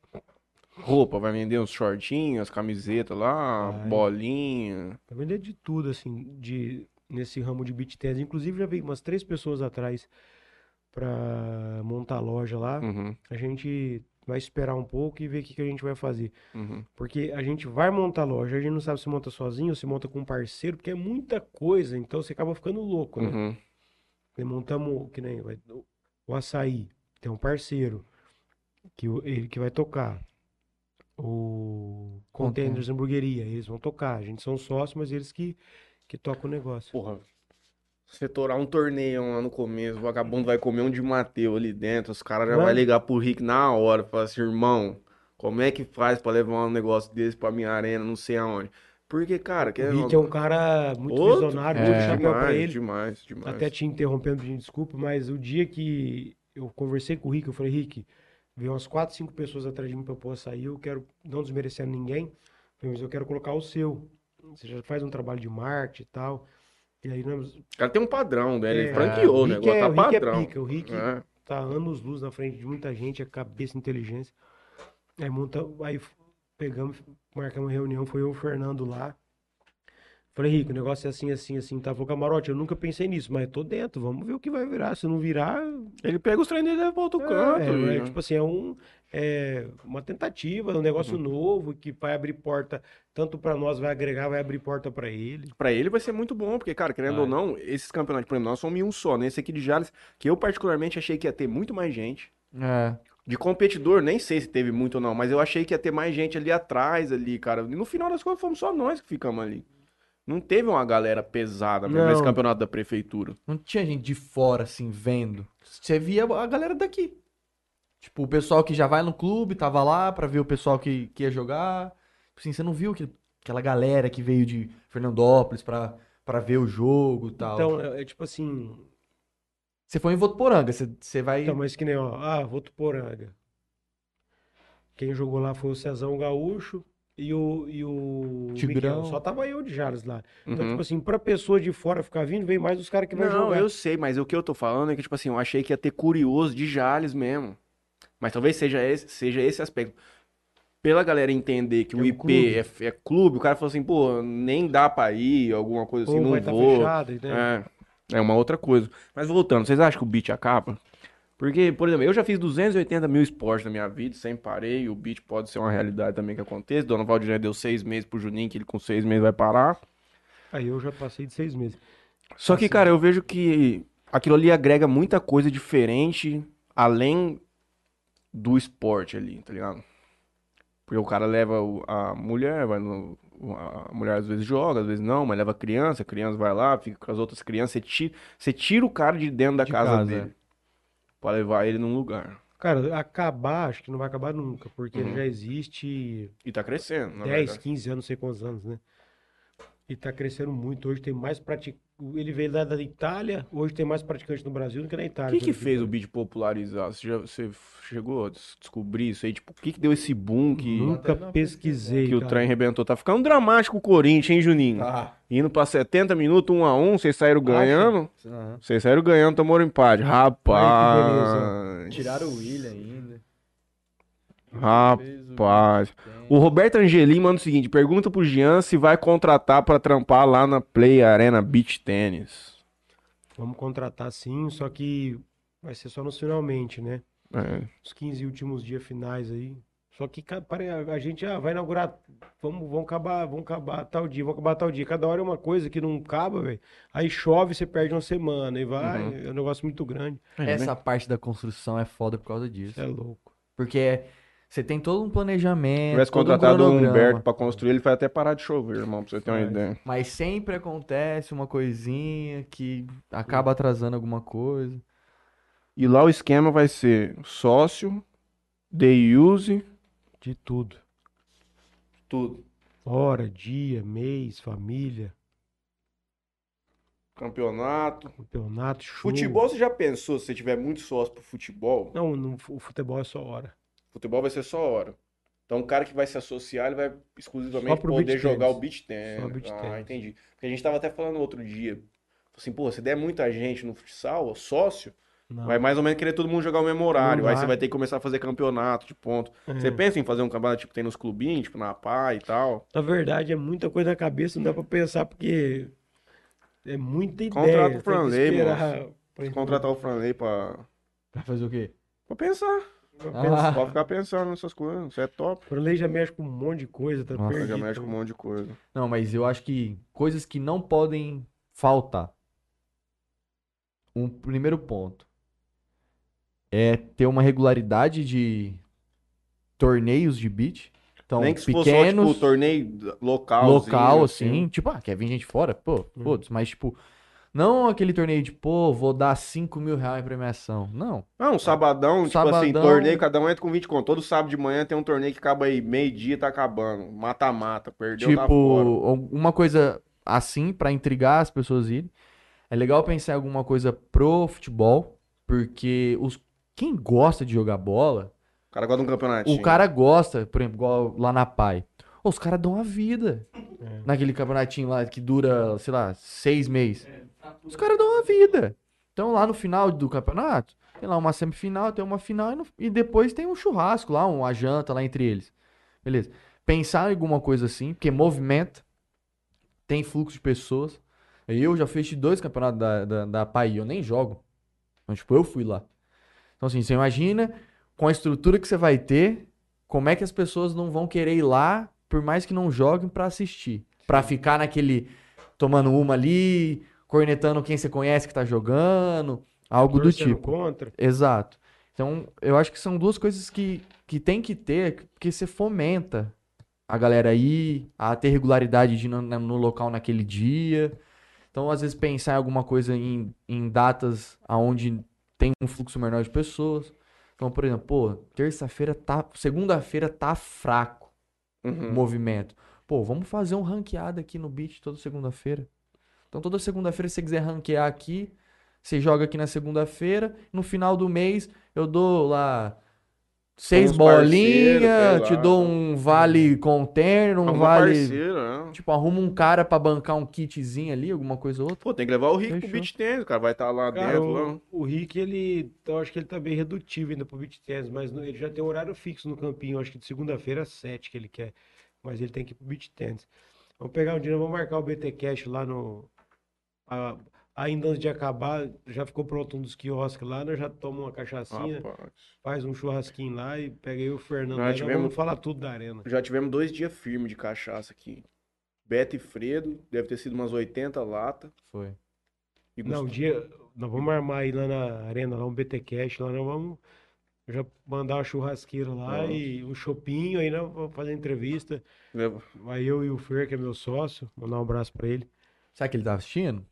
S1: Roupa, vai vender uns shortinhos, as camisetas lá,
S3: Vai.
S1: bolinha.
S3: Vai vender de tudo, assim, de, nesse ramo de beat tennis. Inclusive, já veio umas três pessoas atrás pra montar a loja lá.
S1: Uhum,
S3: A gente vai esperar um pouco e ver o que, que a gente vai fazer.
S1: uhum.
S3: Porque a gente vai montar a loja, a gente não sabe se monta sozinho ou se monta com um parceiro, porque é muita coisa, então você acaba ficando louco, né?
S1: Uhum.
S3: E montamos, que nem vai- o- açaí, tem um parceiro que ele que vai tocar. O Containers Hamburgueria, eles vão tocar. A gente são sócios, mas eles que, que tocam o negócio.
S1: Porra, você torar um torneio lá no começo, o vagabundo vai comer um de Mateu ali dentro, os caras já
S3: é?
S1: vai ligar pro Rick na hora, falar assim, irmão, como é que faz pra levar um negócio desse pra minha arena, não sei aonde. Porque, cara, que
S3: O Rick é um cara muito
S1: Outro-
S3: visionário,
S2: É.
S3: muito chapéu pra ele.
S1: demais, demais.
S3: Até te interrompendo, pedindo desculpa, mas o dia que eu conversei com o Rick, eu falei, Rick, veio umas quatro, cinco pessoas atrás de mim pra pôr açaí, eu quero, não desmerecendo ninguém, eu mas eu quero colocar o seu. Você já faz um trabalho de marketing e tal. E aí nós.
S1: O cara tem um padrão, né? Ele
S3: É,
S1: franqueou o
S3: Rick
S1: negócio,
S3: é-
S1: tá
S3: o Rick é
S1: padrão.
S3: pica, o Rick-
S1: É.
S3: tá anos luz na frente de muita gente, é cabeça, inteligência. Aí monta, aí pegamos, marcamos reunião, foi eu e o Fernando lá. Falei, Rico, o negócio é assim, assim, assim, tá? Falou, camarote, eu nunca pensei nisso, mas tô dentro, vamos ver o que vai virar. Se não virar.
S1: Ele pega os treinos e pra outro
S3: é,
S1: canto.
S3: é,
S1: e-
S3: tipo assim, é, um, é uma tentativa, um negócio
S1: Uhum.
S3: novo que vai abrir porta, tanto pra nós, vai agregar, vai abrir porta pra ele.
S1: Pra ele vai ser muito bom, porque, cara, querendo
S2: Vai.
S1: ou não, esses campeonatos, por exemplo, nós somos um só, nesse aqui de Jales, que eu particularmente achei que ia ter muito mais gente.
S2: É.
S1: De competidor, nem sei se teve muito ou não, mas eu achei que ia ter mais gente ali atrás, ali, cara. E no final das contas, fomos só nós que ficamos ali. Não teve uma galera pesada mesmo nesse campeonato da prefeitura.
S2: Não tinha gente de fora, assim, vendo. Você via a galera daqui. Tipo, o pessoal que já vai no clube, tava lá pra ver o pessoal que, que ia jogar. Tipo Assim, você não viu que, aquela galera que veio de Fernandópolis pra, pra ver o jogo e tal.
S3: Então, é, é tipo assim,
S2: Você foi em Votuporanga, você, você vai...
S3: Então, mas que nem, ó, ah, Votuporanga. Quem jogou lá foi o Cezão Gaúcho e o, e o
S2: Tigrão.
S3: Miguel. Só tava eu de Jales lá. Então,
S1: Uhum.
S3: tipo assim, pra pessoa de fora ficar vindo, vem mais os caras que vai
S1: Não,
S3: jogar.
S1: eu sei, mas o que eu tô falando é que, tipo assim, eu achei que ia ter curioso de Jales mesmo. Mas talvez seja esse, seja esse aspecto. Pela galera entender que
S3: É
S1: o IP é, é clube, o cara falou assim, pô, nem dá pra ir, alguma coisa assim,
S3: Ou
S1: não
S3: estar
S1: vou.
S3: fechado, né?
S1: É, é uma outra coisa. Mas voltando, vocês acham que o beat acaba? Porque, por exemplo, eu já fiz 280 mil esportes na minha vida, sempre parei. O beat pode ser uma realidade também que aconteça. Dona Valdirene deu seis meses pro Juninho, que ele com seis meses vai parar.
S3: Aí eu já passei de seis meses.
S1: Só que,
S3: Assim.
S1: cara, eu vejo que aquilo ali agrega muita coisa diferente além do esporte ali, tá ligado? Porque o cara leva a mulher, vai no, a mulher às vezes joga, às vezes não, mas leva a criança, a criança vai lá, fica com as outras crianças, você tira, você tira o cara de dentro da
S2: De
S1: casa,
S2: casa,
S1: dele pra levar ele num lugar.
S3: Cara, acabar, acho que não vai acabar nunca, porque ele
S1: Uhum.
S3: já existe
S1: E tá crescendo, na
S3: 10,
S1: verdade.
S3: 15 anos, não sei quantos anos, né? E tá crescendo muito. Hoje tem mais praticantes. Ele veio lá da Itália, hoje tem mais praticantes no Brasil do que na
S1: O
S3: Itália.
S1: que que
S3: pelo
S1: fez o beat popularizar? Você, já, você chegou a des- descobrir isso aí? Tipo, o que que deu esse boom que,
S3: Nunca pesquisei,
S1: que o
S3: cara.
S1: trem arrebentou? Tá ficando dramático o Corinthians, hein, Juninho?
S2: Ah,
S1: Indo pra 70 minutos, 1 a 1 vocês saíram ganhando. Vocês saíram ganhando, tomaram empate. Rapaz.
S2: Tiraram o William ainda.
S1: Rapaz. O Roberto Angelim manda o seguinte: pergunta pro Jean se vai contratar pra trampar lá na Play Arena Beach Tennis.
S3: Vamos contratar sim, só que vai ser só nos finalmente, né?
S1: É.
S3: Os 15 últimos dias finais aí. Só que pare- a a gente ah, vai inaugurar, vamos, vamos acabar, vamos acabar tal dia, vamos acabar tal dia. Cada hora é uma coisa que não acaba, velho. Aí chove, você perde uma semana e vai,
S1: Uhum.
S3: é um negócio muito grande.
S2: Essa parte da construção é foda por causa disso.
S3: Isso é louco.
S2: Porque você tem todo um planejamento,
S1: Se tivesse
S2: todo um
S1: contratado o. Humberto pra construir, ele vai até parar de chover, irmão, pra você ter uma ideia.
S2: Mas sempre acontece uma coisinha que acaba atrasando alguma coisa.
S1: E lá o esquema vai ser sócio, day use,
S3: De tudo.
S1: tudo.
S3: Hora, dia, mês, família,
S1: Campeonato.
S3: campeonato, show.
S1: Futebol, você já pensou se você tiver muito sócio pro futebol?
S3: Não, no, o futebol é só hora.
S1: Futebol vai ser só hora. Então, o cara que vai se associar, ele vai exclusivamente poder jogar
S3: tennis.
S1: o beach tennis.
S3: Só beach
S1: ah,
S3: tennis.
S1: entendi. Porque a gente tava até falando outro dia. Assim, pô, se der muita gente no futsal, sócio,
S3: Não.
S1: vai mais ou menos querer todo mundo jogar o mesmo horário. Aí você vai ter que começar a fazer campeonato de ponto.
S3: É.
S1: Você pensa em fazer um campeonato tipo tem nos clubinhos, tipo na PA e tal?
S3: Na verdade, é muita coisa na cabeça, não dá pra pensar, porque é muita ideia.
S1: Contrata o Franley, Se contratar o Franley pra,
S2: Pra fazer o quê?
S1: pra pensar.
S2: Ah.
S3: pensar.
S1: Pode ficar pensando nessas coisas. Isso é top.
S3: O Franley já mexe com um monte de coisa, tá
S2: Nossa,
S1: Já
S3: perdido.
S1: mexe com um monte de coisa.
S2: Não, mas eu acho que coisas que não podem faltar. Um primeiro ponto é ter uma regularidade de torneios de beach. Então,
S1: Nem que se fosse só,
S2: pequenos,
S1: tipo, torneio local.
S2: local, assim, tipo, ah, quer vir gente fora? Pô,
S3: Hum.
S2: foda-se, mas tipo, não aquele torneio de, pô, vou dar 5 mil reais em premiação. Não.
S1: Não, um sabadão, tipo assim,
S2: Sabadão.
S1: torneio, cada um entra com 20 conto. Todo sábado de manhã tem um torneio que acaba aí, meio-dia tá acabando. Mata-mata, perdeu, tá fora.
S2: Tipo, uma coisa assim pra intrigar as pessoas irem. É legal pensar em alguma coisa pro futebol, porque os quem gosta de jogar bola,
S1: O cara gosta de um campeonatinho.
S2: o cara gosta, por exemplo, igual lá na Pai. Os caras dão a vida
S3: É.
S2: naquele campeonatinho lá que dura, sei lá, seis meses. Os caras dão a vida. Então lá no final do campeonato, tem lá uma semifinal, tem uma final e, no- e depois tem um churrasco lá, uma janta lá entre eles. Beleza. Pensar em alguma coisa assim, porque movimenta, tem fluxo de pessoas. Eu já fiz dois campeonatos da, da, da PAI, eu nem jogo. Então, tipo, eu fui lá. Então, assim, você imagina com a estrutura que você vai ter, como é que as pessoas não vão querer ir lá, por mais que não joguem, pra assistir. Pra ficar naquele, tomando uma ali, cornetando quem você conhece que tá jogando, algo do tipo.
S3: contra.
S2: Exato. Então, eu acho que são duas coisas que, que tem que ter, porque você fomenta a galera ir, a ter regularidade de no, no local naquele dia. Então, às vezes, pensar em alguma coisa em, em datas onde tem um fluxo menor de pessoas. Então, por exemplo, pô, terça-feira tá. Segunda-feira tá fraco o
S1: Uhum.
S2: movimento. Pô, vamos fazer um ranqueado aqui no beat toda segunda-feira. Então, toda segunda-feira, se você quiser ranquear aqui, você joga aqui na segunda-feira. No final do mês, eu dou lá seis bolinhas, te dou um vale container, um
S1: Arruma
S2: vale.
S1: parceiro, né?
S2: Tipo, arruma um cara pra bancar um kitzinho ali, alguma coisa ou outra.
S1: Pô, tem que levar o pro
S2: Fechou.
S1: beat tennis, o cara vai estar lá
S3: Cara,
S1: dentro. lá.
S3: o, o Rick, ele, eu acho que ele tá bem redutivo ainda pro beat tennis, mas no- ele já tem um horário fixo no campinho, acho que de segunda-feira às sete que ele quer, mas ele tem que ir pro beat tennis. Vamos pegar um dia, vamos marcar o BT Cash lá no... a- ainda antes de acabar, já ficou pronto um dos quiosques lá, nós já tomamos uma cachaçinha,
S1: Rapaz.
S3: faz um churrasquinho lá e pega aí o Fernando
S1: nós tivemos-
S3: vamos falar tudo da arena.
S1: Já tivemos dois dias firmes de cachaça aqui. Beto e Fredo, deve ter sido umas 80 latas.
S2: Foi.
S1: E
S3: Não, o
S1: Gustavo-
S3: dia, nós vamos armar aí lá na arena, lá um BT Cash, lá nós vamos já mandar uma churrasqueira lá e um chopinho, aí nós vamos fazer entrevista.
S1: Leva-
S3: Vai eu e o Fer, que é meu sócio, mandar um abraço pra ele.
S2: Será que ele tá assistindo?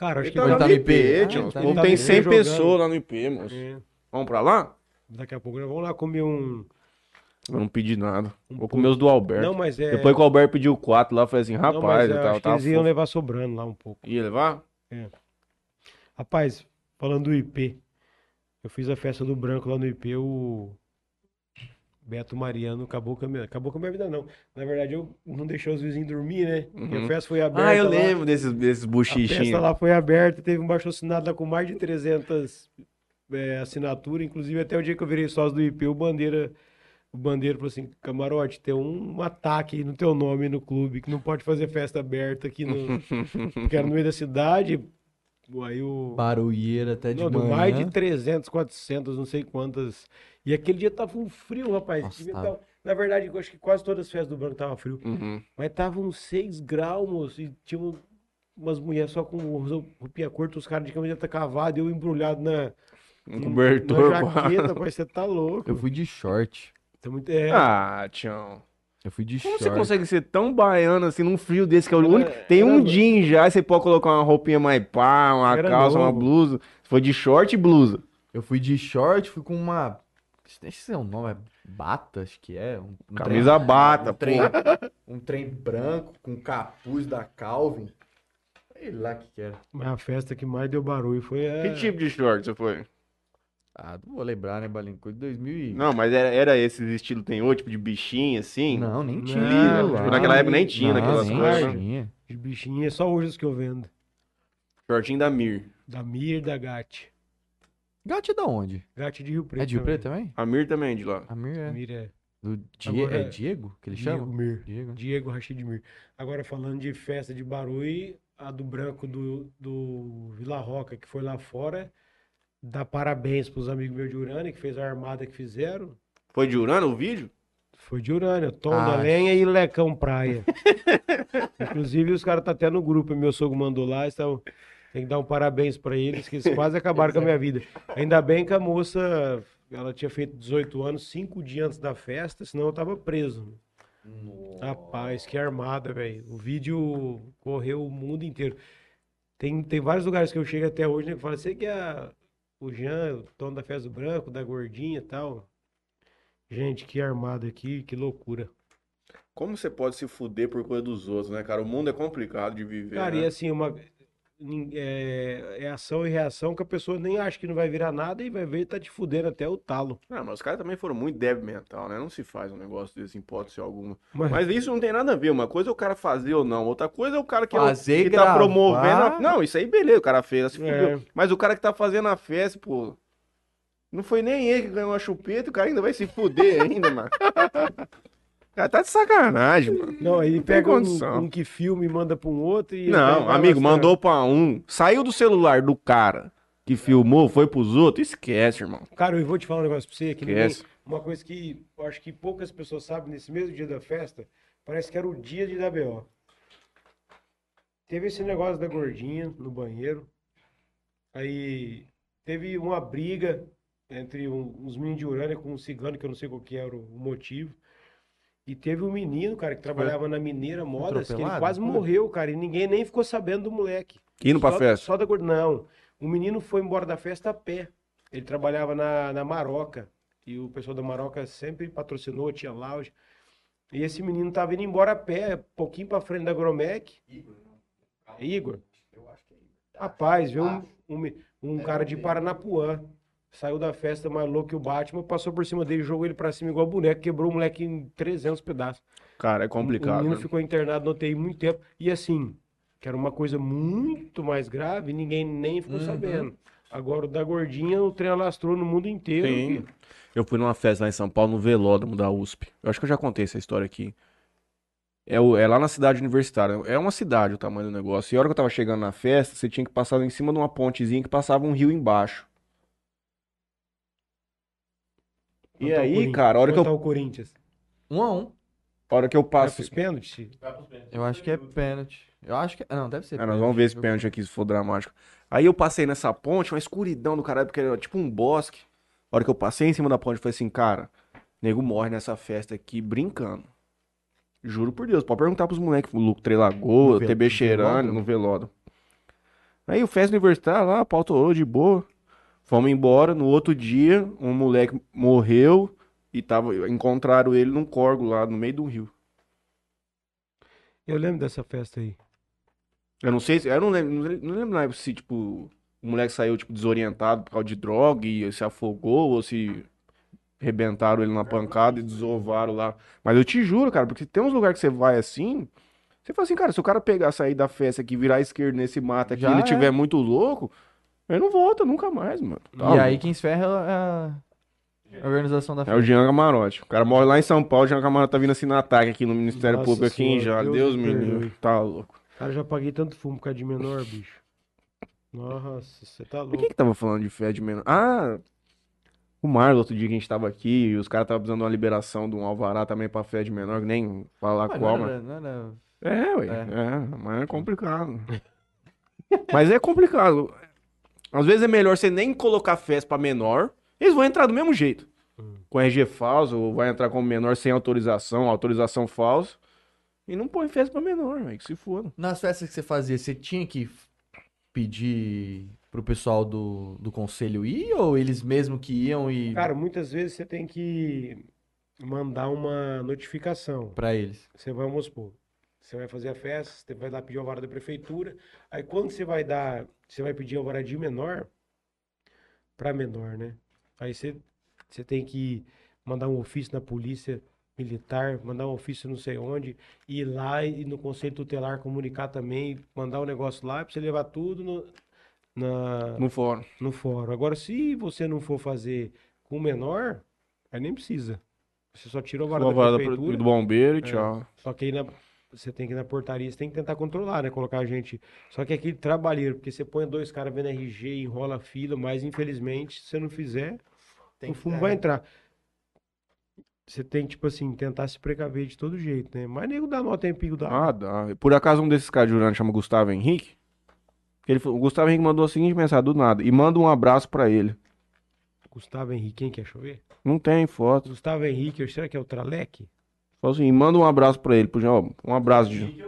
S3: Cara, acho
S1: Ele
S3: que
S1: tá
S3: vai
S2: tá
S1: no IP,
S2: IP.
S1: tio.
S2: Ah,
S1: O
S2: tá
S1: povo
S3: no
S1: tem
S3: IP
S1: 100
S3: jogando.
S1: pessoas lá no IP, moço.
S3: É,
S1: Vamos pra lá?
S3: daqui a pouco nós vamos lá comer um.
S1: Eu não pedi nada.
S3: um
S1: Vou comer os do Alberto.
S3: Não, mas é.
S1: Depois que o Alberto pediu quatro lá, eu falei assim,
S3: não,
S1: rapaz,
S3: mas
S1: eu
S3: é,
S1: tava,
S3: acho
S1: tava
S3: eles iam levar sobrando lá um pouco.
S1: Ia levar?
S3: Rapaz, falando do IP, eu fiz a festa do branco lá no IP, o Beto Mariano acabou com a minha, acabou com a minha vida, não. Na verdade, eu não deixei os vizinhos dormir, né? Porque
S1: Uhum.
S3: a festa foi aberta.
S1: Ah, eu
S3: lá.
S1: lembro desses, desses
S3: A
S1: buchichinhos.
S3: festa lá foi aberta, teve um baixo assinado lá com mais de 300 é, assinaturas, inclusive até o dia que eu virei sócio do IP, o Bandeira, o Bandeira falou assim, Camarote, tem um ataque no teu nome no clube, que não pode fazer festa aberta aqui no... porque era no meio da cidade, Aí o.
S2: Barulheira até de
S3: Não,
S2: manhã.
S3: mais de 300, 400, não sei quantas. E aquele dia tava um frio, rapaz.
S2: Nossa,
S3: Devia
S2: tava.
S3: tá- Na verdade, eu acho que quase todas as festas do branco tava frio.
S1: Uhum.
S3: Mas tava uns 6 graus, moço. E tinha um- umas mulheres só com roupinha curta, os caras de camiseta cavada, e eu embrulhado na,
S1: Um cobertor.
S3: na
S1: pô.
S3: jaqueta, mas você tá louco.
S2: Eu fui de short.
S3: Tá muito- é,
S1: Ah, Tião.
S2: Eu fui de
S1: Como
S2: short.
S1: você consegue ser tão baiano assim num frio desse que é o
S3: Era-
S1: único. Tem um jean já, você pode colocar uma roupinha mais pá, uma
S3: Era
S1: calça, uma
S3: novo.
S1: blusa. Foi de short e blusa.
S2: Eu fui de short, fui com uma. Deixa eu ver o nome, é bata, acho que é. Um, um
S1: Camisa
S2: trem-
S1: bata,
S2: um trem, um trem branco com capuz da Calvin. Sei lá o que que era.
S3: Mas a festa que mais deu barulho foi a.
S1: Que tipo de short você foi?
S2: Ah, não vou lembrar, né, Balinco? De 2000 e...
S1: Não, mas era, era esse estilo tem outro, tipo de bichinho assim?
S2: Não, nem tinha.
S3: não, tipo, naquela
S1: época nem tinha
S2: Não,
S1: naquelas
S2: nem
S1: coisas, né?
S2: tinha.
S3: De bichinho, é só hoje os que eu vendo.
S1: Shortinho da Mir.
S3: Da Mir da Gat.
S2: Gato é da onde?
S3: Gat de Rio Preto.
S2: É de Rio. Preto também?
S1: A Mir também de lá.
S2: A Mir é.
S3: Mir é.
S2: Do Die-
S3: Agora
S2: é
S3: é-
S2: Diego que ele
S3: Diego
S2: chama?
S3: Mir.
S2: Diego.
S3: Diego Rachid Mir. Agora falando de festa de barulho, a do branco do, do Vila Roca, que foi lá fora, dá parabéns pros amigos meus de Urânia, que fez a armada que fizeram.
S1: Foi de Urano o vídeo?
S3: Foi de Urânia, Tom
S2: Ah,
S3: da Lenha e Lecão Praia. Inclusive, os caras tá até no grupo, meu sogro mandou lá, então tem que dar um parabéns pra eles, que eles quase acabaram com a minha vida. Ainda bem que a moça, ela tinha feito 18 anos, cinco dias antes da festa, senão eu tava preso. Rapaz, que armada, velho. O vídeo correu o mundo inteiro. Tem, tem vários lugares que eu chego até hoje, né? Que eu falo, você que é o Jean, o Tom da Festa do Branco, da Gordinha e tal. Gente, que armada aqui, que loucura.
S1: Como você pode se fuder por coisa dos outros, né, cara? O mundo é complicado de viver.
S3: Cara,
S1: né?
S3: e assim, uma, é, é ação e reação que a pessoa nem acha que não vai virar nada e vai ver e tá te fudendo até o talo.
S1: Não, mas os caras também foram muito débil mental, né? Não se faz um negócio desse em hipótese alguma.
S3: Mas,
S1: Mas isso não tem nada a ver. Uma coisa é o cara fazer ou não. Outra coisa é o cara que, é o-
S2: Fazer,
S1: que tá promovendo. a- Não, isso aí beleza, o cara fez, se fudeu.
S3: É.
S1: Mas o cara que tá fazendo a festa, pô. Não foi nem ele que ganhou a chupeta, o cara ainda vai se fuder ainda, mano. Cara tá de sacanagem, mano.
S3: não, aí pega um, um que filma e manda pra um outro e...
S1: Não, amigo,
S3: mostrando.
S1: mandou pra um. Saiu do celular do cara que filmou, foi pros outros. Esquece, irmão.
S3: Cara, eu vou te falar um negócio pra você, que ninguém, uma coisa que eu acho que poucas pessoas sabem, nesse mesmo dia da festa, parece que era o dia de WO. Teve esse negócio da gordinha no banheiro, aí teve uma briga entre um- uns meninos de Urânia com um cigano, que eu não sei qual que era o motivo, e teve um menino, cara, que trabalhava na Mineira Modas, que ele quase morreu, cara, e ninguém nem ficou sabendo do moleque.
S1: Indo pra
S3: Só-
S1: festa.
S3: Só da. Não. O menino foi embora da festa a pé. Ele trabalhava na, na Maroca. E o pessoal da Maroca sempre patrocinou, tinha lounge. E esse menino tava indo embora a pé, pouquinho pra frente da Gromec. É Igor? Rapaz, viu um, um, me- um cara de Paranapuã. Saiu da festa mais louco que o Batman, passou por cima dele, jogou ele pra cima igual boneco, quebrou o moleque em 300 pedaços.
S1: Cara, é
S3: O
S1: complicado.
S3: menino
S1: né?
S3: ficou internado no UTI muito tempo. E assim, que era uma coisa muito mais grave, ninguém nem ficou
S2: Uhum.
S3: sabendo. Agora, o da gordinha, o trem alastrou no mundo inteiro.
S1: Sim. Eu fui numa festa lá em São Paulo, no velódromo da USP. Eu acho que eu já contei essa história aqui. É, o- é lá na cidade universitária. É uma cidade o tamanho do negócio. E a hora que eu tava chegando na festa, você tinha que passar em cima de uma pontezinha que passava um rio embaixo. E aí, cara, a hora que eu,
S3: ao Corinthians?
S2: Um a um.
S1: a hora que eu
S3: Vai
S1: passo.
S3: pros pênaltis?
S2: Eu acho que é pênalti. Eu acho que. Não, deve ser
S1: É, nós vamos ver esse pênalti aqui, se for dramático. Aí eu passei nessa ponte, uma escuridão do caralho, porque era tipo um bosque. A hora que eu passei em cima da ponte, eu falei assim, cara, nego morre nessa festa aqui brincando. Juro por Deus, pode perguntar pros moleques, o Luco Trelagoa,
S2: No ve-
S1: TB
S2: no
S1: Cheirane,
S2: velódromo?
S1: no velódromo. Aí o festa universitário lá, pautou de boa. Fomos embora, no outro dia, um moleque morreu e tava, encontraram ele num corgo lá no meio do rio.
S3: Eu lembro dessa festa aí.
S1: Eu não sei se. Eu não lembro, não lembro, se, tipo, o moleque saiu, tipo, desorientado por causa de droga e se afogou ou se rebentaram ele na pancada e desovaram lá. Mas eu te juro, cara, porque tem uns lugares que você vai assim. Você fala assim, cara, se o cara pegar, sair da festa aqui, virar à esquerda nesse mato aqui,
S2: Já
S1: ele
S2: é.
S1: tiver muito louco, ele não volta nunca mais, mano. Tá
S2: E aí quem se ferra é a organização da
S1: É o. Jean Camarote. O cara morre lá em São Paulo, o Jean Camarote tá vindo assim no ataque aqui no Ministério
S3: Nossa
S1: Público aqui em já.
S3: Deus
S1: Deus
S3: me
S1: livre. Tá louco.
S3: Cara, eu já paguei tanto fumo por causa de menor, bicho. Nossa, você tá
S1: Por
S3: louco.
S1: que que tava falando de fé de menor? Ah, o Marlon, outro dia que a gente tava aqui, e os caras estavam precisando de uma liberação de um alvará também pra fé de menor, nem falar
S2: Mas
S1: qual,
S2: não
S1: mas...
S2: não era-
S1: É, ué,
S2: É.
S1: é, mas é complicado. mas é complicado. Às vezes é melhor você nem colocar festa pra menor, eles vão entrar do mesmo jeito.
S3: Hum.
S1: Com RG falso, ou vai entrar como menor sem autorização, autorização falsa. E não põe festa pra menor, velho, que se foda.
S2: Nas festas que você fazia, você tinha que pedir pro pessoal do, do conselho ir ou eles mesmo que iam e
S3: Cara, muitas vezes você tem que mandar uma notificação.
S2: pra eles?
S3: Você vai, vamos supor, você vai fazer a festa, você vai lá pedir o alvará da prefeitura. Aí quando você vai dar, você vai pedir alvará de menor para menor, né? Aí você, você tem que mandar um ofício na polícia militar, mandar um ofício não sei onde, ir lá e no conselho tutelar comunicar também, mandar o negócio lá para você levar tudo no, na,
S1: No fórum.
S3: no fórum. Agora, se você não for fazer com menor, aí nem precisa. Você só tira o
S1: O alvará
S3: da prefeitura.
S1: do bombeiro e tchau.
S3: Só que aí na- você tem que ir na portaria, você tem que tentar controlar, né? Colocar a gente. Só que é aquele trabalheiro, porque você põe dois caras vendo RG, enrola a fila, mas infelizmente, se você não fizer,
S2: Tem
S3: o
S2: que-
S3: fumo
S2: é.
S3: vai entrar. Você tem que, tipo assim, tentar se precaver de todo jeito, né? Mas nego dá nó tempinho dá.
S1: Ah, dá. Por acaso um desses caras de Jurano chama Gustavo Henrique? Ele, o Gustavo Henrique mandou a seguinte mensagem do nada. E manda um abraço pra ele.
S3: Gustavo Henrique, quem quer chover?
S1: Não tem foto.
S3: Gustavo Henrique, será que é o Tralec?
S1: Falou assim, manda um abraço pra ele. Por exemplo, ó, um abraço de...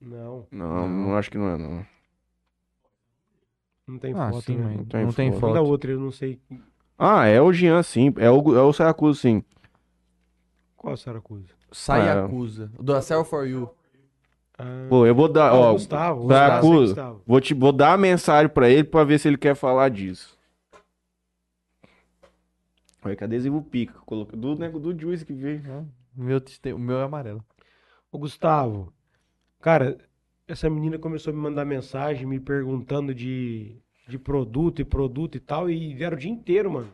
S3: Não,
S1: Não, não acho que não é, não.
S3: não tem
S2: Ah,
S3: foto,
S2: sim,
S3: né?
S2: mas
S1: Não tem
S2: não tem
S1: foto.
S2: Foto.
S3: outra, eu não sei
S1: Ah, é o Jean, sim. É o, é o Saracuso, sim.
S3: qual é o Saracusa.
S2: Sai
S1: Ah, é.
S2: acusa. Do Cell for You.
S3: Ah,
S1: Pô, eu vou dar,
S3: ah,
S1: ó...
S3: Gustavo, o
S1: Saracusa,
S3: Gustavo.
S1: Vou, te, vou dar a mensagem pra ele pra ver se ele quer falar disso. Olha que adesivo pica. Coloca, do, nego do Juice que veio.
S2: O meu, tem- o meu é amarelo.
S3: Ô, Gustavo, cara, essa menina começou a me mandar mensagem me perguntando de, de produto e produto e tal, e vieram o dia inteiro, mano.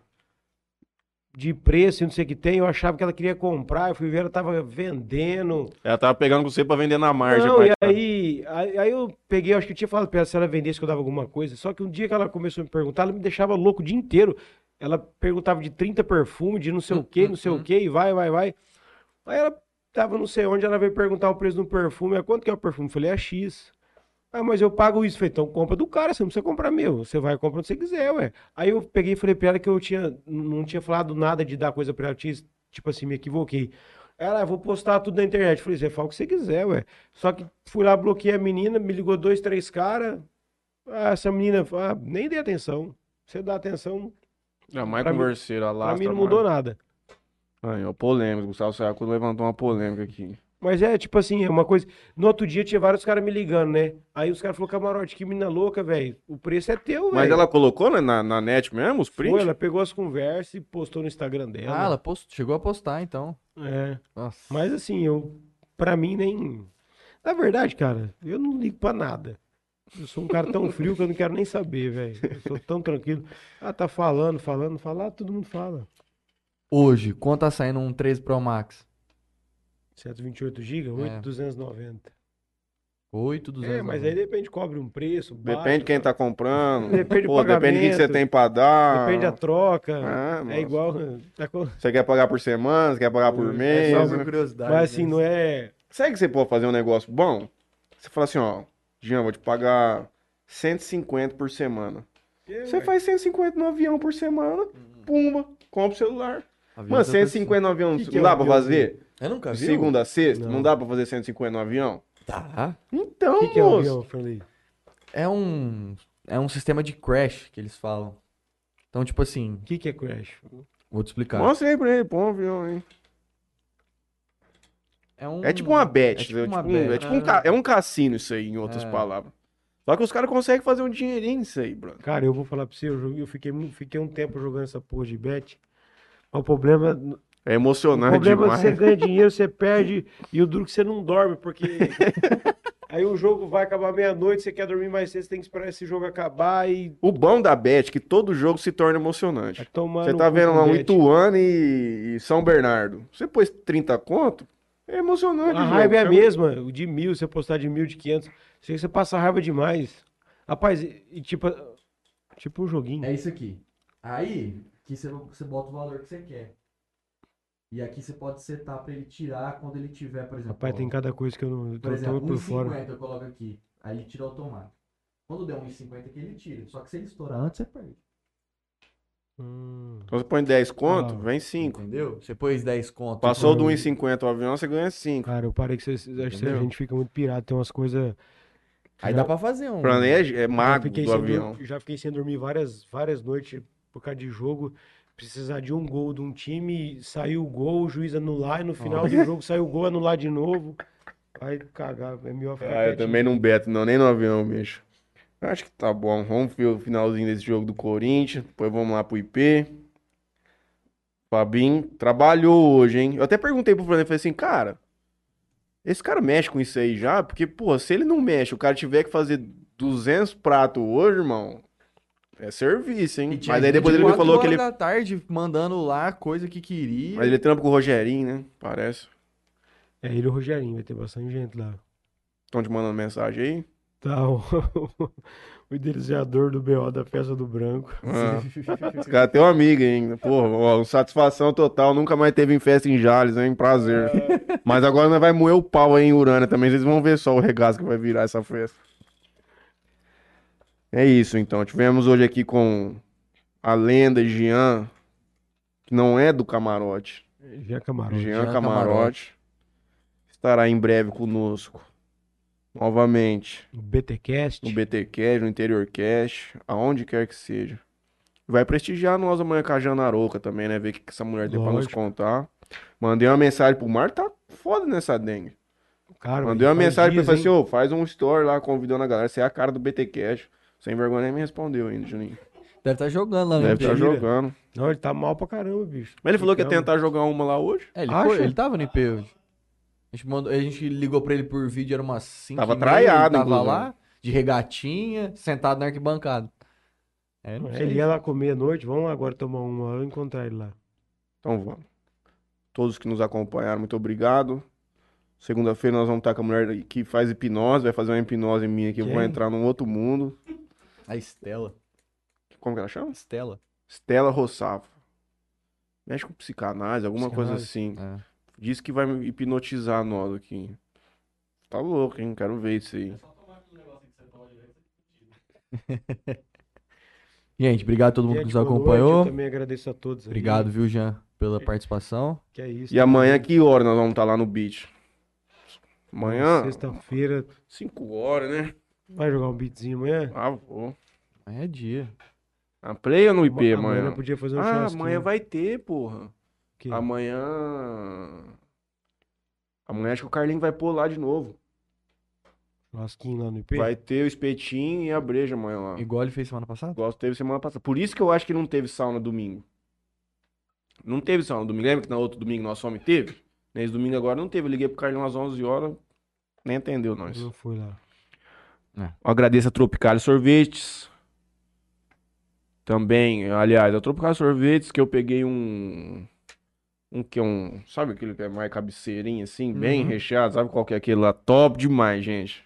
S3: De preço e não sei o que tem. Eu achava que ela queria comprar, eu fui ver, ela tava vendendo.
S1: Ela tava pegando com você pra vender na margem.
S3: Não,
S1: pai.
S3: e aí, aí, aí eu peguei, acho que eu tinha falado pra ela se ela vendesse que eu dava alguma coisa. Só que um dia que ela começou a me perguntar, ela me deixava louco o dia inteiro. Ela perguntava de 30 perfumes, de não sei o que, não sei o que, e vai, vai, vai. Aí ela tava não sei onde, ela veio perguntar o preço um perfume. Ah, quanto que é o perfume? Eu falei, é X. Ah, mas eu pago isso. Falei, então compra do cara, você não precisa comprar meu. Você vai e compra onde você quiser, ué. Aí eu peguei e falei pra ela que eu tinha, não tinha falado nada de dar coisa pra ela. Tinha, tipo assim, me equivoquei. Ela, "Ah, vou postar tudo na internet. Eu Falei, você fala o que você quiser, ué. Só que fui lá, bloqueei a menina, me ligou dois, três caras. Ah, essa menina, ah, nem dei atenção. Você dá atenção,
S1: É
S3: mim-
S1: converseira lá.
S3: pra mim não mudou nada.
S1: Aí, ó, polêmica. Gustavo Saracuso levantou uma polêmica aqui.
S3: Mas é, tipo assim, é uma coisa. No outro dia tinha vários caras me ligando, né? Aí os caras falaram, camarote, que menina louca, velho. O preço é teu, velho.
S1: Mas ela colocou na, na, na net mesmo os
S3: Foi,
S1: prints?
S3: ela pegou as conversas e postou no Instagram dela.
S2: Ah, ela post... chegou a postar, então.
S3: É.
S2: Nossa.
S3: Mas assim, eu. Pra mim, nem. Na verdade, cara, eu não ligo pra nada. Eu sou um cara tão frio que eu não quero nem saber, velho. Eu sou tão tranquilo. Ah, tá falando, falando, falar, todo mundo fala.
S2: Hoje, quanto tá saindo um 13 Pro Max?
S3: 128 GB,
S2: É.
S3: 8,290.
S2: 8, 200.
S3: É, mas aí depende, cobre um preço.
S1: Depende
S3: baixo,
S1: de quem tá comprando.
S3: Depende do
S1: Pô, depende do que você tem pra dar.
S3: Depende da troca.
S1: Ah,
S3: é
S1: nossa.
S3: igual. tá com-
S1: Você quer pagar por semana, você quer pagar por
S2: É
S1: mês.
S2: só
S1: né?
S2: por curiosidade.
S3: Mas assim,
S2: né?
S3: não é.
S1: Sabe que você pode fazer um negócio bom? Você fala assim, ó, Jean, vou te pagar 150 por semana.
S3: É,
S1: Você
S3: ué.
S1: faz 150 no avião por semana, pumba, compra o celular.
S2: Avião
S1: Mano,
S2: tá
S1: 150 no avião,
S3: Que que
S1: não
S3: é
S1: dá
S3: um
S1: pra
S3: avião
S1: fazer?
S2: Eu nunca
S1: De
S2: vi.
S1: segunda a sexta, não.
S3: Não.
S1: dá pra fazer 150 no avião?
S2: Tá.
S1: Então,
S3: O que, que é o
S1: moço.
S3: avião, Franley?
S2: É um. É um sistema de crash que eles falam. Então, tipo assim,
S3: O que, que é crash?
S2: vou te explicar.
S1: Mostra aí pra ele, põe um avião aí.
S2: É, um...
S1: É tipo uma bet,
S2: É tipo
S1: é
S2: uma
S1: tipo um-
S2: bet.
S1: é tipo um ca- é um cassino isso aí, em outras
S2: É.
S1: palavras. Só que os caras conseguem fazer um dinheirinho nisso aí, bro.
S3: Cara, eu vou falar pra você, eu, joguei- eu fiquei, fiquei um tempo jogando essa porra de bet. Mas o problema,
S1: É
S3: o
S1: emocionante
S3: problema é que
S1: demais.
S3: você ganha dinheiro, você perde, e o duro que você não dorme, porque aí o jogo vai acabar meia-noite, você quer dormir mais cedo, você tem que esperar esse jogo acabar e
S1: O bom da bet é que todo jogo se torna emocionante.
S3: tomar
S1: Você tá vendo lá um. Ituano e, e São Bernardo. Você pôs 30 conto, é emocionante.
S3: A
S1: o
S3: raiva é a
S1: jogo.
S3: mesma, o de mil, você postar de mil, de quinhentos, que você passa raiva demais. Rapaz, e, e tipo, tipo um joguinho.
S2: É isso aqui. Aí, aqui você, você bota o valor que você quer. E aqui você pode setar pra ele tirar quando ele tiver, por exemplo.
S3: Rapaz,
S2: ó,
S3: tem cada coisa que eu não tô,
S2: Por exemplo,
S3: tô por fora.
S2: 1,50 eu coloco aqui. Aí ele tira automático. Quando der 1,50 aqui, ele tira. Só que se ele estourar antes, você perde.
S3: Hum.
S1: Então você põe 10 conto,
S3: Ah.
S1: vem 5.
S2: Entendeu? Você pôs 10 conto.
S1: Passou do
S3: Hum.
S1: 1,50 o avião, você ganha 5.
S3: Cara, eu parei que vocês, a gente fica muito pirado. Tem umas coisas.
S2: Aí dá pra fazer um.
S1: Planeja, é
S3: Já
S1: mago do
S3: sem
S1: avião.
S3: já fiquei sem dormir várias, várias noites por causa de jogo. Precisar de um gol de um time, saiu o gol, o juiz anular, e no final do jogo saiu o gol, anular de novo. Vai cagar, é melhor ficar
S1: Ah, eu também não beto, não, nem no avião, bicho. Acho que tá bom. Vamos ver o finalzinho desse jogo do Corinthians. Depois vamos lá pro IP. Fabinho trabalhou hoje, hein? Eu até perguntei pro Flamengo, falei assim, cara, esse cara mexe com isso aí já? Porque, pô, se ele não mexe, o cara tiver que fazer 200 pratos hoje, irmão, é serviço, hein?
S2: Tinha
S1: Mas aí depois ele me falou que ele...
S2: da tarde mandando lá coisa que queria.
S1: Mas ele trampa com o Rogerinho, né? Parece.
S3: É ele e o Rogerinho, vai ter bastante gente lá.
S1: Estão te mandando mensagem aí?
S3: Tá o, o idealizador do BO da Festa do Branco.
S1: Ah. Esse cara tem uma amiga ainda. Porra, ó, satisfação total. Nunca mais teve em festa em Jales, hein? Prazer. Mas agora nós vai moer o pau aí em Urânia também. Vocês vão ver só o regaço que vai virar essa festa. É isso, então. Tivemos hoje aqui com a lenda Jean, que não é do camarote.
S3: Jean Camarote.
S1: Jean
S2: Jean
S1: Camarote. Estará em breve conosco. Novamente.
S3: O BTcast.
S1: no BTcast, no Interior Cast, aonde quer que seja. Vai prestigiar nós amanhã com a também, né? Ver o que essa mulher tem pra nos
S3: Lógico.
S1: contar. Mandei uma mensagem pro Mar, tá foda nessa dengue.
S3: Cara,
S1: Mandei uma mensagem pra ele,
S3: dias,
S1: assim, ô, faz um story lá convidando a galera. Você é a cara do BTcast. Sem vergonha nem me respondeu ainda, Juninho.
S2: Deve estar jogando lá no
S1: Deve estar
S3: mentira.
S1: jogando.
S3: Não, ele tá mal pra caramba, bicho.
S1: Mas ele falou que ia tentar jogar uma lá hoje.
S2: É, ele,
S3: Acha?
S2: foi- ele tava no IP hoje. A gente, mandou, a gente ligou pra ele por vídeo, era umas 5
S1: Tava traiado,
S2: Tava
S1: inclusive.
S2: lá, de regatinha, sentado na arquibancada. É, não sei.
S3: Ele ia lá comer à noite, vamos lá agora tomar uma, eu encontrar ele lá.
S1: Então vamos. Todos que nos acompanharam, muito obrigado. Segunda-feira nós vamos estar com a mulher que faz hipnose, vai fazer uma hipnose minha aqui, eu vou entrar num outro mundo.
S2: A Estela.
S1: Como que ela chama?
S2: Estela.
S1: Stella Rossafra. Mexe com psicanálise, alguma coisa assim.
S2: É.
S1: Diz que vai me hipnotizar nós aqui. Tá louco, hein? Quero ver isso aí.
S2: Gente, obrigado a todo mundo que
S3: Gente,
S2: nos
S3: boa noite,
S2: acompanhou.
S3: Eu também agradeço a todos. aí.
S2: Obrigado, viu, Jean, pela participação.
S3: Que é isso.
S1: E amanhã, que hora nós vamos estar lá no beach? Amanhã,
S3: Sexta-feira.
S1: 5 horas, né?
S3: Vai jogar um beatzinho amanhã?
S1: Ah, vou.
S2: Amanhã é dia.
S1: Na play ou no IP
S3: amanhã
S1: amanhã?
S3: podia fazer um
S1: Ah, amanhã vai ter, porra.
S3: Que-
S1: Amanhã. Amanhã acho que o Carlinho vai pôr lá de novo.
S3: Churrasquinho lá no IP?
S1: Vai ter o espetinho e a breja amanhã lá.
S2: Igual ele fez semana passada?
S1: Igual teve semana passada. Por isso que eu acho que não teve sauna domingo. Não teve sauna domingo. Lembra que na outro domingo nós fomos e teve? Nesse domingo agora não teve. Eu liguei pro Carlinho às 11 horas. Nem atendeu nós.
S3: Não foi lá.
S1: Eu agradeço a Tropical Sorvetes. Também, aliás, a Tropical Sorvetes que eu peguei um. Um que é um. Sabe aquele que é mais cabeceirinho assim, bem
S2: Uhum.
S1: recheado? Sabe qual que é aquele lá? Top demais, gente.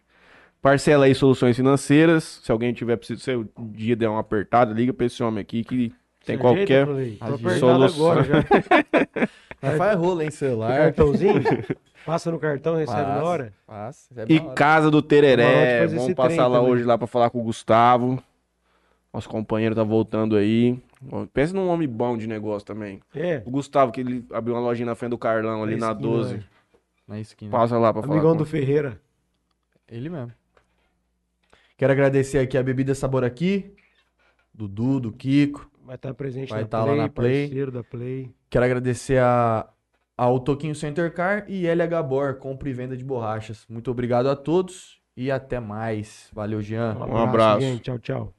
S1: Parcela aí soluções financeiras. Se alguém tiver preciso, se o dia der uma apertada, liga pra esse homem aqui que tem
S3: Se
S1: qualquer. Solução.
S3: agora já.
S2: É, faz rolo em celular.
S3: Cartãozinho? Passa no cartão, recebe
S2: Passa.
S3: na hora.
S2: É
S1: E
S2: hora.
S1: Casa do Tereré. Vamos passar lá
S3: também.
S1: hoje lá pra falar com o Gustavo. Nosso companheiro tá voltando aí. Pensa num homem bom de negócio também.
S3: É.
S1: O Gustavo, que ele abriu uma lojinha na frente do Carlão ali
S3: Na
S1: na
S3: esquina,
S1: 12.
S3: né?
S2: Na esquina.
S1: Passa lá pra falar.
S3: Amigão do. Ferreira.
S2: Ele mesmo. Quero agradecer aqui a Bebida Sabor Aqui, Dudu, do Kiko.
S3: Vai estar presente
S2: Vai
S3: na
S2: tá lá
S3: Play,
S2: na Play.
S3: parceiro da Play.
S2: Quero agradecer a, ao Toquinho Center Car e LH Bor, compra e venda de borrachas. Muito obrigado a todos e até mais. Valeu, Jean.
S1: Um abraço.
S3: gente. Tchau, tchau.